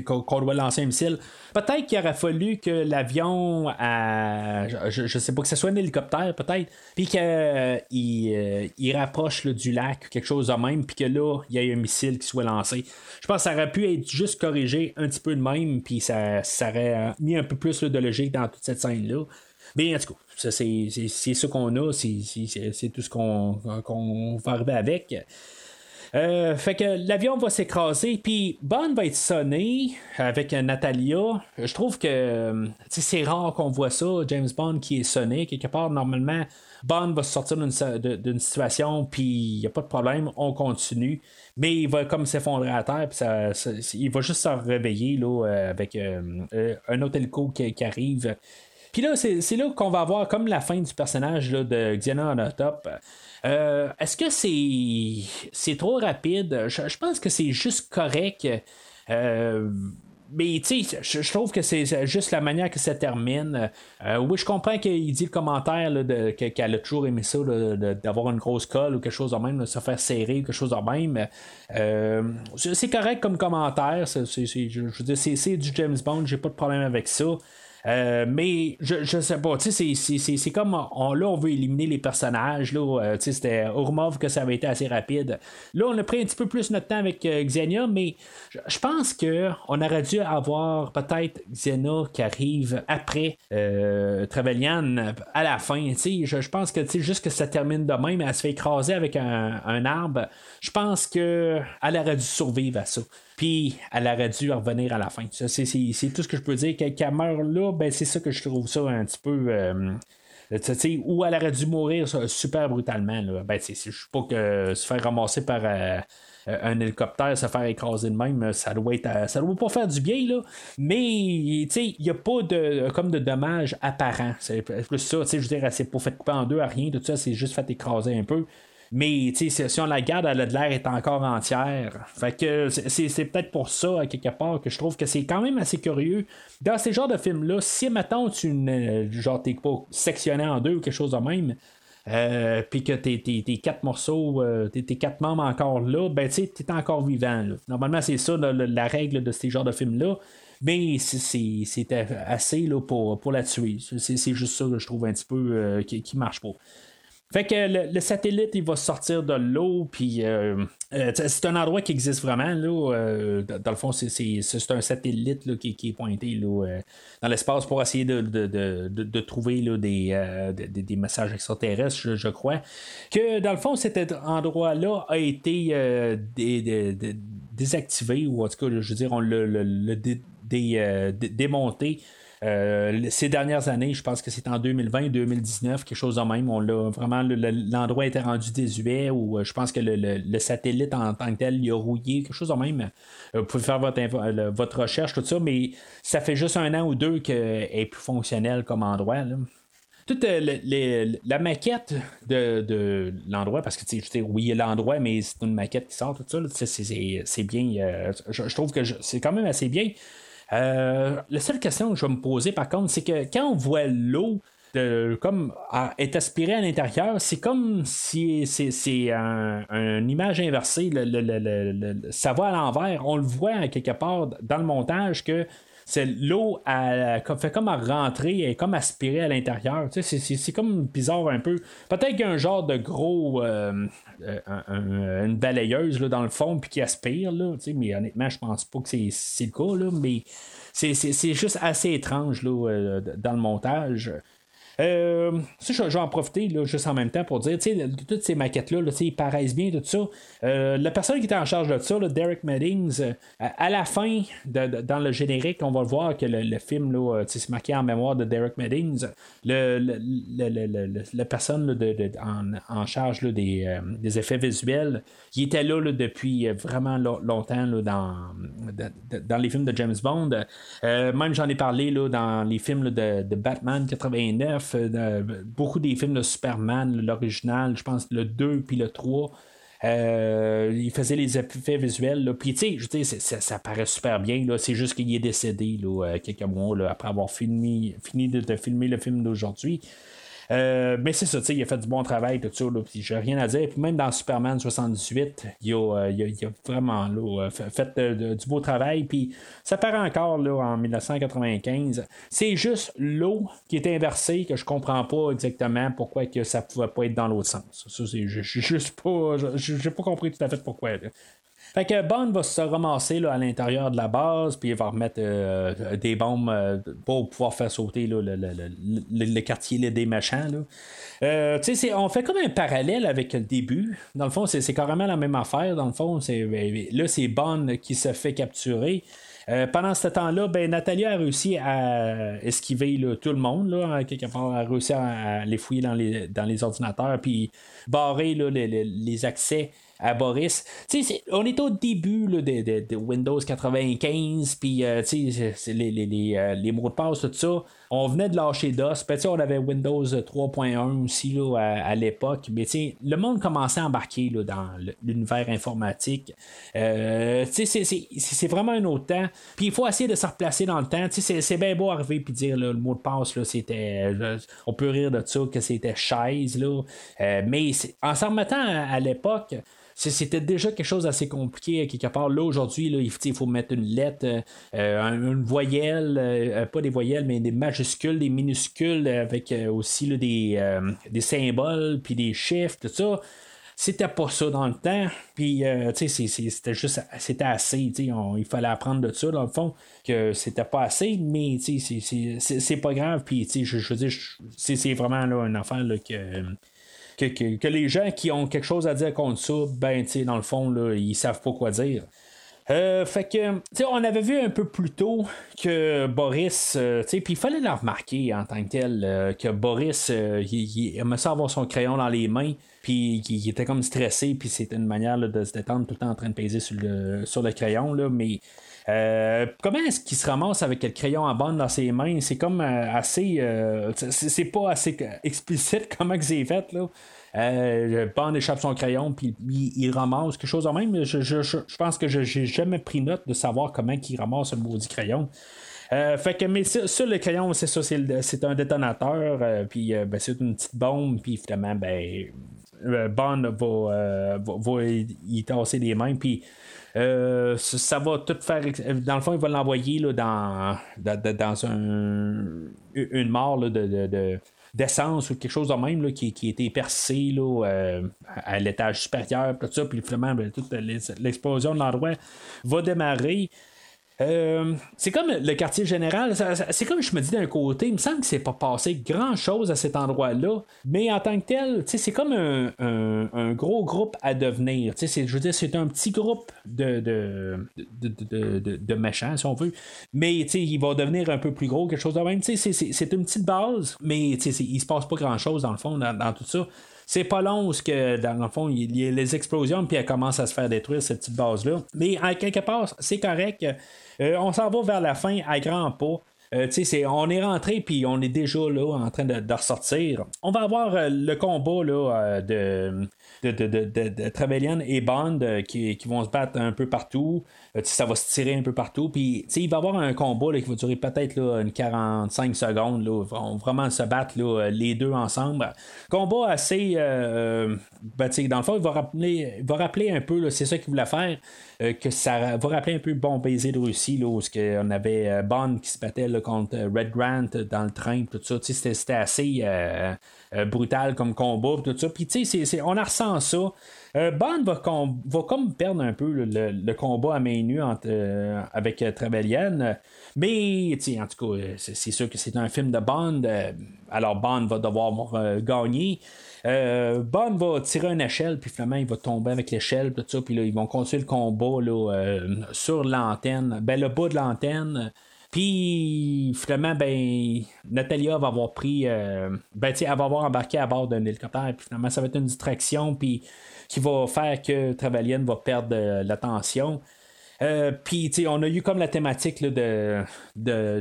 qu'on doit lancer un missile. Peut-être qu'il aurait fallu que l'avion, je, ne sais pas que ce soit un hélicoptère, peut-être, puis qu'il euh, il rapproche du lac quelque chose de même, puis que là, il y ait un missile qui soit lancé. Je pense que ça aurait pu être juste corrigé un petit peu de même, puis ça, ça aurait mis un peu plus de logique dans toute cette scène-là. Mais en tout cas, c'est ce qu'on a, c'est tout ce qu'on va arriver avec. Euh, fait que l'avion va s'écraser, puis Bond va être sonné avec Natalia. Je trouve que euh, c'est rare qu'on voit ça, James Bond qui est sonné. Quelque part, normalement, Bond va sortir d'une situation, puis il n'y a pas de problème, on continue. Mais il va comme s'effondrer à terre, puis ça, il va juste se réveiller là, euh, avec un autre hélico qui, arrive. Puis là, c'est là qu'on va avoir comme la fin du personnage de Xena Onatop. Euh, est-ce que c'est trop rapide? Je, pense que c'est juste correct. Euh, mais tu sais, je, trouve que c'est juste la manière que ça termine. Euh, oui, je comprends qu'il dit le commentaire qu'elle a toujours aimé ça, d'avoir une grosse colle ou quelque chose de même, de se faire serrer ou quelque chose de même. c'est correct comme commentaire. je, veux dire, c'est du James Bond, j'ai pas de problème avec ça. Euh, mais je, je sais pas, tu sais, c'est comme on, là, on veut éliminer les personnages. Là, euh, sais, c'était Urmov que ça avait été assez rapide. Là, on a pris un petit peu plus notre temps avec euh, Xenia, mais je, pense que on aurait dû avoir peut-être Xenia qui arrive après Trevelyan à la fin. Sais, je, pense que juste que ça termine de même, elle se fait écraser avec un, un arbre. Je pense qu'elle aurait dû survivre à ça. Puis elle aurait dû revenir à la fin. C'est tout ce que je peux dire. Qu'elle meurt là, ben c'est ça que je trouve ça un petit peu. Euh, où elle aurait dû mourir super brutalement. Ben, je sais pas que se faire ramasser par euh, un hélicoptère, se faire écraser de même, ça doit être, ça doit pas faire du bien, là. Mais, il n'y a pas de, comme de dommages apparents. C'est plus ça, je veux dire, elle s'est pas fait couper en deux à rien, tout ça, c'est juste fait écraser un peu. Mais si on la garde, elle a de l'air est encore entière. Fait que c'est peut-être pour ça, quelque part, que je trouve que c'est quand même assez curieux. Dans ces genres de films-là, si maintenant tu ne genre t'es pas sectionné en deux ou quelque chose de même, euh, puis que tes, quatre morceaux, euh, tes, quatre membres encore là, ben tu es encore vivant. Normalement, c'est ça la, règle de ces genres de films-là. Mais c'est assez là, pour, pour la tuer. C'est juste ça que je trouve un petit peu euh, qui, qui marche pas. Fait que le, satellite, il va sortir de l'eau, puis euh, euh, c'est un endroit qui existe vraiment. Là, euh, dans le fond, c'est, un satellite qui, est pointé là, dans l'espace pour essayer de, trouver là, des, messages extraterrestres, je, crois. Que dans le fond, cet endroit-là a été désactivé, ou en tout cas, je veux dire, on l'a démonté euh, ces dernières années, je pense que c'est en 2020-2019, quelque chose de même. On l'a vraiment l'endroit était rendu désuet ou euh, je pense que le, satellite en tant que tel il a rouillé, quelque chose de même. Euh, vous pouvez faire votre, recherche, tout ça, mais ça fait juste un an ou deux qu'elle est plus fonctionnelle comme endroit. toute la maquette de, l'endroit, parce que tu sais, oui, l'endroit, mais c'est une maquette qui sort, tout ça, c'est bien. je, trouve que c'est quand même assez bien. Euh, la seule question que je vais me poser, par contre, c'est que quand on voit l'eau comme est aspirée à l'intérieur, c'est comme si c'est une image inversée. ça va à l'envers. On le voit quelque part dans le montage que c'est l'eau fait comme à rentrer et comme aspirer à l'intérieur. c'est, comme bizarre un peu. Peut-être qu'il y a un genre de gros euh, une balayeuse là, dans le fond puis qui aspire, là, mais honnêtement, je pense pas que c'est, le cas, là, mais c'est, juste assez étrange là, euh, dans le montage. Euh, je, vais en profiter là, juste en même temps pour dire, toutes ces maquettes-là, ils paraissent bien, tout ça. Euh, la personne qui était en charge de ça, Derek Meddings, euh, à, la fin, dans le générique, on va le voir que le, film, là, c'est marqué en mémoire de Derek Meddings. Le, la personne en, charge des, effets visuels, qui était là, depuis vraiment longtemps dans, dans les films de James Bond. même j'en ai parlé dans les films de, de Batman 89. Euh, beaucoup des films de Superman, l'original, je pense le 2 puis le 3. Euh, il faisait les effets visuels. Puis, tu sais, ça, ça, paraît super bien. C'est juste qu'il est décédé là, quelques mois après avoir fini, fini de filmer le film d'aujourd'hui. Euh, mais c'est ça, il a fait du bon travail, tout ça, puis j'ai rien à dire. Puis même dans Superman 78, il a, euh, il a, vraiment là, euh, fait du beau travail, puis ça paraît encore là, en 1995. C'est juste l'eau qui est inversée que je comprends pas exactement pourquoi que ça pouvait pas être dans l'autre sens. Ça, c'est juste pas. J'ai pas compris tout à fait pourquoi. Fait que Bond va se ramasser là, à l'intérieur de la base, puis il va remettre euh, des bombes euh, pour pouvoir faire sauter le, le, le, quartier des machins. Euh, on fait comme un parallèle avec le début. Dans le fond, c'est carrément la même affaire. Dans le fond, ben, là, c'est Bond qui se fait capturer. pendant ce temps-là, ben, Nathalie a réussi à esquiver tout le monde. Là, part, a réussi à, les fouiller dans les, dans les ordinateurs, puis barrer les, les, accès à Boris. on est au début de, Windows 95, puis euh, les, les, euh, les, mots de passe, tout ça. On venait de lâcher DOS. Ben, on avait Windows 3.1 aussi là, à, l'époque. Mais le monde commençait à embarquer là, dans l'univers informatique. Euh, c'est vraiment un autre temps. Puis il faut essayer de se replacer dans le temps. C'est bien beau arriver et dire le mot de passe, c'était. On peut rire de ça, que c'était chaise. Là. Euh, mais en s'en remettant à l'époque, c'était déjà quelque chose d'assez compliqué quelque part. Là, aujourd'hui, il, faut mettre une lettre, euh, une voyelle, pas des voyelles, mais des majuscules, des minuscules, avec euh, aussi des, des symboles, puis des chiffres, tout ça. C'était pas ça dans le temps. Puis, tu sais, c'était juste, c'était assez. il fallait apprendre de ça, dans le fond, que c'était pas assez, mais c'est pas grave. Puis, je, je veux dire, c'est vraiment là, une affaire là, que que, les gens qui ont quelque chose à dire contre ça, ben, tu dans le fond, là, ils savent pas quoi dire. Euh, fait que, on avait vu un peu plus tôt que Boris, euh, puis il fallait le remarquer en tant que tel, euh, que Boris, il, aimait ça avoir son crayon dans les mains, puis il, était comme stressé, puis c'était une manière de se détendre tout le temps en train de peser sur le, sur le crayon, là, mais comment est-ce qu'il se ramasse avec le crayon en bande dans ses mains? C'est comme assez. c'est pas assez explicite comment c'est fait. Là. Euh, Bond échappe son crayon, puis il, ramasse quelque chose de même. Je, je, pense que je n'ai jamais pris note de savoir comment il ramasse un maudit crayon. Euh, fait que, mais sur, le crayon, c'est ça, c'est un détonateur, euh, puis ben, c'est une petite bombe, puis finalement, ben, Bond va, y tasser les mains, puis ça va tout faire. Dans le fond, il va l'envoyer dans, dans, dans un, une mort de, d'essence ou quelque chose de même qui, qui été percé là, euh, à l'étage supérieur, tout ça, puis finalement, ben, toute l'explosion de l'endroit va démarrer. Euh, c'est comme le quartier général, c'est comme je me dis d'un côté, il me semble que c'est pas passé grand chose à cet endroit-là, mais en tant que tel, c'est comme un, gros groupe à devenir. Je veux dire, c'est un petit groupe de, de, de, méchants, si on veut, mais il va devenir un peu plus gros, quelque chose de même. C'est une petite base, mais il se passe pas grand chose dans le fond, dans tout ça. C'est pas long ce que, dans le fond, il y a les explosions, puis elle commence à se faire détruire, cette petite base-là. Mais à quelque part, c'est correct. Euh, on s'en va vers la fin à grands pas. Euh, on est rentré puis on est déjà là en train de, ressortir. On va avoir euh, le combat là, de, de, de, et Bond qui, vont se battre un peu partout. Ça va se tirer un peu partout. Puis il va y avoir un combat qui va durer peut-être une 45 secondes. Là, ils vont vraiment se battre les deux ensemble. Combat assez. Ben, dans le fond, il va rappeler, il va rappeler un peu, c'est ça qu'il voulait faire. Euh, que ça va rappeler un peu Bon baiser de Russie, là, où on avait euh, Bond qui se battait contre euh, Red Grant dans le train, tout ça. C'était assez brutal comme combat, tout ça. Puis, on ressent ça. Bond va, comme perdre un peu le, combat à main nue avec Trevelyan. Mais, en tout cas, c'est sûr que c'est un film de Bond. alors, Bond va devoir gagner. Euh, Bond va tirer une échelle, puis finalement, il va tomber avec l'échelle, tout ça, puis là, ils vont continuer le combat là, euh, sur l'antenne, ben, le bas de l'antenne. Puis finalement, ben, Natalia va avoir pris, euh, ben, elle va avoir embarqué à bord d'un hélicoptère, puis finalement, ça va être une distraction, puis qui va faire que Travalienne va perdre l'attention. Euh, puis, on a eu comme la thématique de,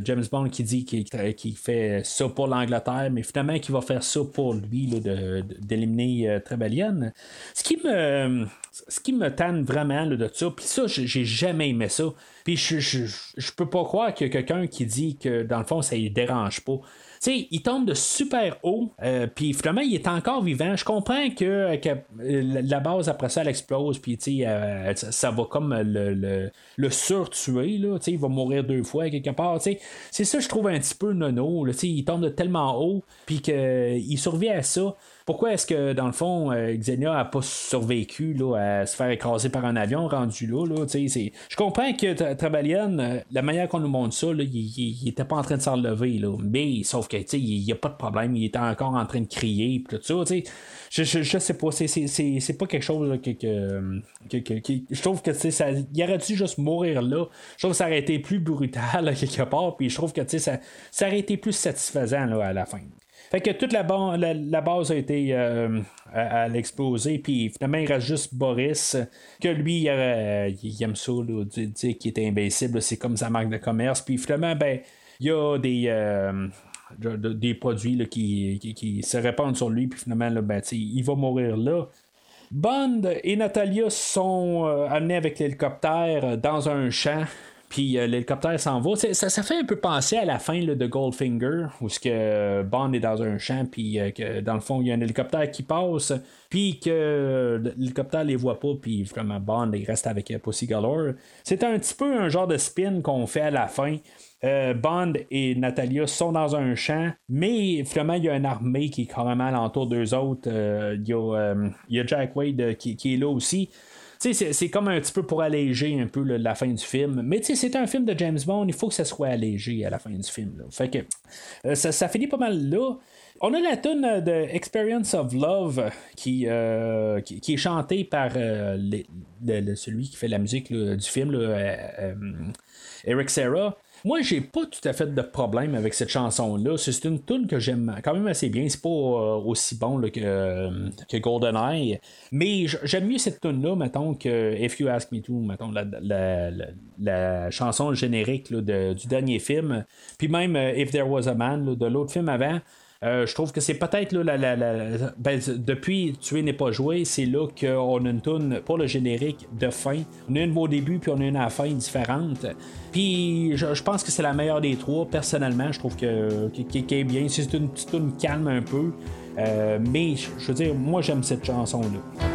James Bond qui dit qu'il fait ça pour l'Angleterre, mais finalement qu'il va faire ça pour lui, d'éliminer euh. Ce qui me ce qui me vraiment de ça, puis ça, j'ai jamais aimé ça. Puis je, je, je, peux pas croire qu'il y a quelqu'un qui dit que dans le fond, ça ne dérange pas il tombe de super haut, euh, puis finalement, il est encore vivant. Je comprends que, euh, la base, après ça, elle explose, puis euh, ça va comme le, le, le surtuer, là, il va mourir deux fois quelque part. C'est ça, je trouve un petit peu nono. Il tombe de tellement haut, puis qu'il survit à ça. Pourquoi est-ce que, dans le fond, euh, Xenia n'a pas survécu là, à se faire écraser par un avion rendu là? là je comprends que Travalian, euh, la manière qu'on nous montre ça, il n'était pas en train de s'enlever. Mais sauf que il n'y a pas de problème, il était encore en train de crier. Tout ça, je, je, je, sais pas, c'est pas quelque chose que, je trouve que ça, il aurait dû juste mourir là. Je trouve que ça aurait été plus brutal quelque part, puis je trouve que ça, ça aurait été plus satisfaisant là, à la fin. Fait que toute la, la, base a été euh, à, l'exploser, puis finalement il reste juste Boris, que lui il, aime ça, dire qu'il est imbécible, c'est comme sa marque de commerce, puis finalement ben il y a des, euh, des produits qui, se répandent sur lui, puis finalement, là, ben, il va mourir là. Bond et Natalia sont amenés avec l'hélicoptère dans un champ puis euh, l'hélicoptère s'en va. Ça, fait un peu penser à la fin de Goldfinger, où ce que Bond est dans un champ, puis euh, que dans le fond, il y a un hélicoptère qui passe, puis que l'hélicoptère les voit pas, puis vraiment Bond il reste avec euh, Pussy Galore. C'est un petit peu un genre de spin qu'on fait à la fin. Bond et Natalia sont dans un champ, mais finalement, il y a une armée qui est carrément alentour d'eux autres. Il y, a Jack Wade qui, est là aussi c'est comme un petit peu pour alléger un peu la fin du film. Mais c'est un film de James Bond, il faut que ça soit allégé à la fin du film. Euh, ça, finit pas mal là. On a la tune de Experience of Love qui, euh, qui, est chantée par euh, celui qui fait la musique du film, Eric Serra. Moi, j'ai pas tout à fait de problème avec cette chanson-là. C'est une tune que j'aime quand même assez bien. C'est pas euh, aussi bon que, euh, que GoldenEye. Mais j'aime mieux cette tune-là, mettons, que If You Ask Me To, mettons, la, chanson générique du dernier film. Puis même euh, If There Was a Man, de l'autre film avant. Euh, je trouve que c'est peut-être là, la, ben, depuis Tuer n'est pas joué, c'est là qu'on a une tune pour le générique de fin. On a une au début, puis on a une à la fin différente. Puis je, pense que c'est la meilleure des trois. Personnellement, je trouve que qui est bien. C'est une petite tune calme un peu. Euh, mais je veux dire, moi j'aime cette chanson-là.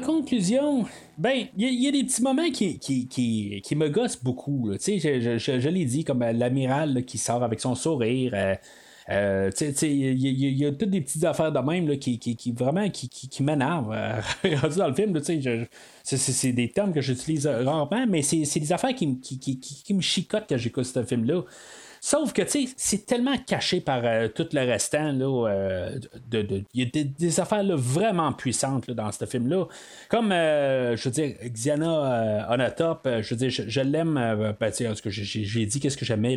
En conclusion, ben, il y, a des petits moments qui, qui, qui, me gossent beaucoup. Je, je, je, l'ai dit, comme euh, l'amiral qui sort avec son sourire. Euh, euh, il y, a toutes des petites affaires de même là, qui, qui, vraiment qui, qui, m'énervent dans le film. C'est des termes que j'utilise rarement, mais c'est des affaires qui, qui, me chicotent quand j'écoute ce film-là. Sauf que, tu sais, c'est tellement caché par euh, tout le restant. Là, euh, de, il y a des, affaires vraiment puissantes dans ce film-là. Comme, euh, je veux dire, Xiana Onatop, je veux dire, je, l'aime. Ben, j'ai dit qu'est-ce que j'aimais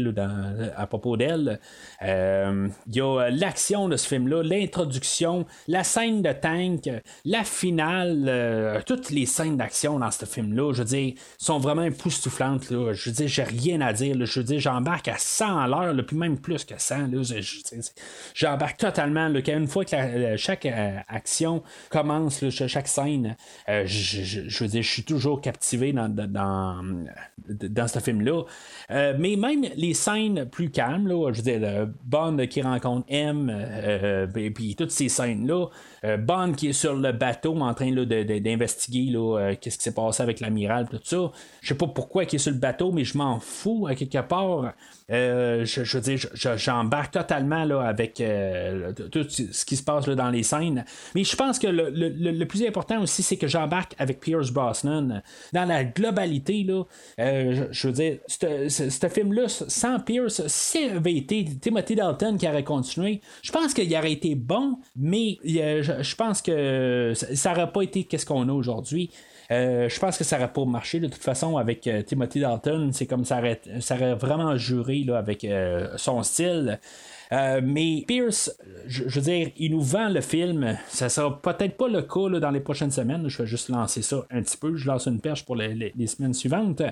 à propos d'elle. Il y a l'action de ce film-là, l'introduction, la scène de tank, la finale, toutes les scènes d'action dans ce film-là, je veux dire, sont vraiment époustouflantes. Là. Je veux dire, j'ai rien à dire. Je veux dire, j'embarque à 100 à l'heure, puis même plus que ça. J'embarque totalement. Là, une fois que chaque euh, action commence, chaque scène, euh, je, veux dire, je suis toujours captivé dans, ce film-là. Euh, mais même les scènes plus calmes, je veux dire, Bond qui rencontre M, et puis toutes ces scènes-là, Bond qui est sur le bateau en train d'investiguer qu'est-ce qui s'est passé avec l'amiral, tout ça. Je sais pas pourquoi il est sur le bateau, mais je m'en fous à quelque part. Euh, je, veux dire, j'embarque totalement là, avec euh, tout ce qui se passe là, dans les scènes. Mais je pense que le, plus important aussi, c'est que j'embarque avec Pierce Brosnan. Dans la globalité, là, euh, je, veux dire, ce film-là, sans Pierce, si avait été Timothy Dalton qui aurait continué, je pense qu'il aurait été bon, mais je, pense que ça n'aurait pas été qu'est-ce qu'on a aujourd'hui. Euh, je pense que ça n'aurait pas marché de toute façon avec euh, Timothy Dalton. C'est comme ça aurait, ça aurait vraiment juré là, avec euh, son style. Mais Pierce, je, veux dire, il nous vend le film. Ça sera peut-être pas le cas dans les prochaines semaines. Je vais juste lancer ça un petit peu. Je lance une perche pour les, semaines suivantes.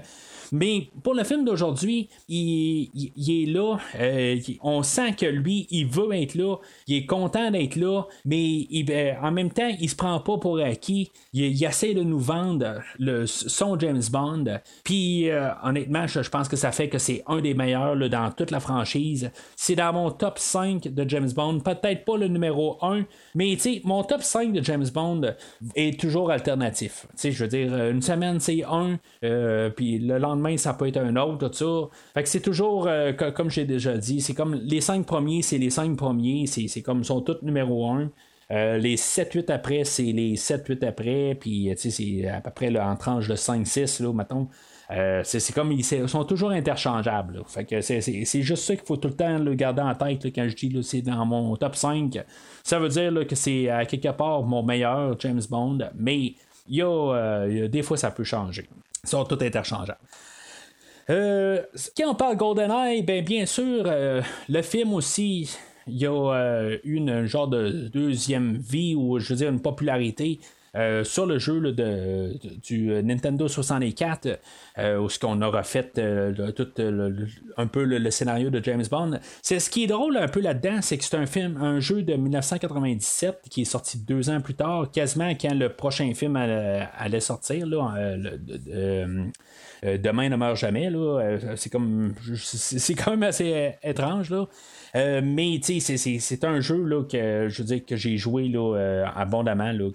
Mais pour le film d'aujourd'hui, il, est là. Euh, on sent que lui, il veut être là. Il est content d'être là. Mais euh, en même temps, il se prend pas pour acquis. Il, essaie de nous vendre le, son James Bond. Puis honnêtement, je, pense que ça fait que c'est un des meilleurs dans toute la franchise. C'est dans mon top 5 de James Bond. Peut-être pas le numéro 1, mais mon top 5 de James Bond est toujours alternatif. je veux dire, une semaine c'est un, euh, puis le lendemain ça peut être un autre, tout ça. Fait que c'est toujours, euh, comme j'ai déjà dit, c'est comme les 5 premiers, c'est les 5 premiers, c'est comme ils sont tous numéro 1. Euh, les 7-8 après, c'est les 7-8 après, puis c'est à peu près en tranche de 5-6, là, mettons. Euh, c'est comme ils sont toujours interchangeables. C'est juste ça qu'il faut tout le temps le garder en tête quand je dis c'est dans mon top 5. Ça veut dire que c'est à quelque part mon meilleur James Bond, mais il euh, des fois ça peut changer. Ils sont tous interchangeables. Euh, quand on parle GoldenEye, ben bien sûr, le film aussi, il y a eu une genre de deuxième vie ou je veux dire une popularité euh, sur le jeu de, du Nintendo 64, euh, où ce qu'on aura fait euh, tout un peu le, scénario de James Bond. C'est ce qui est drôle un peu là-dedans, c'est que c'est un film, un jeu de 1997 qui est sorti deux ans plus tard, quasiment quand le prochain film allait, sortir. Là, Demain ne meurt jamais. Là, c'est comme c'est quand même assez étrange. Là. Euh, mais c'est un jeu là, que je veux dire que j'ai joué là, euh, abondamment là,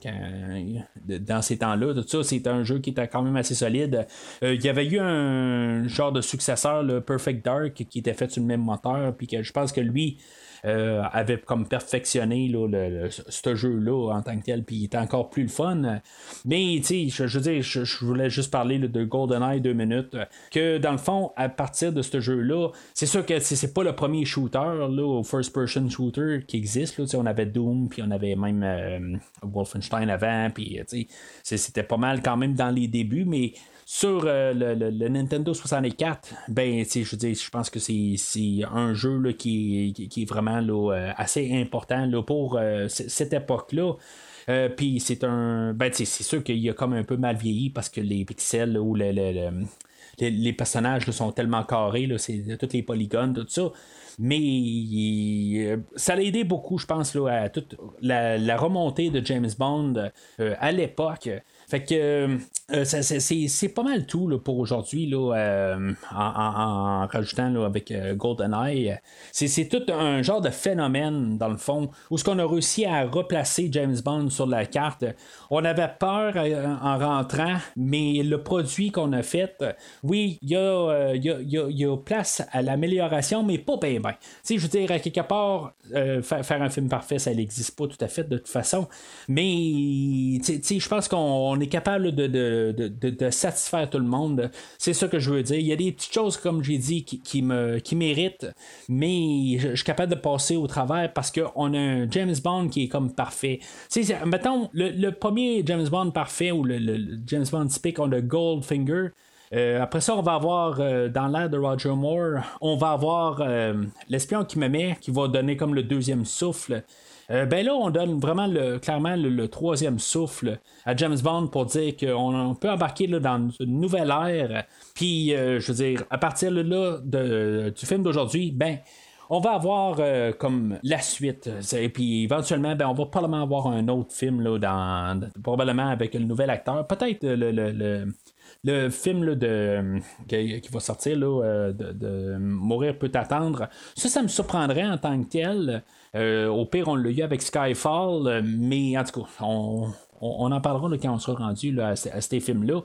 dans ces temps-là. Tout ça, c'est un jeu qui était quand même assez solide. Euh, il y avait eu un genre de successeur, le Perfect Dark, qui était fait sur le même moteur, puis que je pense que lui, euh, avait comme perfectionné le, ce jeu-là en tant que tel, puis il était encore plus le fun. Mais, tu sais, je, veux dire, je, voulais juste parler de GoldenEye deux minutes, que dans le fond, à partir de ce jeu-là, c'est sûr que c'est pas le premier shooter, là, first-person shooter qui existe. Là, on avait Doom, puis on avait même euh, Wolfenstein avant, puis c'était pas mal quand même dans les débuts, mais sur euh, le, Nintendo 64, ben, je dire, je pense que c'est un jeu là, qui, qui, est vraiment euh, assez important là, pour euh, cette époque-là. Puis c'est un. Ben, c'est sûr qu'il a comme un peu mal vieilli parce que les pixels ou les, les, personnages sont tellement carrés, c'est tous les polygones, tout ça. Mais ça a aidé beaucoup, je pense, là, à toute la, remontée de James Bond à l'époque. Fait que euh, c'est pas mal tout pour aujourd'hui euh, en, en, rajoutant là, avec euh, GoldenEye. C'est tout un genre de phénomène dans le fond où ce qu'on a réussi à replacer James Bond sur la carte. On avait peur en rentrant, mais le produit qu'on a fait, oui, il y, a, place à l'amélioration, mais pas bien bien. Je veux dire, à quelque part, faire un film parfait, ça n'existe pas tout à fait de toute façon. Mais je pense qu'on on est capable de, de, satisfaire tout le monde. C'est ça que je veux dire. Il y a des petites choses, comme j'ai dit, qui, me, qui méritent, mais je, suis capable de passer au travers parce qu'on a un James Bond qui est comme parfait. mettons, le, premier James Bond parfait ou le, James Bond typique, on a Goldfinger. Euh, après ça, on va avoir euh, dans l'air de Roger Moore, on va avoir euh, l'espion qui me met, qui va donner comme le deuxième souffle. Euh, ben là, on donne vraiment le, clairement le, troisième souffle à James Bond pour dire qu'on peut embarquer là, dans une nouvelle ère. Puis, euh, je veux dire, à partir là, du film d'aujourd'hui, ben, on va avoir euh, comme la suite. Et puis éventuellement, ben, on va probablement avoir un autre film là, dans, probablement avec le nouvel acteur. Peut-être le, le, film de, qui, va sortir là, de, de, Mourir peut attendre. Ça, ça me surprendrait en tant que tel. Euh, au pire, on l'a eu avec Skyfall, euh, mais en tout cas, on, en parlera quand on sera rendu à, ces films-là.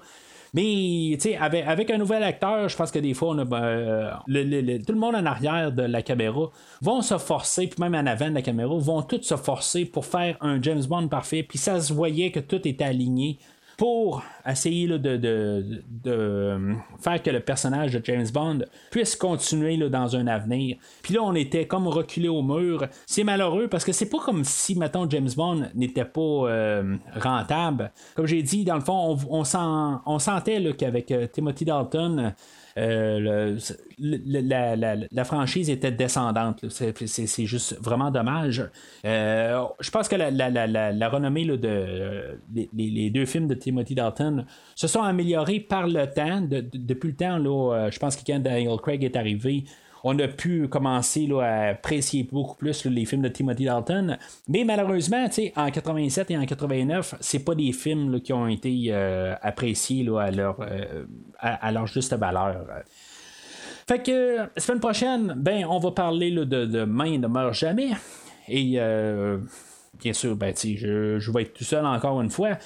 Mais avec, avec un nouvel acteur, je pense que des fois, on a, euh, tout le monde en arrière de la caméra vont se forcer, puis même en avant de la caméra, vont tous se forcer pour faire un James Bond parfait. Puis ça se voyait que tout était aligné pour essayer de, faire que le personnage de James Bond puisse continuer dans un avenir. Puis là, on était comme reculé au mur. C'est malheureux parce que c'est pas comme si, mettons, James Bond n'était pas euh, rentable. Comme j'ai dit, dans le fond, on, on sentait qu'avec euh, Timothy Dalton, euh, la, franchise était descendante. C'est juste vraiment dommage. Euh, je pense que la, renommée de les, deux films de Timothy Dalton se sont améliorés par le temps. depuis le temps, là, euh, je pense que quand Daniel Craig est arrivé, on a pu commencer à apprécier beaucoup plus les films de Timothy Dalton. Mais malheureusement, en 87 et en 89, c'est pas des films qui ont été euh, appréciés à, leur, euh, à, leur juste valeur. Fait que semaine prochaine, ben, on va parler de, de Main ne meurt jamais. Et euh, bien sûr, ben, je vais être tout seul encore une fois.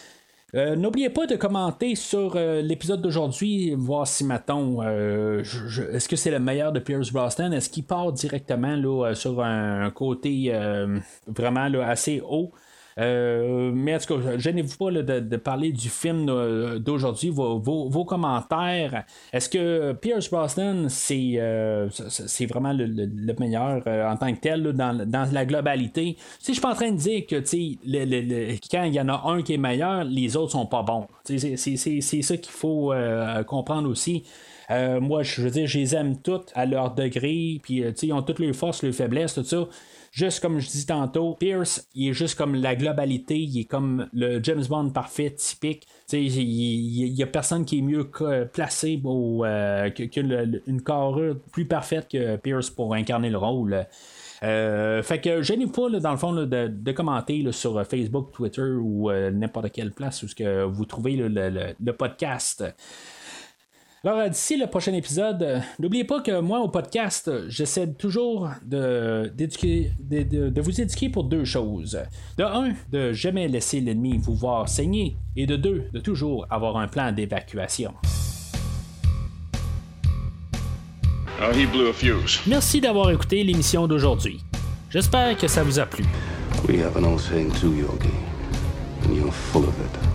Euh, n'oubliez pas de commenter sur euh, l'épisode d'aujourd'hui, voir si, mettons, euh, est-ce que c'est le meilleur de Pierce Brosnan? Est-ce qu'il part directement là, sur un côté vraiment là, assez haut? Euh, mais en tout cas, gênez-vous pas de, parler du film d'aujourd'hui, vos, commentaires. Est-ce que Pierce Brosnan, c'est, c'est vraiment le, meilleur en tant que tel dans, la globalité? Si je suis pas en train de dire que quand il y en a un qui est meilleur, les autres sont pas bons. C'est, ça qu'il faut comprendre aussi. moi, je veux dire, je les aime toutes à leur degré, puis ils ont toutes les forces, les faiblesses, tout ça. Juste comme je dis tantôt, Pierce, il est juste comme la globalité, il est comme le James Bond parfait, typique. Il n'y a personne qui est mieux placé euh, qu'une carrure plus parfaite que Pierce pour incarner le rôle. Euh, fait que gênez pas dans le fond de, commenter sur Facebook, Twitter ou euh, n'importe quelle place où ce que vous trouvez le, podcast. Alors, d'ici le prochain épisode, euh, n'oubliez pas que moi, au podcast, j'essaie toujours de, de, vous éduquer pour deux choses. De un, de jamais laisser l'ennemi vous voir saigner. Et de deux, de toujours avoir un plan d'évacuation. Oh, Merci d'avoir écouté l'émission d'aujourd'hui. J'espère que ça vous a plu. We have an old saying too, Yogi. And you're full of it.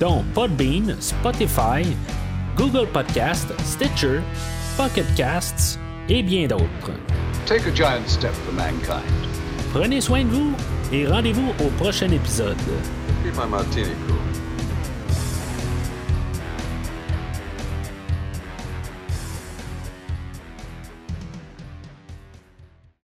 dont Podbean, Spotify, Google Podcast, Stitcher, Pocket Casts et bien d'autres. Take a giant step for mankind. Prenez soin de vous et rendez-vous au prochain épisode. Keep my martini cool.